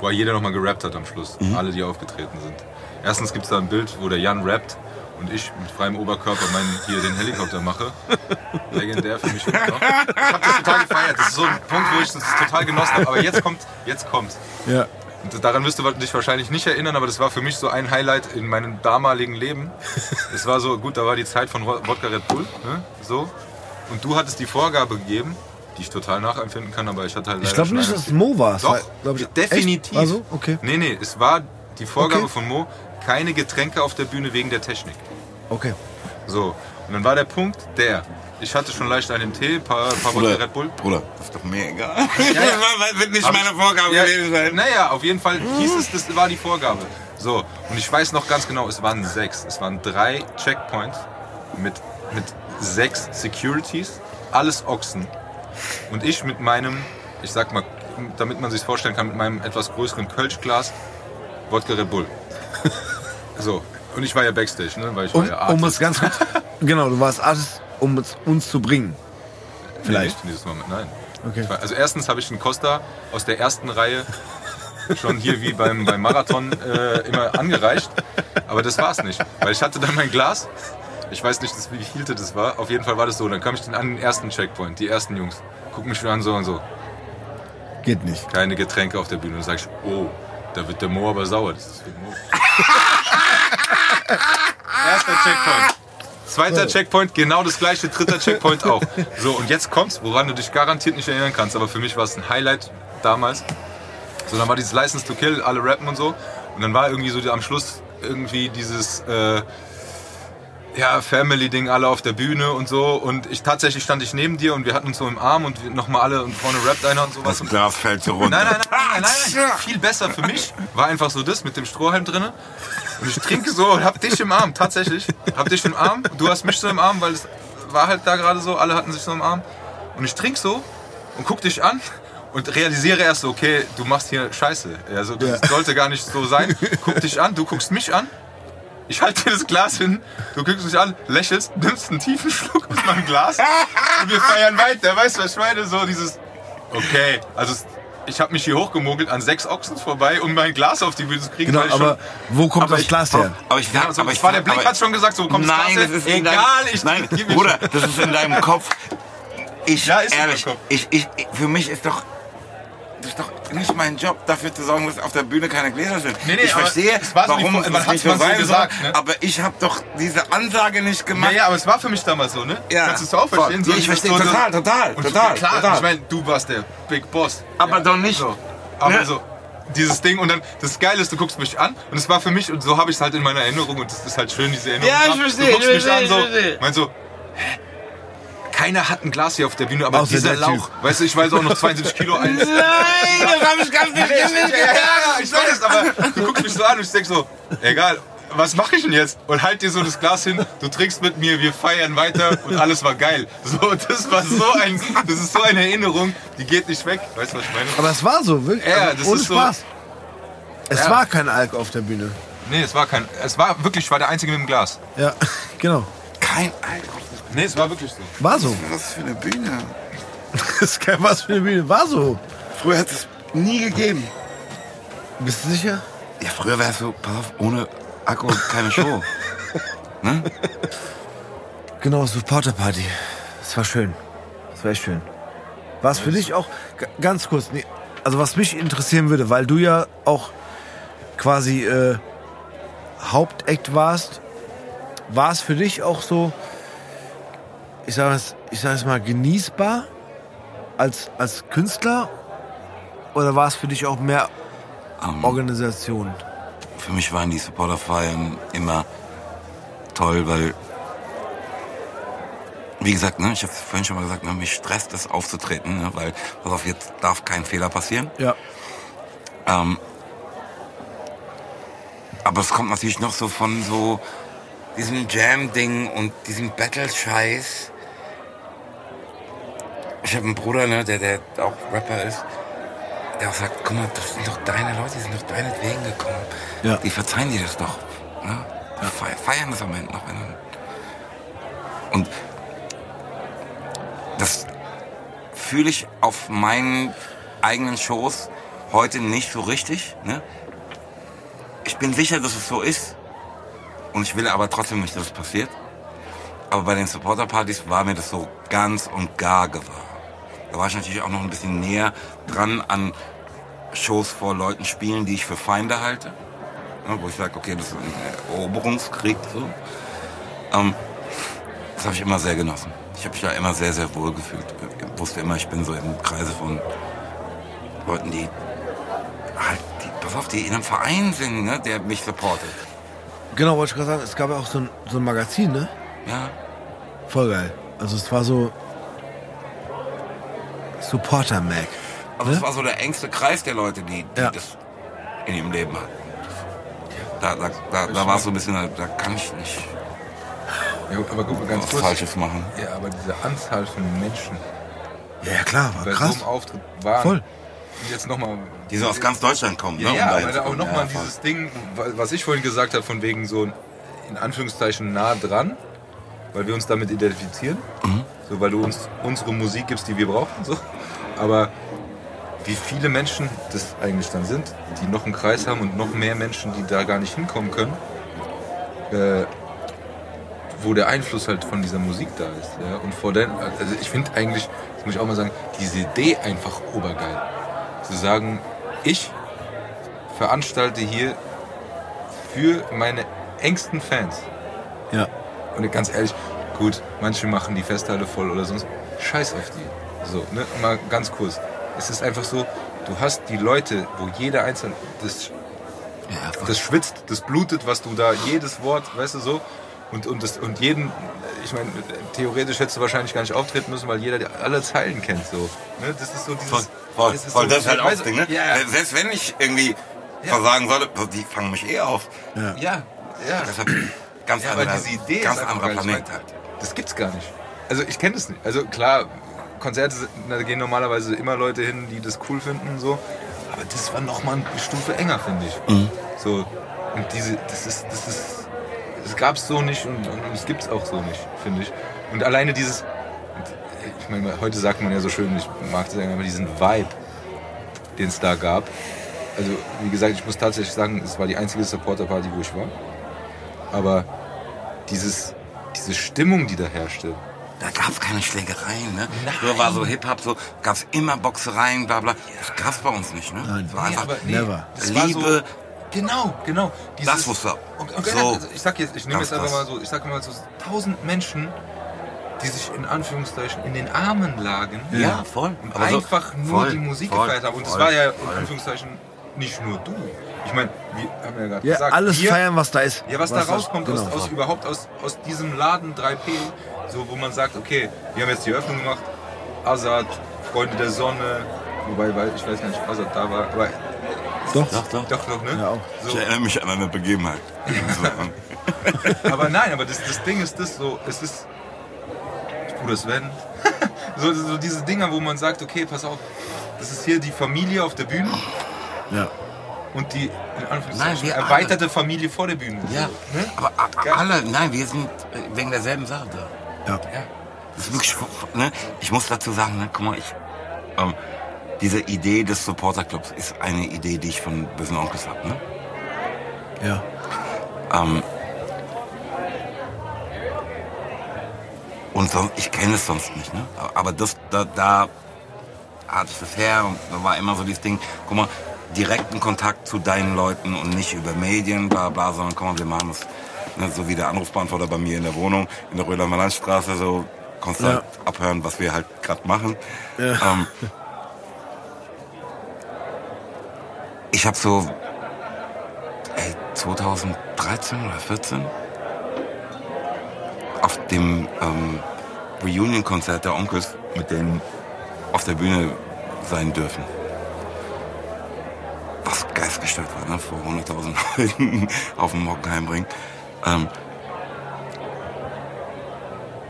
Wo jeder nochmal gerappt hat am Schluss, alle, die aufgetreten sind. Erstens gibt es da ein Bild, wo der Jan rappt und ich mit freiem Oberkörper meinen, hier den Helikopter mache. Legendär für mich noch. Ich habe das total gefeiert. Das ist so ein Punkt, wo ich das total genossen habe. Aber jetzt kommt, jetzt kommt. Ja. Und daran wirst du dich wahrscheinlich nicht erinnern, aber das war für mich so ein Highlight in meinem damaligen Leben. Es war so, gut, da war die Zeit von Wodka Red Bull, ne? so. Und du hattest die Vorgabe gegeben, die ich total nachempfinden kann, aber ich hatte halt Ich glaube nicht, dass es Mo war. Doch, war, ich, definitiv. Echt? War so? Okay. Nee, nee, es war die Vorgabe Okay. von Mo, keine Getränke auf der Bühne wegen der Technik. Okay. So, und dann war der Punkt der, ich hatte schon leicht einen Tee, ein paar, paar Wodka Bruder, Red Bull. Bruder, das ist doch mir egal. ja. Das wird nicht Hab meine Vorgabe ja, gewesen sein. Naja, auf jeden Fall hieß es, das war die Vorgabe. So, und ich weiß noch ganz genau, es waren sechs. Es waren drei Checkpoints mit, mit sechs Securities, alles Ochsen. Und ich mit meinem, ich sag mal, damit man sich vorstellen kann, mit meinem etwas größeren Kölschglas Wodka Red Bull. So, und ich war ja Backstage, ne? weil ich war Um, ja um Artist. es ganz kurz. genau, du warst Artist. Um uns, uns zu bringen. Vielleicht. Nee, dieses Mal, nein. Okay. War- Also erstens habe ich den Costa aus der ersten Reihe schon hier wie beim, beim Marathon äh, immer angereicht. Aber das war's nicht. Weil ich hatte dann mein Glas. Ich weiß nicht, wie viel das war. Auf jeden Fall war das so. Dann kam ich dann an den ersten Checkpoint. Die ersten Jungs. Gucken mich schon an so und so. Geht nicht. Keine Getränke auf der Bühne. Und dann sag ich, oh, da wird der Mo aber sauer. Das ist wegen Mo. Erster Checkpoint. Zweiter Checkpoint, genau das gleiche, dritter Checkpoint auch. So, und jetzt kommt's, woran du dich garantiert nicht erinnern kannst, aber für mich war es ein Highlight damals. So, dann war dieses License to Kill, alle rappen und so. Und dann war irgendwie so die- am Schluss irgendwie dieses äh, ja, Family-Ding, alle auf der Bühne und so. Und ich tatsächlich stand ich neben dir und wir hatten uns so im Arm und nochmal alle und vorne rappt einer und sowas. Das Glas fällt so runter. Nein, nein, nein, nein, nein, nein. Viel besser für mich war einfach so das mit dem Strohhalm drinne. Und ich trinke so und hab dich im Arm, tatsächlich. Hab dich im Arm. Du hast mich so im Arm, weil es war halt da gerade so, alle hatten sich so im Arm. Und ich trinke so und guck dich an und realisiere erst so, okay, du machst hier Scheiße. Also das sollte gar nicht so sein. Guck dich an, du guckst mich an. Ich halte dir das Glas hin, du guckst mich an, lächelst, nimmst einen tiefen Schluck aus meinem Glas und wir feiern weiter. Weißt du, was ich meine? So dieses, okay, also ich habe mich hier hochgemogelt an sechs Ochsen vorbei, um mein Glas auf die Bühne zu kriegen. Genau, weil ich aber schon, wo kommt aber das ich- Glas her? Aber ich ja, also, aber ich war der Blick hat schon gesagt, so kommt das Nein, Glas das ist her. in deinem, Egal, ich Nein, Bruder, das ist in deinem Kopf. Ich, Ja, ist ehrlich, ich, ich, ich, für mich ist doch, das ist doch nicht mein Job, dafür zu sorgen, dass auf der Bühne keine Gläser sind. Nee, nee, ich verstehe, so warum es man mal so sein gesagt, soll, ne? aber ich habe doch diese Ansage nicht Ja, gemacht. ja, aber es war für mich damals so, ne? Ja. Kannst du es auch verstehen? Ja, ich verstehe, so- total, total, und total, Klar, total. ich meine, du warst der Big Boss. Aber doch nicht. So. Aber Ne? so, dieses Ding und dann, das Geile ist, du guckst mich an und es war für mich, und so habe ich es halt in meiner Erinnerung und das ist halt schön, diese Erinnerung. Ja, ich verstehe, Du guckst ich mich verstehe, an, so, ich verstehe. meinst so, hä? Keiner hat ein Glas hier auf der Bühne, aber Außer dieser der Typ. Lauch, weißt du, ich weiß auch noch 72 Kilo eins. Nein, das habe ich ganz nicht Ja, ja, ja, ich weiß, aber du guckst mich so an und ich denk so, egal, was mache ich denn jetzt? Und halt dir so das Glas hin, du trinkst mit mir, wir feiern weiter und alles war geil. So, das war so ein, das ist so eine Erinnerung, die geht nicht weg. Weißt du, was ich meine? Aber es war so, wirklich. Ja, also das ohne ist so- Spaß. Es Ja. war kein Alk auf der Bühne. Nee, es war kein, es war wirklich, ich war der Einzige mit dem Glas. Ja, genau. Kein Alkohol. Nee, es war wirklich so. War so. Was für eine Bühne. Das ist kein was für eine Bühne. War so. Früher hat es nie gegeben. Bist du sicher? Ja, früher wäre es so, pass auf, ohne Alkohol keine Show. ne? Genau, Supporter Party. Das war schön. Das war echt schön. War es für dich auch, ganz kurz, nee, also was mich interessieren würde, weil du ja auch quasi äh, Hauptact warst, war es für dich auch so, ich sage es, ich sag es mal, genießbar als, als Künstler? Oder war es für dich auch mehr Ähm, Organisation? für mich waren die Supporterfeiern immer toll, weil, wie gesagt, ne, ich habe vorhin schon mal gesagt, ne, mich stresst es aufzutreten, ne, weil, pass auf, jetzt darf kein Fehler passieren. Ja. Ähm, aber es kommt natürlich noch so von so diesem Jam-Ding und diesem Battle-Scheiß. Ich habe einen Bruder, ne, der, der auch Rapper ist, der auch sagt, guck mal, das sind doch deine Leute, die sind doch deinetwegen gekommen. Ja. Die verzeihen dir das doch. Ne? Die fe- feiern das am Ende noch. Und das fühle ich auf meinen eigenen Shows heute nicht so richtig. Ne? Ich bin sicher, dass es so ist. Und ich will aber trotzdem nicht, dass es passiert. Aber bei den Supporter-Partys war mir das so ganz und gar gewahr. Da war ich natürlich auch noch ein bisschen näher dran an Shows vor Leuten spielen, die ich für Feinde halte. Ne, wo ich sage, okay, das ist ein Eroberungskrieg. So. Ähm, das habe ich immer sehr genossen. Ich habe mich da immer sehr, sehr wohl gefühlt. Ich wusste immer, ich bin so im Kreise von Leuten, die halt, die, pass auf, die in einem Verein sind, ne, der mich supportet. Genau, wollte ich gerade sagen, es gab ja auch so ein, so ein Magazin, ne? Ja, Voll geil. Also es war so Supporter Mag. also das war so der engste Kreis der Leute, die, die Ja. das in ihrem Leben hatten. Da, da, da, da war es so ein bisschen, da, kann ich nicht Ja, aber guck mal ganz was kurz. Falsches machen. Ja, aber diese Anzahl von Menschen Ja, ja klar, war bei so krass. einem Auftritt waren. Voll. Und jetzt nochmal. Die so aus ganz Deutschland kommen, Ja, ne? ja um aber auch nochmal Ja, dieses Ding, wa- was ich vorhin gesagt habe, von wegen so in Anführungszeichen nah dran. weil wir uns damit identifizieren. So, weil du uns unsere Musik gibst, die wir brauchen. So. Aber wie viele Menschen das eigentlich dann sind, die noch einen Kreis haben und noch mehr Menschen, die da gar nicht hinkommen können, äh, wo der Einfluss halt von dieser Musik da ist. Ja? Und vor den, also ich finde eigentlich, das muss ich auch mal sagen, diese Idee einfach obergeil. Zu sagen, ich veranstalte hier für meine engsten Fans. Ja. Und ganz ehrlich, gut, manche machen die Festhalle voll oder sonst. Scheiß auf die. So, ne? Mal ganz kurz. Es ist einfach so, du hast die Leute, wo jeder einzelne, das, Ja, das schwitzt, das blutet, was du da, jedes Wort, weißt du so. Und, und, das, und jeden, ich meine, theoretisch hättest du wahrscheinlich gar nicht auftreten müssen, weil jeder alle Zeilen kennt. So. Ne? Das ist so dieses. Voll, voll, das ist voll. so- Das ist halt auch das Ding, ne? Ja, Selbst wenn ich irgendwie versagen sollte, die fangen mich eh auf. ja, ja. Deshalb ganz Ja, aber anderer, diese Idee ganz ist einfach anderer. Planet halt. Das gibt's gar nicht. Also ich kenne das nicht. Also klar, Konzerte da gehen normalerweise immer Leute hin, die das cool finden und so. Aber das war noch mal eine Stufe enger, finde ich. Mhm. So und diese, das ist, das ist, das gab's so nicht und, und, und es gibt's auch so nicht, finde ich. Und alleine dieses, ich meine, heute sagt man ja so schön, ich mag das aber diesen Vibe, den es da gab. Also wie gesagt, ich muss tatsächlich sagen, es war die einzige Supporter-Party, wo ich war. Aber dieses, diese Stimmung, die da herrschte, Da gab es keine Schlägereien, ne? Früher war so Hip-Hop, so gab es immer Boxereien, bla bla. Das gab es bei uns nicht, ne? Nein. Es war Nee, einfach aber nee, never. das war Liebe. So, genau, genau. Das wusste. Und, und So. also ich sag jetzt, ich nehme jetzt einfach mal so, ich sag mal so tausend Menschen, die sich in Anführungszeichen in den Armen lagen. Ja, voll. Und Aber so- einfach nur voll, die Musik voll, gefeiert haben. Und das voll, war ja in voll. Anführungszeichen nicht nur du. Ich meine, wir haben ja gerade Ja, gesagt, alles wir, feiern, was da ist. Ja, was, da rauskommt genau. aus, aus überhaupt aus, aus diesem Laden 3P, so wo man sagt, okay, wir haben jetzt die Öffnung gemacht, Azad, Freunde der Sonne, wobei, weil ich weiß gar nicht, ob Azad da war, aber Doch. Doch, doch. doch noch, ne? Ja, auch. Ich So, erinnere mich an eine Begebenheit. So, aber nein, aber das, das Ding ist das so, es ist, Bruder Sven, so, so diese Dinger, wo man sagt, okay, pass auf, das ist hier die Familie auf der Bühne Ja. und die in Nein, Anführungszeichen wir erweiterte Familie vor der Bühne. ja, ne? aber alle, nein, wir sind äh, wegen derselben Sache da. Ja. Das ist wirklich, ne? Ich muss dazu sagen, ne, guck mal, ich, ähm, diese Idee des Supporterclubs ist eine Idee, die ich von Bösen Onkels habe, ne? Ja. Ähm, und sonst, ich kenne es sonst nicht, ne? Aber das, da, da hatte ich das her und da war immer so dieses Ding, guck mal, direkten Kontakt zu deinen Leuten und nicht über Medien, bla bla, sondern guck mal, wir machen das, so wie der Anrufbeantworter bei mir in der Wohnung, in der Rödermer Landstraße, so konstant abhören, was wir halt gerade machen. Ähm, ich habe so ey, 2013 oder 14 auf dem ähm, Reunion-Konzert der Onkels mit denen auf der Bühne sein dürfen. Was geistgestört war, ne? Vor 100.000 Leuten auf dem Hockenheimring. Ähm,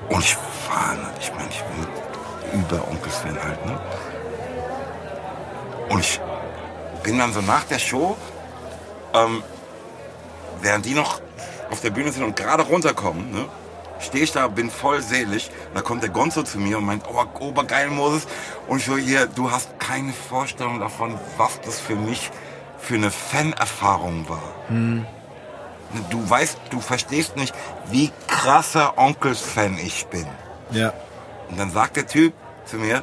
und ich war, ich meine, ich bin über Onkels-Fan halt, ne? Und ich bin dann so nach der Show, ähm, während die noch auf der Bühne sind und gerade runterkommen, ne, stehe ich da, bin voll selig. Da kommt der Gonzo zu mir und meint, oh, obergeil, Moses. Und ich so, hier, du hast keine Vorstellung davon, was das für mich für eine Fan-Erfahrung war. Du weißt, du verstehst nicht, wie krasser Onkels-Fan ich bin. Ja. Und dann sagt der Typ zu mir,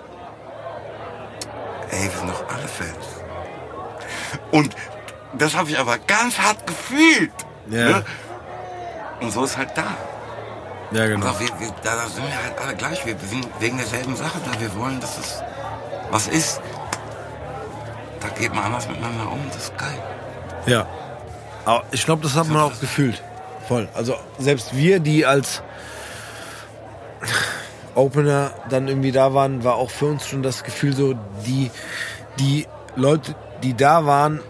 ey, wir sind doch alle Fans. Und das habe ich aber ganz hart gefühlt. Ja. Ne? Und so ist halt da. Ja, genau. Aber wir, wir, da da sind wir halt alle gleich. Wir sind wegen derselben Sache da. Wir wollen, dass es was ist. Da geht man anders miteinander um. Das ist geil. Ja. Aber ich glaube, das hat man auch gefühlt. Voll. Also selbst wir, die als Opener dann irgendwie da waren, war auch für uns schon das Gefühl so, die, die Leute, die da waren,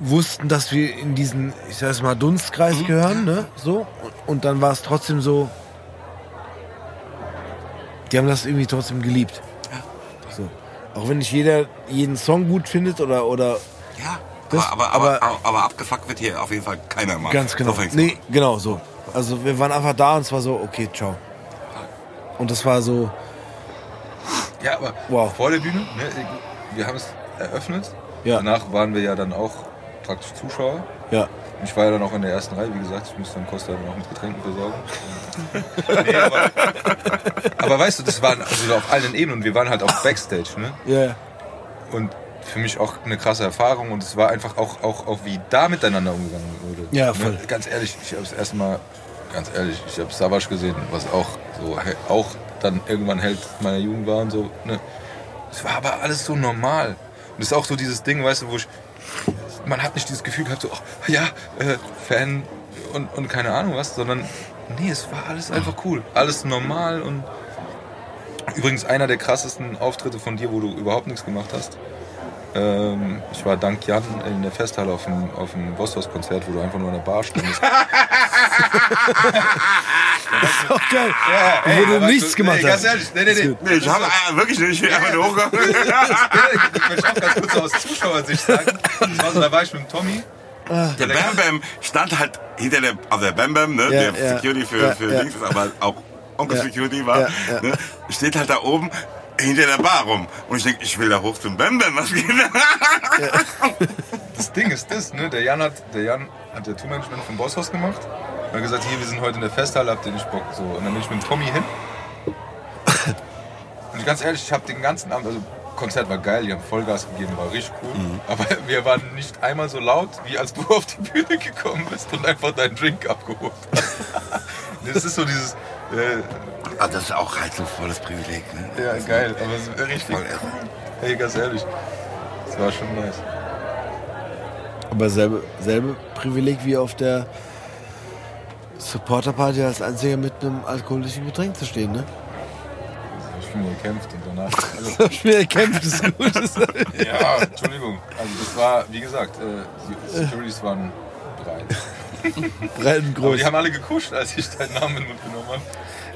wussten, dass wir in diesen, ich sag mal, Dunstkreis gehören, ne? So. Und, dann war es trotzdem so, die haben das irgendwie trotzdem geliebt. So. Auch wenn nicht jeder jeden Song gut findet oder, oder Ja. Das- aber, aber, aber, aber- abgefuckt wird hier auf jeden Fall keiner mal. Ganz genau. So nee, genau so. Also wir waren einfach da und es war so, okay, ciao. Und das war so, Ja, aber Wow. vor der Bühne, ne, wir haben es eröffnet. Ja. Danach waren wir ja dann auch praktisch Zuschauer. ja. Ich war ja dann auch in der ersten Reihe, wie gesagt, ich musste dann Costa dann auch mit Getränken versorgen. nee, aber, aber weißt du, das war also auf allen Ebenen und wir waren halt auch Backstage, ne? Ja, Und für mich auch eine krasse Erfahrung und es war einfach auch, auch, auch wie da miteinander umgegangen wurde. Ja, voll. Ne? Ganz ehrlich, ich habe es erstmal, ganz ehrlich, ich habe Savage gesehen, was auch so auch dann irgendwann Held meiner Jugend war und so. Ne? Es war aber alles so normal. Und es ist auch so dieses Ding, weißt du, wo ich, man hat nicht dieses Gefühl gehabt, so, oh, ja, äh, Fan und, und keine Ahnung was, sondern nee, es war alles einfach cool. Alles normal und übrigens einer der krassesten Auftritte von dir, wo du überhaupt nichts gemacht hast. Ähm, ich war dank Jan in der Festhalle auf dem, auf dem Bosshaus-Konzert, wo du einfach nur an der Bar standest. Auch geil. Ja, Wo du nichts gemacht nee, Ganz hast. ehrlich, nee, nee, nee. Nee, ich habe äh, wirklich nicht. Ich bin einfach nur hochgegangen. Ich möchte auch ganz kurz so aus Zuschauersicht sagen. Das war so, da war ich mit Tommy. Der Bam Bam stand halt hinter der, also der Bam Bam, ne, Ja, der ja. Security für, Ja, für ja. Dings ist, aber auch Onkel Ja. Security war, Ja, ja. Ne, steht halt da oben hinter der Bar rum. Und ich denke, ich will da hoch zum Bam Bam, was geht da? Das Ding ist das, ne? Der Jan hat, der Jan hat der Tourmanagement vom Bosshaus gemacht. Und hat gesagt, hier, wir sind heute in der Festhalle, habt ihr nicht Bock? So. Und dann bin ich mit Tommy hin. Und ganz ehrlich, ich habe den ganzen Abend, also Konzert war geil, die haben Vollgas gegeben, war richtig cool. Aber wir waren nicht einmal so laut, wie als du auf die Bühne gekommen bist und einfach deinen Drink abgeholt hast. das ist so dieses, Ah, das ist auch halt so volles Privileg, ne? ja geil, aber es ist richtig Voll irre. Hey, ganz ehrlich, das war schon nice. Aber selbe, selbe Privileg wie auf der Supporterparty als einziger mit einem alkoholischen Getränk zu stehen, ne? Ich bin gekämpft und danach. Also, Schwer kämpft ist gut. Ja, Entschuldigung. Also das war, wie gesagt, äh, die Securities waren bereit. Breiten Aber groß. die haben alle gekuscht, als ich deinen Namen in den Mund genommen habe.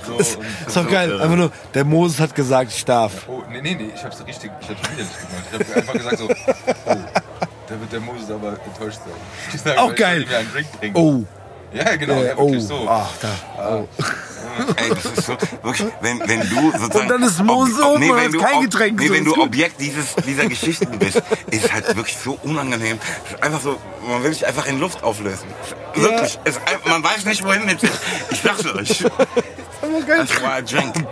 So, Ist, ist doch geil. Einfach nur, der Moses hat gesagt, ich darf. oh, nee, nee, nee, ich hab's richtig, ich hab's wieder nicht gemacht. Ich hab einfach gesagt so, oh, da wird der Moses aber enttäuscht sein. Ich sag, Auch geil. Oh, Ja, genau, äh, ja, oh, wirklich so. ach, da. Oh. Ey, das ist so, wirklich, wenn, wenn du sozusagen... Und dann ist Mose Ob- ob- und wenn du kein ob- Getränk, Nee, wenn du. Objekt dieses, dieser Geschichten bist, ist halt wirklich so unangenehm. Ist Einfach so, man will sich einfach in Luft auflösen. Wirklich. Es, ist man weiß nicht, wohin mit sich. Ich sag's euch. Das war ein Drink.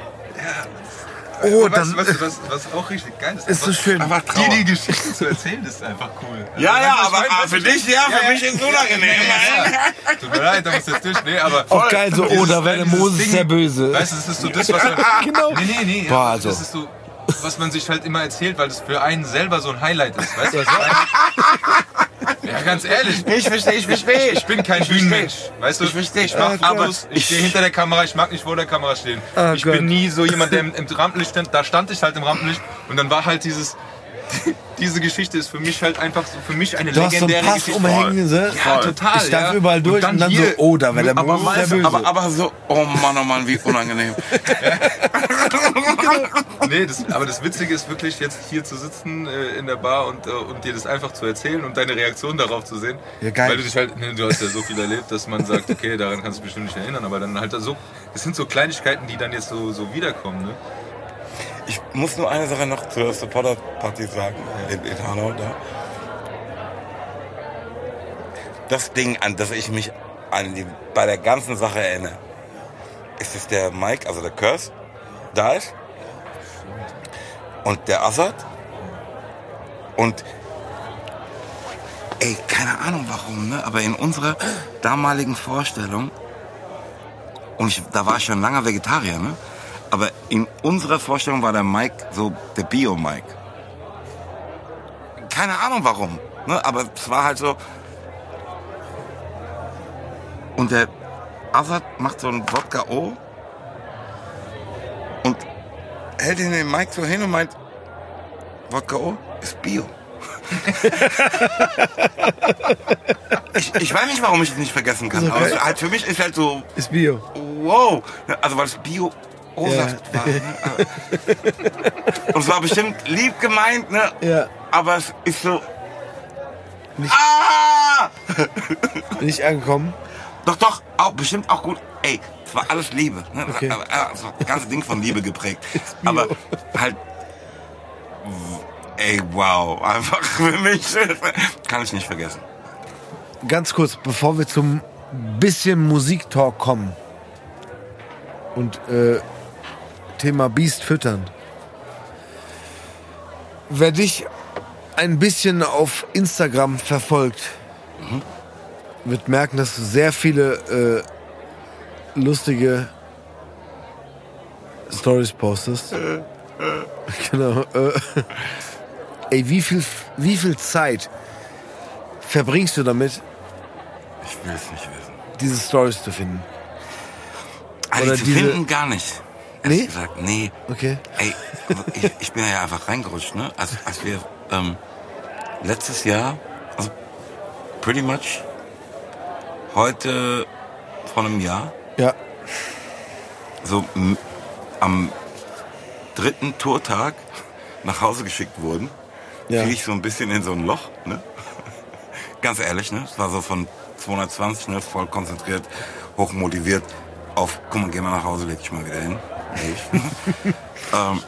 Oh, weißt, dann weißt du, was, was auch richtig geil ist? ist so schön. Einfach Die, Trauer. die Geschichten zu erzählen, ist einfach cool. Also, Ja, ja, weißt aber du, für dich ja, für ja, mich ist es unangenehm. Ja. Tut mir leid, da muss jetzt durch. Nee, aber Auch geil, so, oh, da wäre der Moses Ding, sehr böse. Weißt du, das ist so das, was man. Genau. Nee, nee, nee. Boah, aber also. Das ist so, was man sich halt immer erzählt, weil das für einen selber so ein Highlight ist. Weißt du, was ich meine? Ja, ganz ehrlich. Ich verstehe, ich verstehe. Ich bin kein Bühnenmensch. Weißt du, Ich verstehe. ich mach Aber Fotos, ich stehe hinter der Kamera, ich mag nicht vor der Kamera stehen. Ah, ich Gott. bin nie so jemand, der im, im Rampenlicht stand. Da stand ich halt im Rampenlicht und dann war halt dieses. Diese Geschichte ist für mich halt einfach so für mich eine Du hast so einen legendäre Pass Geschichte. umhängen, ne? Ja, total. Ich dampf ja. überall durch und dann, hier- so, oh, da wäre der Aber, böse. aber, aber so, oh Mann, oh Mann, wie unangenehm. Nee, das, aber das Witzige ist wirklich, jetzt hier zu sitzen äh, in der Bar und, äh, und dir das einfach zu erzählen und deine Reaktion darauf zu sehen. Ja, geil. Weil du dich halt, ne, du hast ja so viel erlebt, dass man sagt, okay, daran kannst du dich bestimmt nicht erinnern, aber dann halt so, das sind so Kleinigkeiten, die dann jetzt so, so wiederkommen, ne? Ich muss nur eine Sache noch zur Supporter-Party sagen, in, in Hanau da. Das Ding, an das ich mich an die, bei der ganzen Sache erinnere, ist es der Mike, also der Curse, da ist. Und der Assad. Und ey, keine Ahnung warum, ne? aber in unserer damaligen Vorstellung, und ich, da war ich schon lange Vegetarier, ne? aber in unserer Vorstellung war der Mike so der Bio-Mike. Keine Ahnung warum, ne? aber es war halt so. Und der Assad macht so einen Wodka O und hält ihn den Mike so hin und meint, Wodka O ist Bio. ich, ich weiß nicht, warum ich es nicht vergessen kann. Aber okay. es, halt für mich ist halt so, ist Bio. wow. Also weil es Bio O-Saft war. Ne? Und es war bestimmt lieb gemeint, ne? Ja. Aber es ist so. Nicht- Ah! Nicht angekommen. Doch, doch. Auch, bestimmt auch gut. Ey, es war alles Liebe. Ne? Das Okay. äh, Das, ganze Ding von Liebe geprägt. Aber halt, ey, wow. Einfach für mich, kann ich nicht vergessen. Ganz kurz, bevor wir zum bisschen Musiktalk kommen und äh, Thema Biest füttern. Wer dich ein bisschen auf Instagram verfolgt, wird merken, dass du sehr viele äh, lustige Stories postest. genau. Äh, ey, wie viel, wie viel Zeit verbringst du damit, Ich will es nicht wissen. diese Stories zu finden? Also Oder zu diese- finden gar nicht. Nee? gesagt, nee. Okay. Ey, ich, ich bin ja einfach reingerutscht, ne? Als, als wir ähm, letztes Jahr, also pretty much heute vor einem Jahr, Ja. so am dritten Tourtag nach Hause geschickt wurden, Ja. fiel ich so ein bisschen in so ein Loch, ne? Ganz ehrlich, ne? Es war so von 220, ne? Voll konzentriert, hochmotiviert auf, guck mal, geh mal nach Hause, leg dich mal wieder hin. Ich. ähm,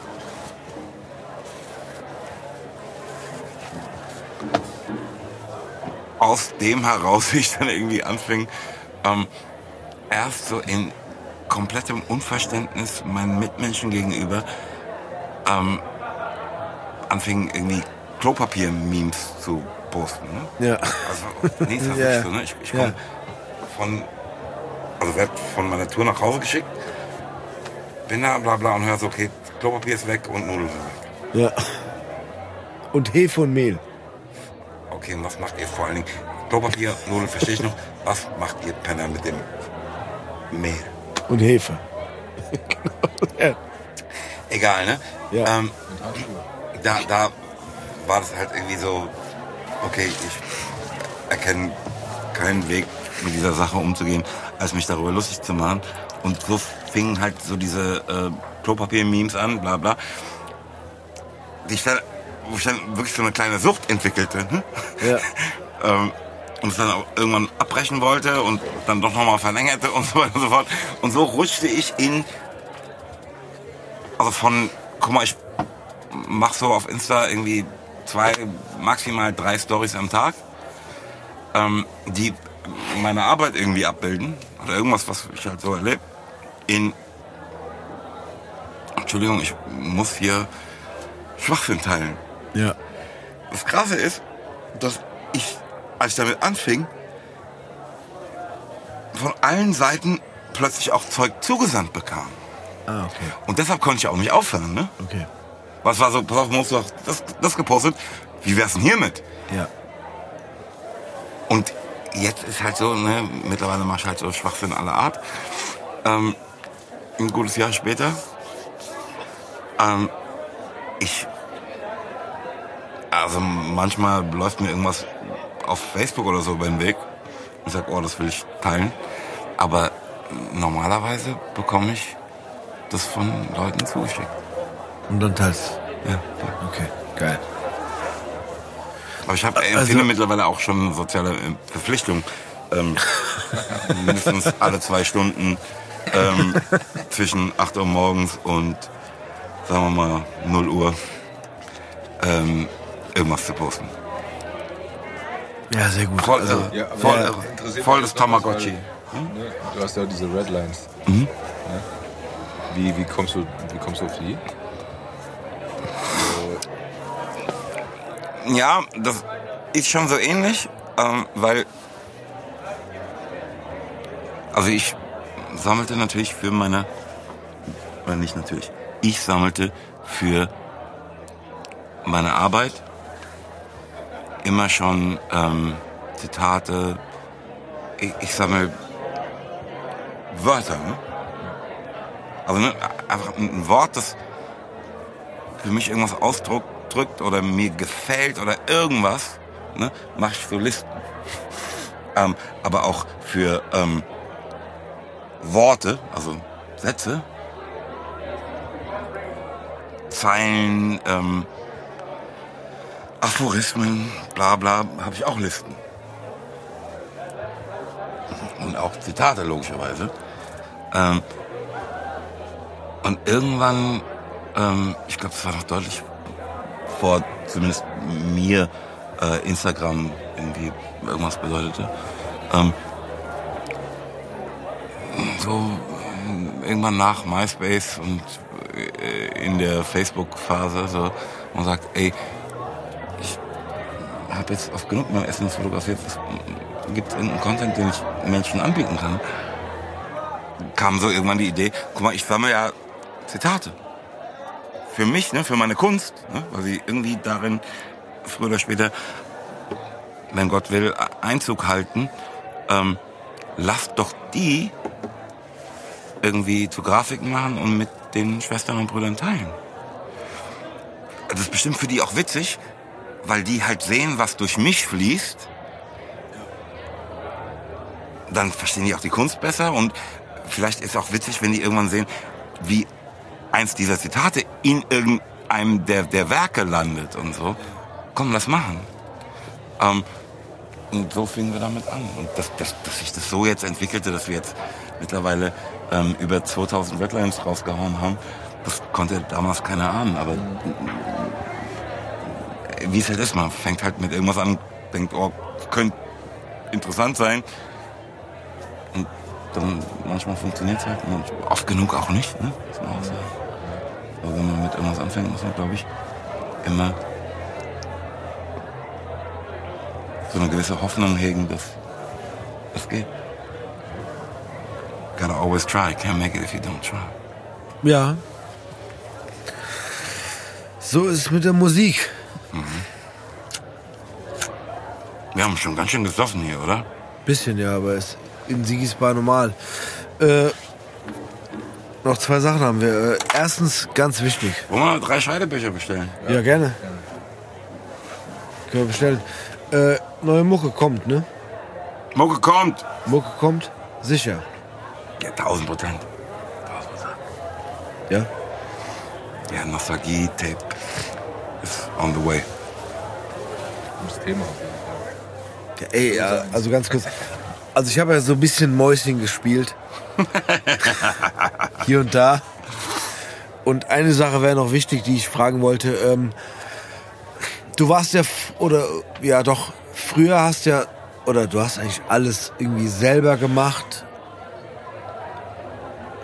aus dem heraus ich dann irgendwie anfing, ähm, erst so in komplettem Unverständnis meinen Mitmenschen gegenüber ähm, anfing irgendwie Klopapier-Memes zu posten. Ne? Ja. Also, nee, das wirklich so, ne? Ich, ich komme Ja. von, also werd von meiner Tour nach Hause geschickt, bin da, bla bla, und hör so, okay, Klopapier ist weg und Nudeln sind weg. Ja. Und Hefe und Mehl. Okay, und was macht ihr vor allen Dingen? Klopapier, Nudeln verstehe ich noch. Was macht ihr Penner mit dem Mehl? Und Hefe. ja. Egal, ne? Ja. Ähm, da, da war das halt irgendwie so, okay, ich erkenne keinen Weg, mit dieser Sache umzugehen, als mich darüber lustig zu machen. Und so fingen halt so diese äh, Klopapier-Memes an, bla bla. Die ich dann, wo ich dann wirklich so eine kleine Sucht entwickelte. Ne? Ja. ähm, und es dann auch irgendwann abbrechen wollte und dann doch nochmal verlängerte und so weiter und so fort. Und so rutschte ich in, also von, guck mal, ich mach so auf Insta irgendwie zwei, maximal drei Stories am Tag, ähm, die meine Arbeit irgendwie abbilden oder irgendwas, was ich halt so erlebe. In, Entschuldigung, ich muss hier Schwachsinn teilen. Ja. Das Krasse ist, dass ich, als ich damit anfing, von allen Seiten plötzlich auch Zeug zugesandt bekam. Ah, okay. Und deshalb konnte ich auch nicht aufhören, ne? Okay. Was war so, pass auf, musst du doch das, das gepostet. Wie wär's denn hiermit? Ja. Und jetzt ist halt so, ne, mittlerweile mach ich halt so Schwachsinn aller Art. Ähm, ein gutes Jahr später. Ähm, ich, also manchmal läuft mir irgendwas auf Facebook oder so über den Weg. Ich sag, oh, das will ich teilen. Aber normalerweise bekomme ich das von Leuten zugeschickt. Und dann teilst Ja, Okay, geil. Aber ich habe Also- empfinde mittlerweile auch schon eine soziale äh, Verpflichtung. Ähm, mindestens alle zwei Stunden ähm, zwischen 8 Uhr morgens und sagen wir mal 0 Uhr ähm, irgendwas zu posten. Ja, sehr gut. Voll, also, irre. Ja, voll, ja, irre. voll das Tamagotchi. weil- Ne? Du hast ja diese Redlines. Mhm. Ne? Wie, wie, kommst du, wie kommst du auf die? Ja, das ist schon so ähnlich, ähm, weil also ich sammelte natürlich für meine, oder nicht natürlich, ich sammelte für meine Arbeit immer schon ähm, Zitate, ich, ich sammle Wörter, ne? Also ne, einfach ein Wort, das für mich irgendwas ausdrückt oder mir gefällt oder irgendwas, ne, mache ich für Listen. Ähm, aber auch für ähm, Worte, also Sätze, Zeilen, ähm, Aphorismen, bla bla, habe ich auch Listen. Und auch Zitate, logischerweise. Ähm, und irgendwann, ähm, ich glaube, es war noch deutlich vor zumindest mir äh, Instagram irgendwie irgendwas bedeutete. Ähm, so irgendwann nach MySpace und äh, in der Facebook-Phase so man sagt, ey, habe jetzt oft genug mein Essen fotografiert, gibt es irgendeinen Content, den ich Menschen anbieten kann? Kam so irgendwann die Idee, guck mal, ich sammle ja Zitate. Für mich, ne, für meine Kunst, ne, weil sie irgendwie darin früher oder später, wenn Gott will, Einzug halten. Ähm, lasst doch die irgendwie zu Grafiken machen und mit den Schwestern und Brüdern teilen. Das ist bestimmt für die auch witzig, weil die halt sehen, was durch mich fließt. Dann verstehen die auch die Kunst besser und vielleicht ist es auch witzig, wenn die irgendwann sehen, wie eins dieser Zitate in irgendeinem der, der Werke landet und so. Komm, lass machen. Ähm, und so fingen wir damit an. Und dass, dass, dass sich das so jetzt entwickelte, dass wir jetzt mittlerweile ähm, über 2000 Redlines rausgehauen haben, das konnte damals keiner ahnen. Aber wie es halt ist, man fängt halt mit irgendwas an, denkt, oh, könnte interessant sein. Und dann manchmal funktioniert es halt oft genug auch nicht. Ne? Muss man auch sagen. Aber wenn man mit irgendwas anfängt, muss man, glaube ich, immer so eine gewisse Hoffnung hegen, dass es geht. Gotta always try. Can't make it if you don't try. Ja. So ist es mit der Musik. Wir haben schon ganz schön gesoffen hier, oder? Bisschen, ja, aber es in Sigis Bar normal. Äh, noch zwei Sachen haben wir. Äh, erstens, ganz wichtig. Wollen wir drei Scheidebecher bestellen? Ja, gerne. Können wir bestellen. Äh, neue Mucke kommt, ne? Mucke kommt! Mucke kommt, sicher. Ja, 1000 Prozent. Ja? Ja, Nostalgie-Tape ist on the way. Das Thema. ja ey, ja, also ganz kurz. Also ich habe ja so ein bisschen Mäuschen gespielt. Hier und da. Und eine Sache wäre noch wichtig, die ich fragen wollte. Ähm, du warst ja, oder ja doch, früher hast ja, oder du hast eigentlich alles irgendwie selber gemacht.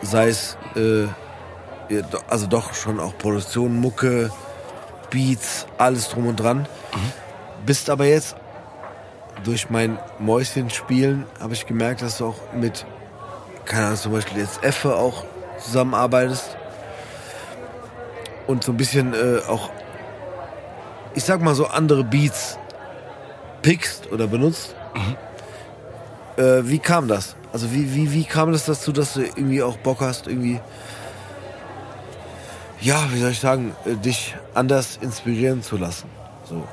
Sei es, äh, also doch schon auch Produktion, Mucke, Beats, alles drum und dran. Bist aber jetzt durch mein Mäuschenspielen habe ich gemerkt, dass du auch mit, keine Ahnung, zum Beispiel jetzt Effe auch zusammenarbeitest. Und so ein bisschen äh, auch, ich sag mal so, andere Beats pickst oder benutzt. Äh, wie kam das? Also wie, wie, wie kam das dazu, dass du irgendwie auch Bock hast, irgendwie, ja, wie soll ich sagen, äh, dich anders inspirieren zu lassen? So.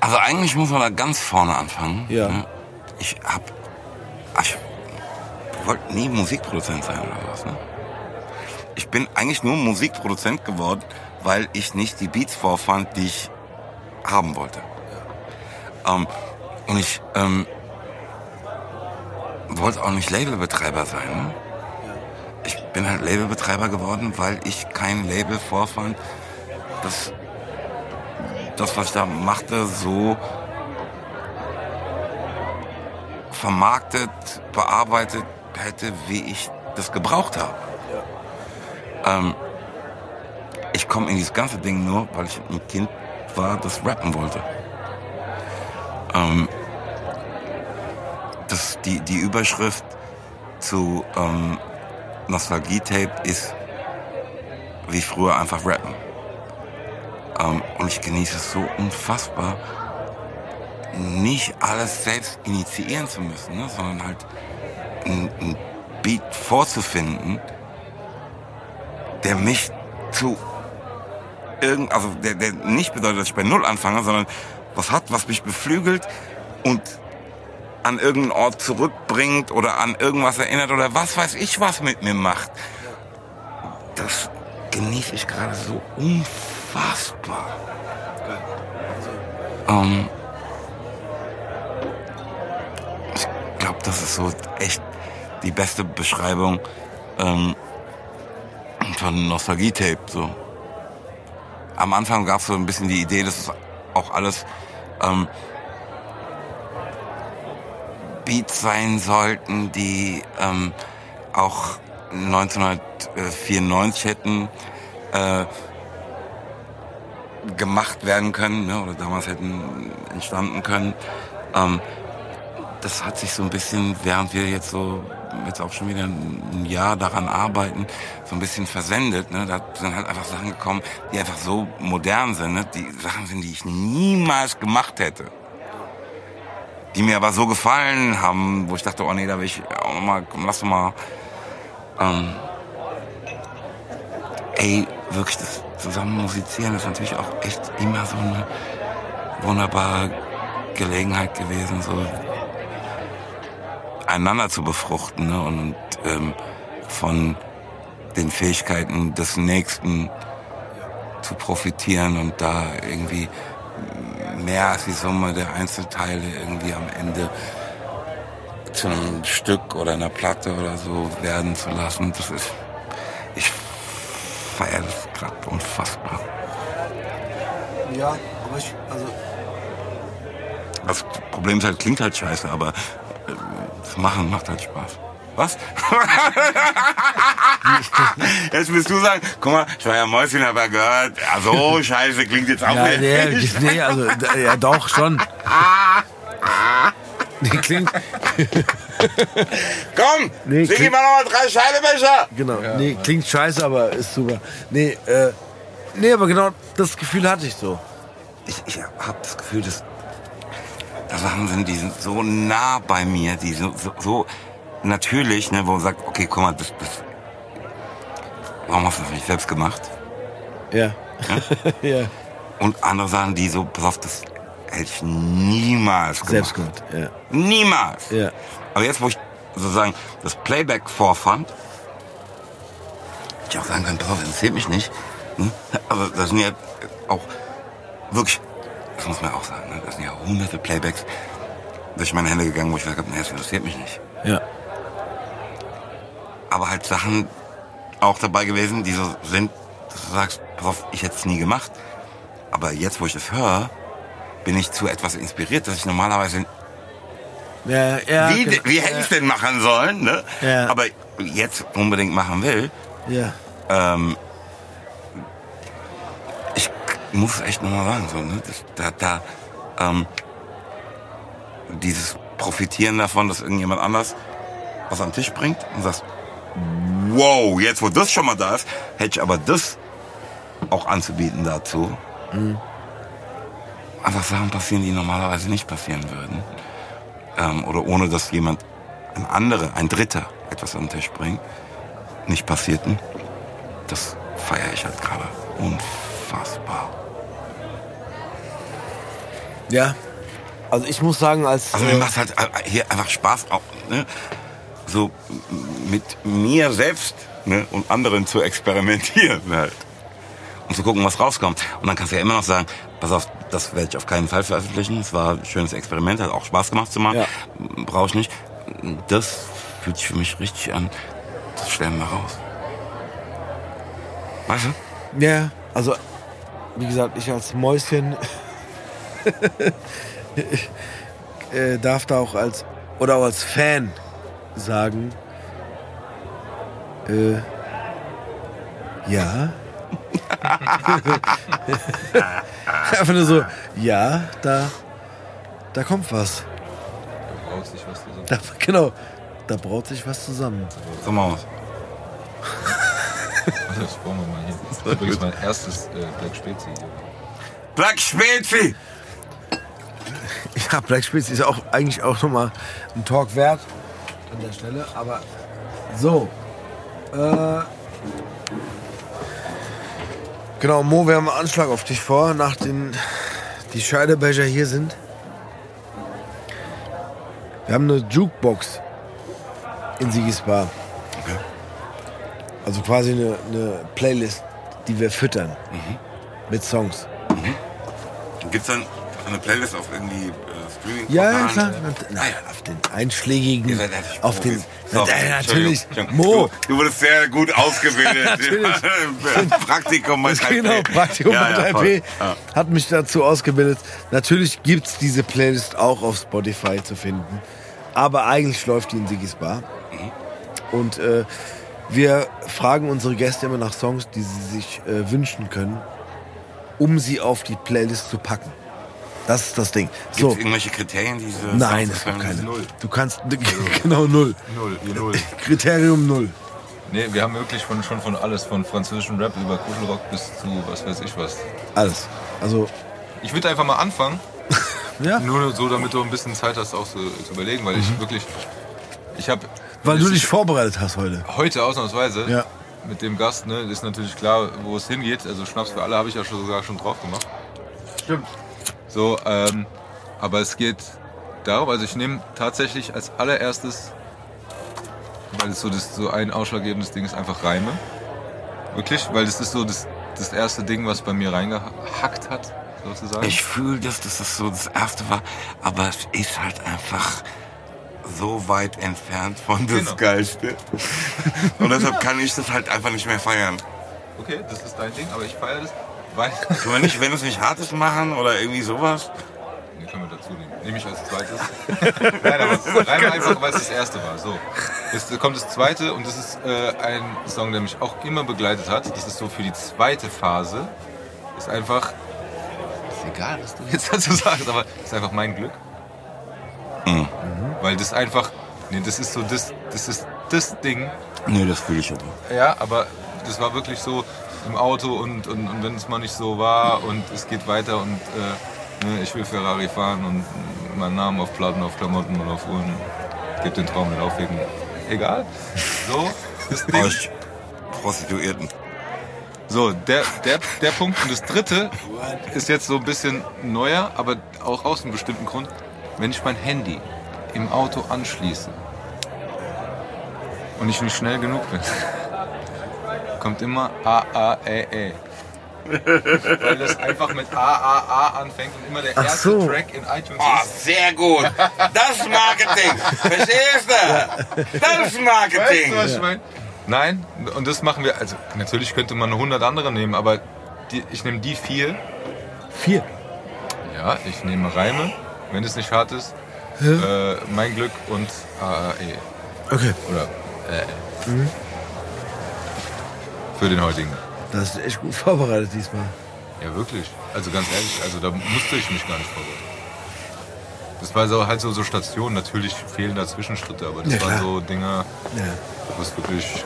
Also eigentlich muss man da ganz vorne anfangen. Ja. ne? Ich hab, ich wollte nie Musikproduzent sein oder was. Ne? Ich bin eigentlich nur Musikproduzent geworden, weil ich nicht die Beats vorfand, die ich haben wollte. Ähm, und ich ähm, wollte auch nicht Labelbetreiber sein. Ne? Ich bin halt Labelbetreiber geworden, weil ich kein Label vorfand, das das, was ich da machte, so vermarktet, bearbeitet hätte, wie ich das gebraucht habe. Ähm, ich komme in dieses ganze Ding nur, weil ich ein Kind war, das rappen wollte. Ähm, das, die, die Überschrift zu ähm, Nostalgie-Tape ist wie früher einfach rappen. Ähm, und ich genieße es so unfassbar, nicht alles selbst initiieren zu müssen, ne, sondern halt ein, ein Beat vorzufinden, der mich zu irgend, also der, der nicht bedeutet, dass ich bei Null anfange, sondern was hat, was mich beflügelt und an irgendeinen Ort zurückbringt oder an irgendwas erinnert oder was weiß ich, was mit mir macht. Das genieße ich gerade so unfassbar. Ähm, ich glaube, das ist so echt die beste Beschreibung ähm, von Nostalgie-Tape. So. Am Anfang gab es so ein bisschen die Idee, dass es auch alles ähm, Beats sein sollten, die ähm, auch 1994 hätten äh, gemacht werden können ne, oder damals hätten entstanden können. Ähm, das hat sich so ein bisschen, während wir jetzt so jetzt auch schon wieder ein Jahr daran arbeiten, so ein bisschen versendet. Ne? Da sind halt einfach Sachen gekommen, die einfach so modern sind, ne? die Sachen sind, die ich niemals gemacht hätte. Die mir aber so gefallen haben, wo ich dachte, oh nee, da will ich auch nochmal, komm, lass mal. Ähm, ey, wirklich das zusammen musizieren ist natürlich auch echt immer so eine wunderbare Gelegenheit gewesen, so einander zu befruchten ne? und, und ähm, von den Fähigkeiten des Nächsten zu profitieren und da irgendwie mehr als die Summe der Einzelteile irgendwie am Ende zu einem Stück oder einer Platte oder so werden zu lassen. Das ist, ich feiere das gerade unfassbar. Ja, aber ich, also Das Problem ist halt, klingt halt scheiße, aber äh, das Machen macht halt Spaß. Was? jetzt willst du sagen, guck mal, ich war ja Mäuschen, aber gehört, ja, so scheiße klingt jetzt auch Ja, nicht. nee, nee, also, ja, doch, schon. Nee, klingt, Komm, Nee, sing ihm mal noch mal drei Scheidebecher. genau. Nee, klingt scheiße, aber ist super. Nee, äh, nee, aber genau das Gefühl hatte ich so. Ich, ich habe das Gefühl, dass da Sachen sind, die sind so nah bei mir, die so, so, so natürlich, ne, wo man sagt, okay, guck mal, das, das, warum hast du das nicht selbst gemacht? Ja. ja. Und andere Sachen, die so, pass auf, das hätte ich niemals gemacht. Selbst gemacht. Ja. Niemals. Ja. Aber jetzt, wo ich sozusagen das Playback vorfand, hätte ich auch sagen können, drauf, interessiert mich nicht. Ne? Aber das sind ja auch wirklich, das muss man auch sagen, ne? das sind ja hunderte Playbacks durch meine Hände gegangen, wo ich gesagt habe, nee, das interessiert mich nicht. Ja. Aber halt Sachen auch dabei gewesen, die so sind, dass du sagst, pass auf, ich hätte es nie gemacht. Aber jetzt, wo ich das höre, bin ich zu etwas inspiriert, dass ich normalerweise Ja, ja. wie, genau. wie hätte ich denn machen sollen, ne? Ja. Aber jetzt unbedingt machen will. Ja. Ähm, ich muss echt nochmal sagen, so, ne? Das, da, da, ähm, dieses Profitieren davon, dass irgendjemand anders was am Tisch bringt und sagst, wow, jetzt wo das schon mal da ist, hätte ich aber das auch anzubieten dazu. Einfach Sachen passieren, die normalerweise nicht passieren würden. Ähm, oder ohne dass jemand, ein anderer, ein Dritter etwas am Tisch bringt, nicht passierten. Das feiere ich halt gerade unfassbar. Ja. Also ich muss sagen, als. Also mir äh, macht halt äh, hier einfach Spaß, auch ne, so mit mir selbst ne, und anderen zu experimentieren halt. Und zu gucken, was rauskommt. Und dann kannst du ja immer noch sagen, pass auf, das werde ich auf keinen Fall veröffentlichen. Es war ein schönes Experiment, hat auch Spaß gemacht zu machen. Ja. Brauche ich nicht. Das fühlt sich für mich richtig an. Das stellen wir raus. Weißt du? Ja, also wie gesagt, ich als Mäuschen äh, darf da auch als oder auch als Fan sagen, äh, ja. Einfach nur so, ja, da, da kommt was. Da braut sich was zusammen. Da, genau, da braut sich was zusammen. So machen wir's. Warte, das brauchen wir mal hier. Das ist übrigens mein erstes äh, Black Spezi. Black Spezi! Ja, Black Spitz ist auch eigentlich auch nochmal ein Talk wert an der Stelle. Aber so. Äh, genau, Mo, wir haben einen Anschlag auf dich vor, nachdem die Scheidebecher hier sind. Wir haben eine Jukebox in Sigisbar. Okay. Also quasi eine, eine Playlist, die wir füttern. Mit Songs. Gibt's dann eine Playlist auf irgendwie streaming Ja, ja, klar. Nein, auf den einschlägigen, auf den. So, Ja, natürlich, Mo, Du, du wurdest sehr gut ausgebildet. Natürlich. Praktikum bei Taipei. genau, Praktikum Ja, bei ja, Taipei hat mich dazu ausgebildet. Natürlich gibt's diese Playlist auch auf Spotify zu finden, aber eigentlich läuft die in Sigis Bar. Und äh, wir fragen unsere Gäste immer nach Songs, die sie sich äh, wünschen können, um sie auf die Playlist zu packen. Das ist das Ding. Gibt So, es irgendwelche Kriterien, diese nein, es gibt keine. Null. Du kannst genau null. Null, null. Kriterium null. Nee, wir haben wirklich von, schon von alles, von französischen Rap über Kuschelrock bis zu was weiß ich was. Alles. Also Ich würde einfach mal anfangen, ja, nur so, damit du ein bisschen Zeit hast, auch so zu überlegen, weil ich wirklich, ich habe weil du dich vorbereitet hast heute. heute ausnahmsweise Ja. mit dem Gast, ne, ist natürlich klar, wo es hingeht. Also Schnaps für alle habe ich ja schon sogar schon drauf gemacht. Stimmt. So, ähm, aber es geht darum, also ich nehme tatsächlich als allererstes, weil es so, das, so ein ausschlaggebendes Ding ist, einfach Reime. Wirklich, weil das ist so das, das erste Ding, was bei mir reingehackt hat, sozusagen. Ich fühle, dass das das so das erste war, aber es ist halt einfach so weit entfernt von das Genau. Geilste. Und deshalb kann ich das halt einfach nicht mehr feiern. Okay, das ist dein Ding, aber ich feiere das, weil. Können wir nicht, wenn es nicht hart ist, machen oder irgendwie sowas? Nee, können wir dazu nehmen. Nehme ich als zweites. Nein, aber rein einfach, weil es das erste war. So. Jetzt kommt das zweite und das ist äh, ein Song, der mich auch immer begleitet hat. Das ist so für die zweite Phase. Ist einfach. Ist egal, was du jetzt dazu sagst, aber ist einfach mein Glück. Mhm. Weil das einfach. Nee, das ist so das, das ist das Ding. Nee, das fühle ich aber. Ja, aber das war wirklich so im Auto und, und, und wenn es mal nicht so war und es geht weiter und äh, ne, ich will Ferrari fahren und meinen Namen auf Platten, auf Klamotten und auf Uhren. Gib den Traum nicht aufwegen. Egal. So, das Ding. Prostituierten. So, der, der, der Punkt. Und das dritte ist jetzt so ein bisschen neuer, aber auch aus einem bestimmten Grund. Wenn ich mein Handy im Auto anschließe und ich nicht schnell genug bin, kommt immer A, A, Ä, Ä. Weil das einfach mit A, A, A anfängt und immer der Ach erste so. Track in iTunes Oh, ist. sehr gut. Das Marketing. Verstehst du? Das Marketing. Weißt du, was ich meine? Nein, und das machen wir, also natürlich könnte man 100 andere nehmen, aber die, ich nehme die vier Vier. Ja, ich nehme Reime, wenn es nicht hart ist. Äh, mein Glück und AAE. Okay. Oder äh. Für den heutigen. Das ist echt gut vorbereitet diesmal. Ja, wirklich. Also ganz ehrlich, also da musste ich mich gar nicht vorbereiten. Das war so, halt so, so Stationen. Natürlich fehlen da Zwischenschritte, aber das Ja, waren so Dinger, Ja. wo es wirklich.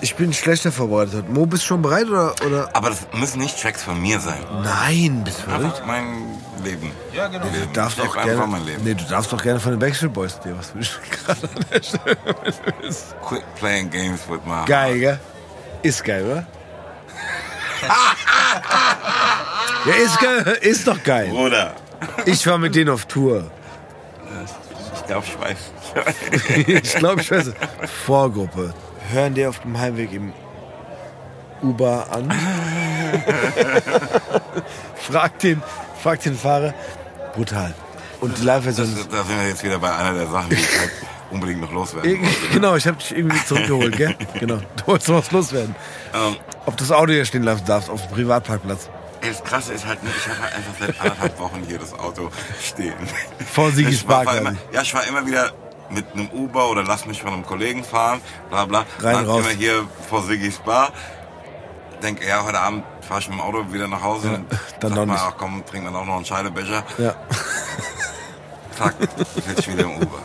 Ich bin schlechter vorbereitet. Mo, bist du schon bereit oder? oder? Aber das müssen nicht Tracks von mir sein. Nein, bist du verrückt? Einfach mein Leben. Ja, genau. Du Leben. darfst lebe gerne. einfach mein Leben. Nee, du darfst doch gerne von den Backstreet Boys dir was wünschen. Gerade an der Stelle. du. Quit playing games with my Geil, gell? Ist geil, oder? ja, ist geil. Ist doch geil. Bruder. Ich war mit denen auf Tour. Ich glaube, ich weiß. ich glaube, ich weiß es. Vorgruppe. Hören die auf dem Heimweg im Uber an. frag, den, frag den Fahrer. Brutal. Und die Das, Live-Version da sind wir jetzt wieder bei einer der Sachen, die ich halt unbedingt noch loswerden wollte. Genau, ich habe dich irgendwie zurückgeholt, gell? Genau. Du wolltest noch was loswerden. Ähm, Ob das Auto hier stehen lassen darfst, auf dem Privatparkplatz. das Krasse ist halt, ne, ich habe halt einfach seit anderthalb Wochen hier das Auto stehen. Vor glaub ja, ich war immer wieder mit einem Uber oder lass mich von einem Kollegen fahren, bla bla. Rein, Dann raus. immer hier vor Sigis Bar. Denke, ja, heute Abend fahre ich mit dem Auto wieder nach Hause. und dann sag mal, ach komm, trink dann auch noch einen Scheidebecher. Ja. Zack, sitze ich wieder im Uber.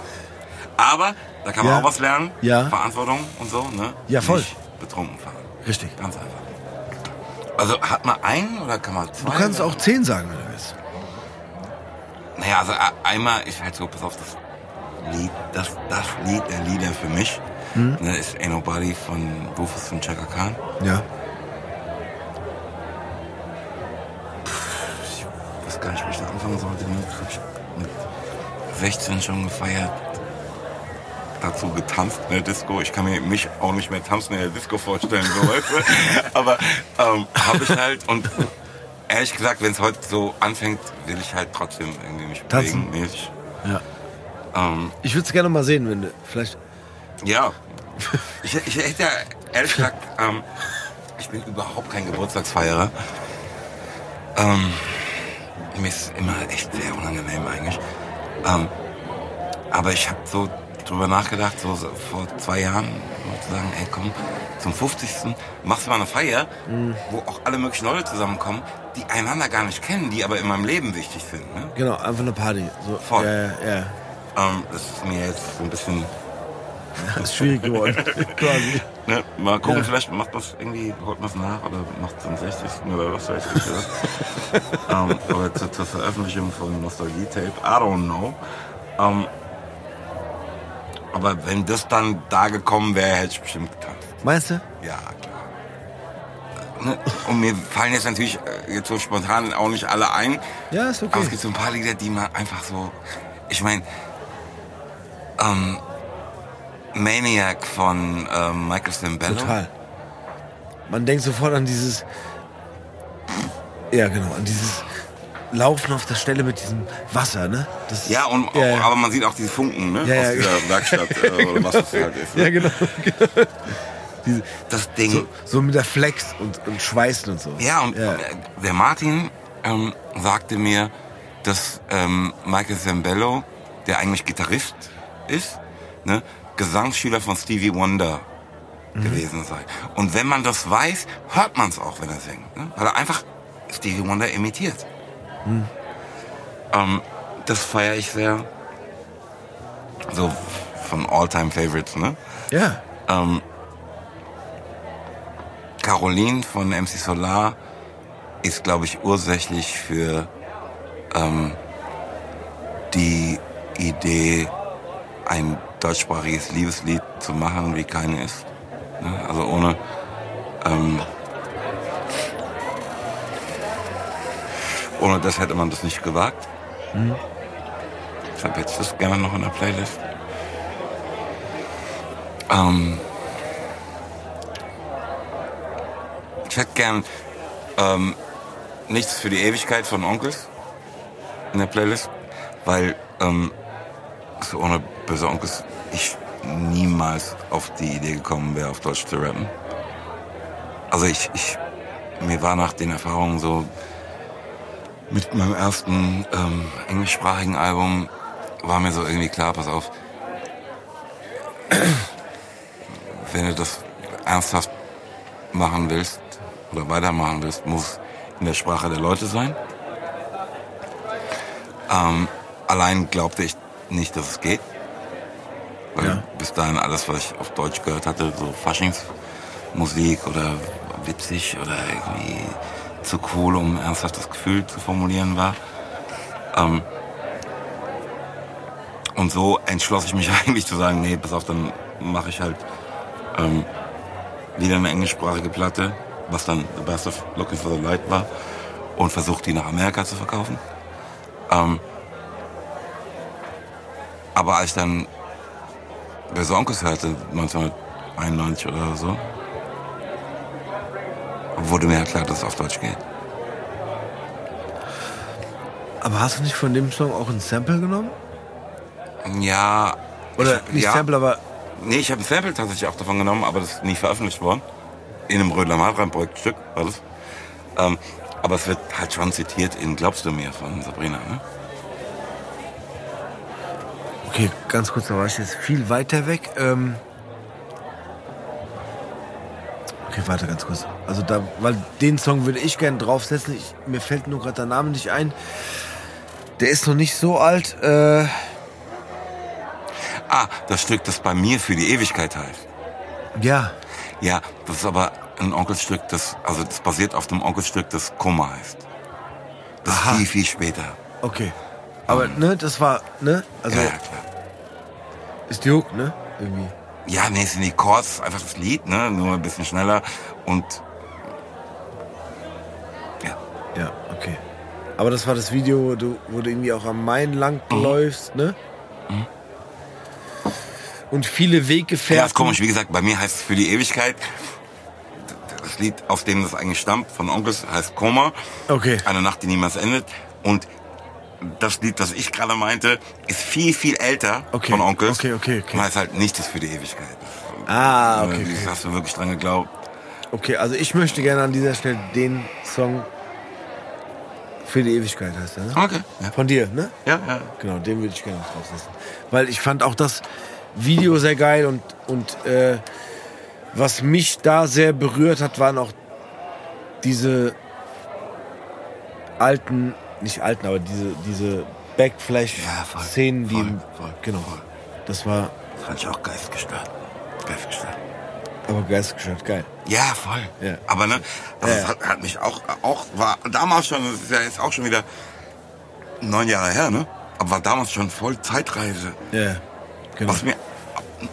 Aber da kann man Ja. auch was lernen. Ja. Verantwortung und so, ne? Ja, voll. Nicht betrunken fahren. Richtig. Ganz einfach. Also hat man einen oder kann man zwei? Du kannst auch 10 sagen, wenn du willst. Naja, also einmal ist halt so, pass auf, das Lied, das, das Lied der Lieder für mich, Hm? ne, ist Ain't Nobody von Rufus und Chaka Khan. Ja. Ich weiß gar nicht, wie ich da anfangen sollte. Ne? Ich mit 16 schon gefeiert. Dazu getanzt in der Disco. Ich kann mir mich auch nicht mehr tanzen in der Disco vorstellen, so weißt du. Aber ähm, habe ich halt und ehrlich gesagt, wenn es heute so anfängt, will ich halt trotzdem irgendwie mich Tanzen? bewegen. mäßig. Ja. Ähm, Ich würde es gerne mal sehen, wenn du vielleicht. ja. Ich, ich hätte ja, ehrlich gesagt, ähm, ich bin überhaupt kein Geburtstagsfeierer. Ähm, mir ist immer echt sehr unangenehm eigentlich. Ähm, aber ich habe so drüber nachgedacht, so, vor zwei Jahren, zu sagen, ey komm, zum 50. machst du mal eine Feier, wo auch alle möglichen Leute zusammenkommen, die einander gar nicht kennen, die aber in meinem Leben wichtig sind. Ne? Genau, einfach eine Party. So, Voll. Ja, ja, ja. Ähm, das ist mir jetzt so ein bisschen Das ist schwierig geworden. Quasi. Ne, mal gucken, Ja. vielleicht macht das irgendwie, holt man es nach oder macht es am 60. oder was weiß ich. Ähm, oder zur, zur Veröffentlichung von Nostalgie-Tape. I don't know. Ähm, aber wenn das dann da gekommen wäre, hätte ich bestimmt getanzt. Meinst du? Ja, klar. Ne? Und mir fallen jetzt natürlich äh, jetzt so spontan auch nicht alle ein. Ja, ist okay. Aber es gibt so ein paar Lieder, die man einfach so. Ich meine, ähm, Maniac von ähm, Michael Cimbello. Total. Man denkt sofort an dieses. Ja, genau, an dieses Laufen auf der Stelle mit diesem Wasser, ne? Das, Ja, und, Ja, ja. aber man sieht auch diese Funken, ne? Ja, Aus dieser Werkstatt äh, oder was das halt ist. Ne? Ja, genau. Das Ding. So, so mit der Flex und, und Schweißen und so. Ja, und der Martin ähm, sagte mir, dass ähm, Michael Zambello, der eigentlich Gitarrist ist, ne, Gesangsschüler von Stevie Wonder gewesen sei. Und wenn man das weiß, hört man es auch, wenn er singt. Ne? Weil er einfach Stevie Wonder imitiert. Ähm, das feiere ich sehr. So von All-Time Favorites, ne? Ja. Ähm, Caroline von MC Solar ist, glaube ich, ursächlich für ähm, die Idee, ein deutschsprachiges Liebeslied zu machen, wie keine ist. Ne? Also ohne ähm, ohne das hätte man das nicht gewagt. Ich habe jetzt das gerne noch in der Playlist. Ähm, ich hätte gern ähm, nichts für die Ewigkeit von Onkels in der Playlist, weil ähm, so ohne böse Onkels ich niemals auf die Idee gekommen wäre, auf Deutsch zu rappen. Also ich, ich mir war nach den Erfahrungen so mit meinem ersten ähm, englischsprachigen Album war mir so irgendwie klar, pass auf, wenn du das ernsthaft machen willst oder weitermachen willst, muss in der Sprache der Leute sein. Ähm, allein glaubte ich nicht, dass es geht. Weil Ja. bis dahin alles, was ich auf Deutsch gehört hatte, so Faschingsmusik oder witzig oder irgendwie zu cool, um ernsthaft das Gefühl zu formulieren war. Ähm, und so entschloss ich mich eigentlich zu sagen, nee, pass auf, dann mache ich halt ähm, wieder eine englischsprachige Platte, was dann The Best of Looking for the Light war, und versucht die nach Amerika zu verkaufen. Ähm, aber als ich dann Böse Onkels hörte, 1991 oder so, wurde mir klar, dass es auf Deutsch geht. Aber hast du nicht von dem Song auch ein Sample genommen? Ja. Oder ich, nicht ja, Sample, aber Nee, ich habe ein Sample tatsächlich auch davon genommen, aber das ist nie veröffentlicht worden. In einem Rödler Martrein-Projektstück war das. Ähm, aber es wird halt schon zitiert in Glaubst du mir von Sabrina, ne? Okay, ganz kurz, da war ich jetzt viel weiter weg. Ähm okay, warte ganz kurz. Also da, weil den Song würde ich gerne draufsetzen. Ich, mir fällt nur gerade der Name nicht ein. Der ist noch nicht so alt. Äh, Ah, das Stück, das bei mir für die Ewigkeit heißt. ja, Ja, das ist aber ein Onkelstück, das, also das basiert auf dem Onkelstück, das Kummer heißt. Das Aha. viel, viel später. okay. Aber ne, das war, ne? Also ja, ja, klar. ist Hook, ne? Irgendwie. Ja, nee, sind die Chords, einfach das Lied, ne? Nur ein bisschen schneller und ja. Ja, okay. Aber das war das Video, wo du, wo du irgendwie auch am Main lang läufst, ne? Und viele Ja, Weggefährten. ist komisch, wie gesagt, bei mir heißt es für die Ewigkeit. Das Lied, aus dem das eigentlich stammt, von Onkels, heißt Koma. Okay. Eine Nacht, die niemals endet. Und das Lied, das ich gerade meinte, ist viel, viel älter Okay, von Onkels. okay, okay, okay. Und heißt halt nichts ist für die Ewigkeit. Ah, okay, Äh, okay. Hast du wirklich dran geglaubt? Okay, also ich möchte gerne an dieser Stelle den Song für die Ewigkeit heißt er, ne? Okay. Ja, Von dir, ne? ja. ja. Genau, den würde ich gerne draufsetzen. Weil ich fand auch das Video sehr geil und, und äh, was mich da sehr berührt hat, waren auch diese alten, nicht alten, aber diese, diese Ja, Backflash-Szenen, die voll, voll, genau. voll. Das war Das fand ich auch geistgestört. Geistgestört. aber geistgestört geil. Ja, voll. Ja. Aber ne, also Ja. hat, hat mich auch, auch, war damals schon, das ist ja jetzt auch schon wieder neun Jahre her, ne? Aber war damals schon voll Zeitreise. Ja, genau. Was mir,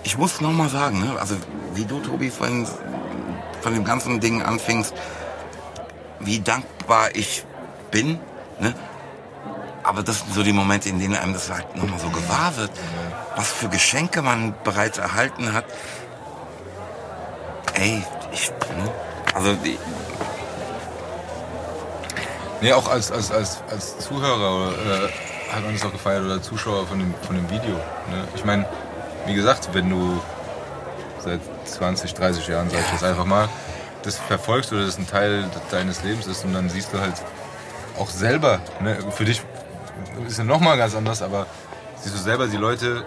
ich muss noch mal sagen, ne? Also wie du, Tobi, von, von dem ganzen Ding anfingst, wie dankbar ich bin, ne? Aber das sind so die Momente, in denen einem das halt nochmal so gewahr wird, was für Geschenke man bereits erhalten hat. Ey, ich, ne? Also, die, Nee, auch als, als, als, als Zuhörer äh, hat man es auch gefeiert oder Zuschauer von dem, von dem Video. Ne? Ich meine, wie gesagt, wenn du seit 20, 30 Jahren, sag ich jetzt einfach mal, das verfolgst oder das ein Teil deines Lebens ist und dann siehst du halt auch selber, ne? für dich ist ja nochmal ganz anders, aber siehst du selber die Leute,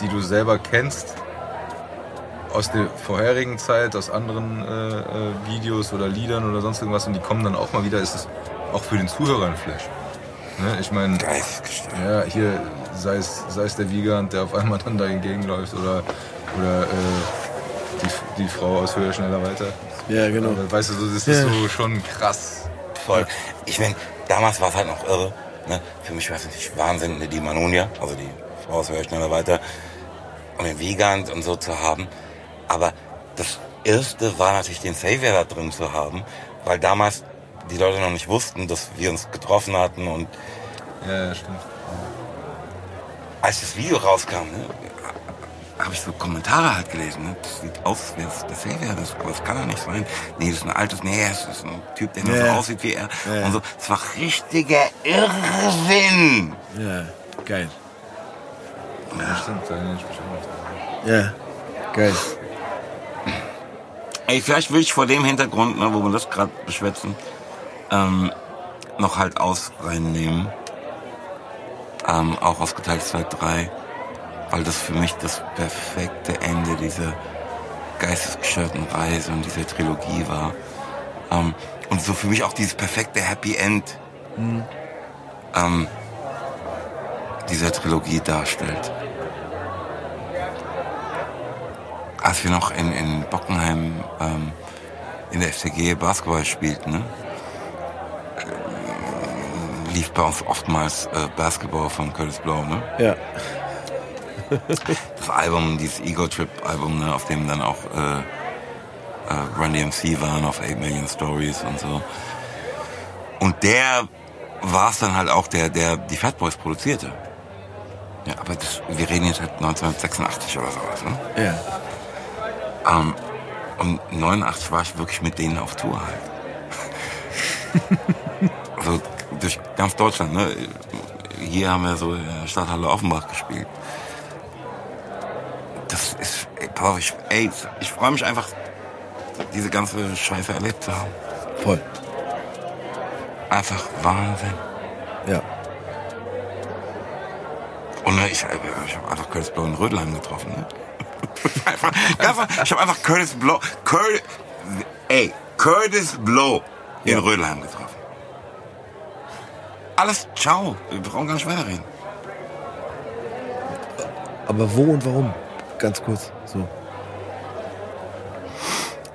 die du selber kennst, aus der vorherigen Zeit, aus anderen äh, äh, Videos oder Liedern oder sonst irgendwas und die kommen dann auch mal wieder, ist es auch für den Zuhörer ein Flash. Ne? Ich meine, ja, hier sei es, sei es der Wiegand, der auf einmal dann da entgegenläuft oder, oder äh, die, die Frau aus Höher, Schneller, Weiter. Ja, genau. Aber Weißt du, so, das ist Ja. so schon krass. Voll. Ich meine, damals war es halt noch irre. Ne? Für mich war es natürlich Wahnsinn, ne, die Manunia, also die Frau aus Höher, schneller weiter, und den Wiegand und so zu haben. Aber das Erste war natürlich den Savior da drin zu haben, weil damals die Leute noch nicht wussten, dass wir uns getroffen hatten und Ja, ja, stimmt. als das Video rauskam, ne, habe ich so Kommentare halt gelesen. Ne? Das sieht aus, der Savior. Das, das kann doch nicht sein. Nee, das ist ein altes, nee, es ist ein Typ, der nur Ja. so aussieht wie er. Ja. Und so. Es war richtiger Irrsinn. Ja, geil. Ja, stimmt. Da erinnere ich mich auch. Ja, geil. Ey, vielleicht will ich vor dem Hintergrund, ne, wo wir das gerade beschwätzen, ähm, noch halt aus reinnehmen. Ähm, auch aus geteilt 2, 3. Weil das für mich das perfekte Ende dieser geistesgestörten Reise und dieser Trilogie war. Ähm, und so für mich auch dieses perfekte Happy End ähm, dieser Trilogie darstellt. als wir noch in, in Bockenheim ähm, in der FCG Basketball spielten, ne? lief bei uns oftmals äh, Basketball von Curtis Blow, ne? Ja. Das Album, dieses Ego Trip Album, ne, auf dem dann auch äh, äh, Run DMC waren, auf 8 Million Stories und so. Und der war es dann halt auch, der, der die Fat Boys produzierte. Ja, aber das, wir reden jetzt halt 1986 oder sowas, ne? Ja. Ähm, und 89 war ich wirklich mit denen auf Tour halt. also durch ganz Deutschland, ne? Hier haben wir so in der Stadthalle Offenbach gespielt. Das ist, ey, auf, ich, ey, ich freue mich einfach, diese ganze Scheiße erlebt zu haben. Voll. Einfach Wahnsinn. Ja. Und ne, ich, ich habe einfach Curtis Blow in Rödelheim getroffen. Ne? einfach, einfach, ich habe einfach Curtis Blow, Curtis, ey, Curtis Blow in Ja. Rödelheim getroffen. Alles, ciao. Wir brauchen gar nicht weiterreden. Aber wo und warum? Ganz kurz. So.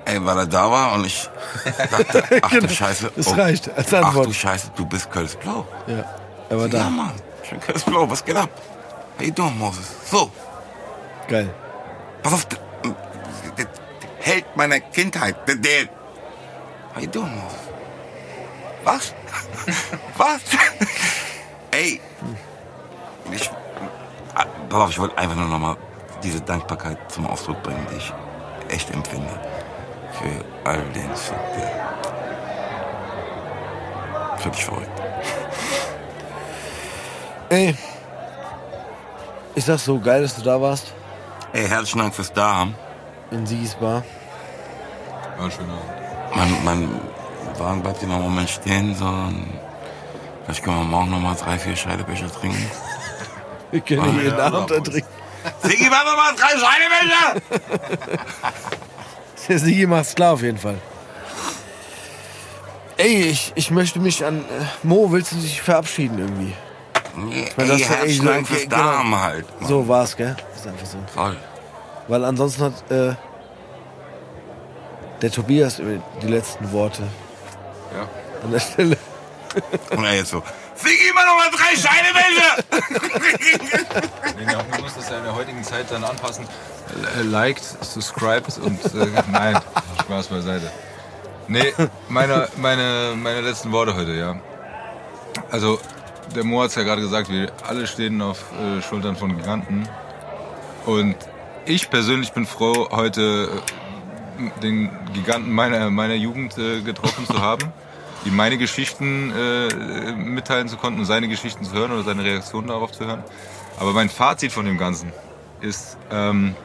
Ey, weil er da war und ich dachte, ach du Scheiße. Genau. Das oh, reicht als Ach Antwort. du Scheiße, du bist Curtis Blow. Ja. Er war Ja, da. Mann. Ich bin Curtis Blow. Was geht ab? How you doing, Moses? So, Geil. pass auf. Der, Held meiner Kindheit. Der, der. How you doing, Moses? Was? Was? Ey. Ich, ah, pass auf, ich wollte einfach nur noch mal diese Dankbarkeit zum Ausdruck bringen, die ich echt empfinde. für all den Shit, der. Völlig verrückt. Ey, ich sag so, geil, dass du da warst. Ey, herzlichen Dank fürs Dahaben. In Sigis Bar. War. Abend. Mein, mein Wagen bleibt hier noch einen Moment stehen, so. Und vielleicht können wir morgen noch mal drei, vier Scheidebecher trinken. Wir können jeden ja, Abend da trinken. Sigi, mach noch mal drei Scheidebecher! Der Sigi macht's klar auf jeden Fall. Ey, ich, ich möchte mich an. Äh, Mo, willst du dich verabschieden irgendwie? Nee, meine, das ey, ist ja echt fürs genau. Dahaben halt. Mann. So war's, gell? Ist einfach so. Voll. Weil ansonsten hat äh, der Tobias die letzten Worte Ja. an der Stelle. Und er jetzt so, Sigi, mach noch mal drei Scheidebecher! Nee, nee, man muss das ja in der heutigen Zeit dann anpassen. Liked, subscribed und äh, nein, Spaß beiseite. Nee, meine, meine, meine letzten Worte heute, ja. Also, der Mo hat es ja gerade gesagt, wir alle stehen auf äh, Schultern von Giganten. Und ich persönlich bin froh, heute äh, den Giganten meiner, meiner Jugend äh, getroffen zu haben, ihm meine Geschichten äh, mitteilen zu konnten und seine Geschichten zu hören oder seine Reaktion darauf zu hören. Aber mein Fazit von dem Ganzen ist, ähm,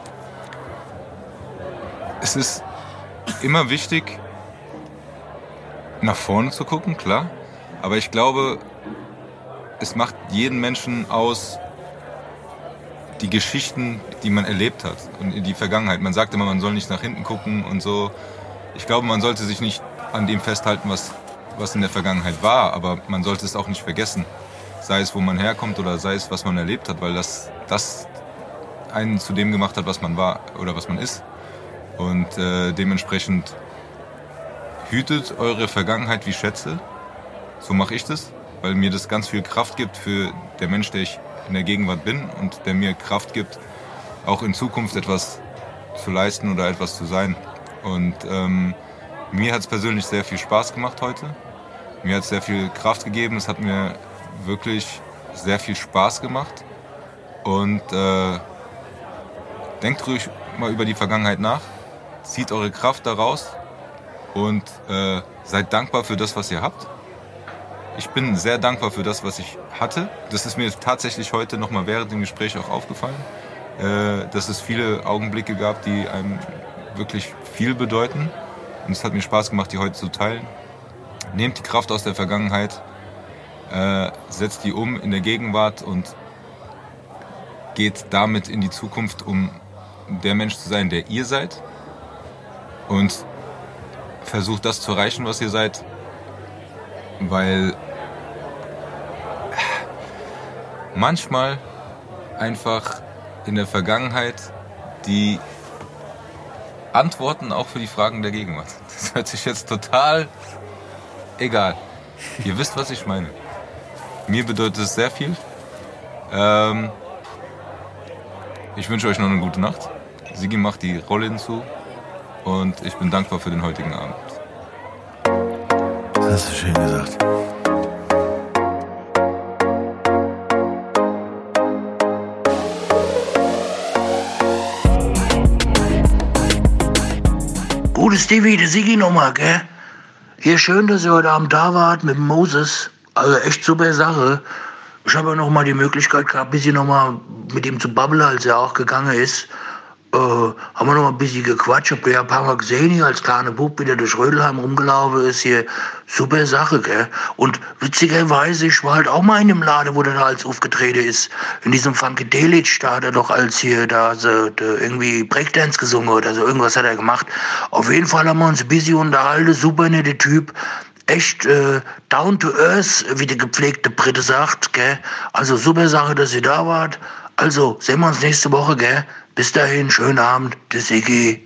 es ist immer wichtig, nach vorne zu gucken, klar. Aber ich glaube, es macht jeden Menschen aus, die Geschichten, die man erlebt hat und in die Vergangenheit. Man sagt immer, man soll nicht nach hinten gucken und so. Ich glaube, man sollte sich nicht an dem festhalten, was, was in der Vergangenheit war, aber man sollte es auch nicht vergessen. Sei es, wo man herkommt oder sei es, was man erlebt hat, weil das, das einen zu dem gemacht hat, was man war oder was man ist. Und äh, dementsprechend hütet eure Vergangenheit wie Schätze. So mache ich das, weil mir das ganz viel Kraft gibt für der Mensch, der ich in der Gegenwart bin und der mir Kraft gibt, auch in Zukunft etwas zu leisten oder etwas zu sein. Und ähm, mir hat es persönlich sehr viel Spaß gemacht heute. Mir hat es sehr viel Kraft gegeben. Es hat mir wirklich sehr viel Spaß gemacht. Und äh, denkt ruhig mal über die Vergangenheit nach. Zieht eure Kraft daraus und äh, seid dankbar für das, was ihr habt. Ich bin sehr dankbar für das, was ich hatte. Das ist mir tatsächlich heute nochmal während dem Gespräch auch aufgefallen, äh, dass es viele Augenblicke gab, die einem wirklich viel bedeuten. Und es hat mir Spaß gemacht, die heute zu teilen. Nehmt die Kraft aus der Vergangenheit, äh, setzt die um in der Gegenwart und geht damit in die Zukunft, um der Mensch zu sein, der ihr seid. Und versucht das zu erreichen, was ihr seid. Weil manchmal einfach in der Vergangenheit die Antworten auch für die Fragen der Gegenwart. Das hört sich jetzt total egal. Ihr wisst, was ich meine. Mir bedeutet es sehr viel. Ähm, ich wünsche euch noch eine gute Nacht. Sigi macht die Rolle hinzu und ich bin dankbar für den heutigen Abend. Das hast du schön gesagt. Gutes Stevie, der Sigi nochmal, gell? Hier schön, dass ihr heute Abend da wart mit Moses. Also echt super Sache. Ich habe ja noch mal die Möglichkeit gehabt, ein bisschen noch mal mit ihm zu babbeln, als er auch gegangen ist. Äh, haben wir noch ein bisschen gequatscht. Hab ja ein paar Mal gesehen, hier als kleiner Bub wieder durch Rödelheim rumgelaufen ist. Hier super Sache, gell? Und witzigerweise, ich war halt auch mal in dem Laden, wo der da als aufgetreten ist. In diesem Funkadelic, da hat er doch als hier da so, da irgendwie Breakdance gesungen oder so. Irgendwas hat er gemacht. Auf jeden Fall haben wir uns ein bisschen unterhalten. Super netter Typ echt äh, down to earth, wie der gepflegte Brite sagt, gell? Also super Sache, dass ihr da wart. Also sehen wir uns nächste Woche, gell? Bis dahin, schönen Abend, Sigi.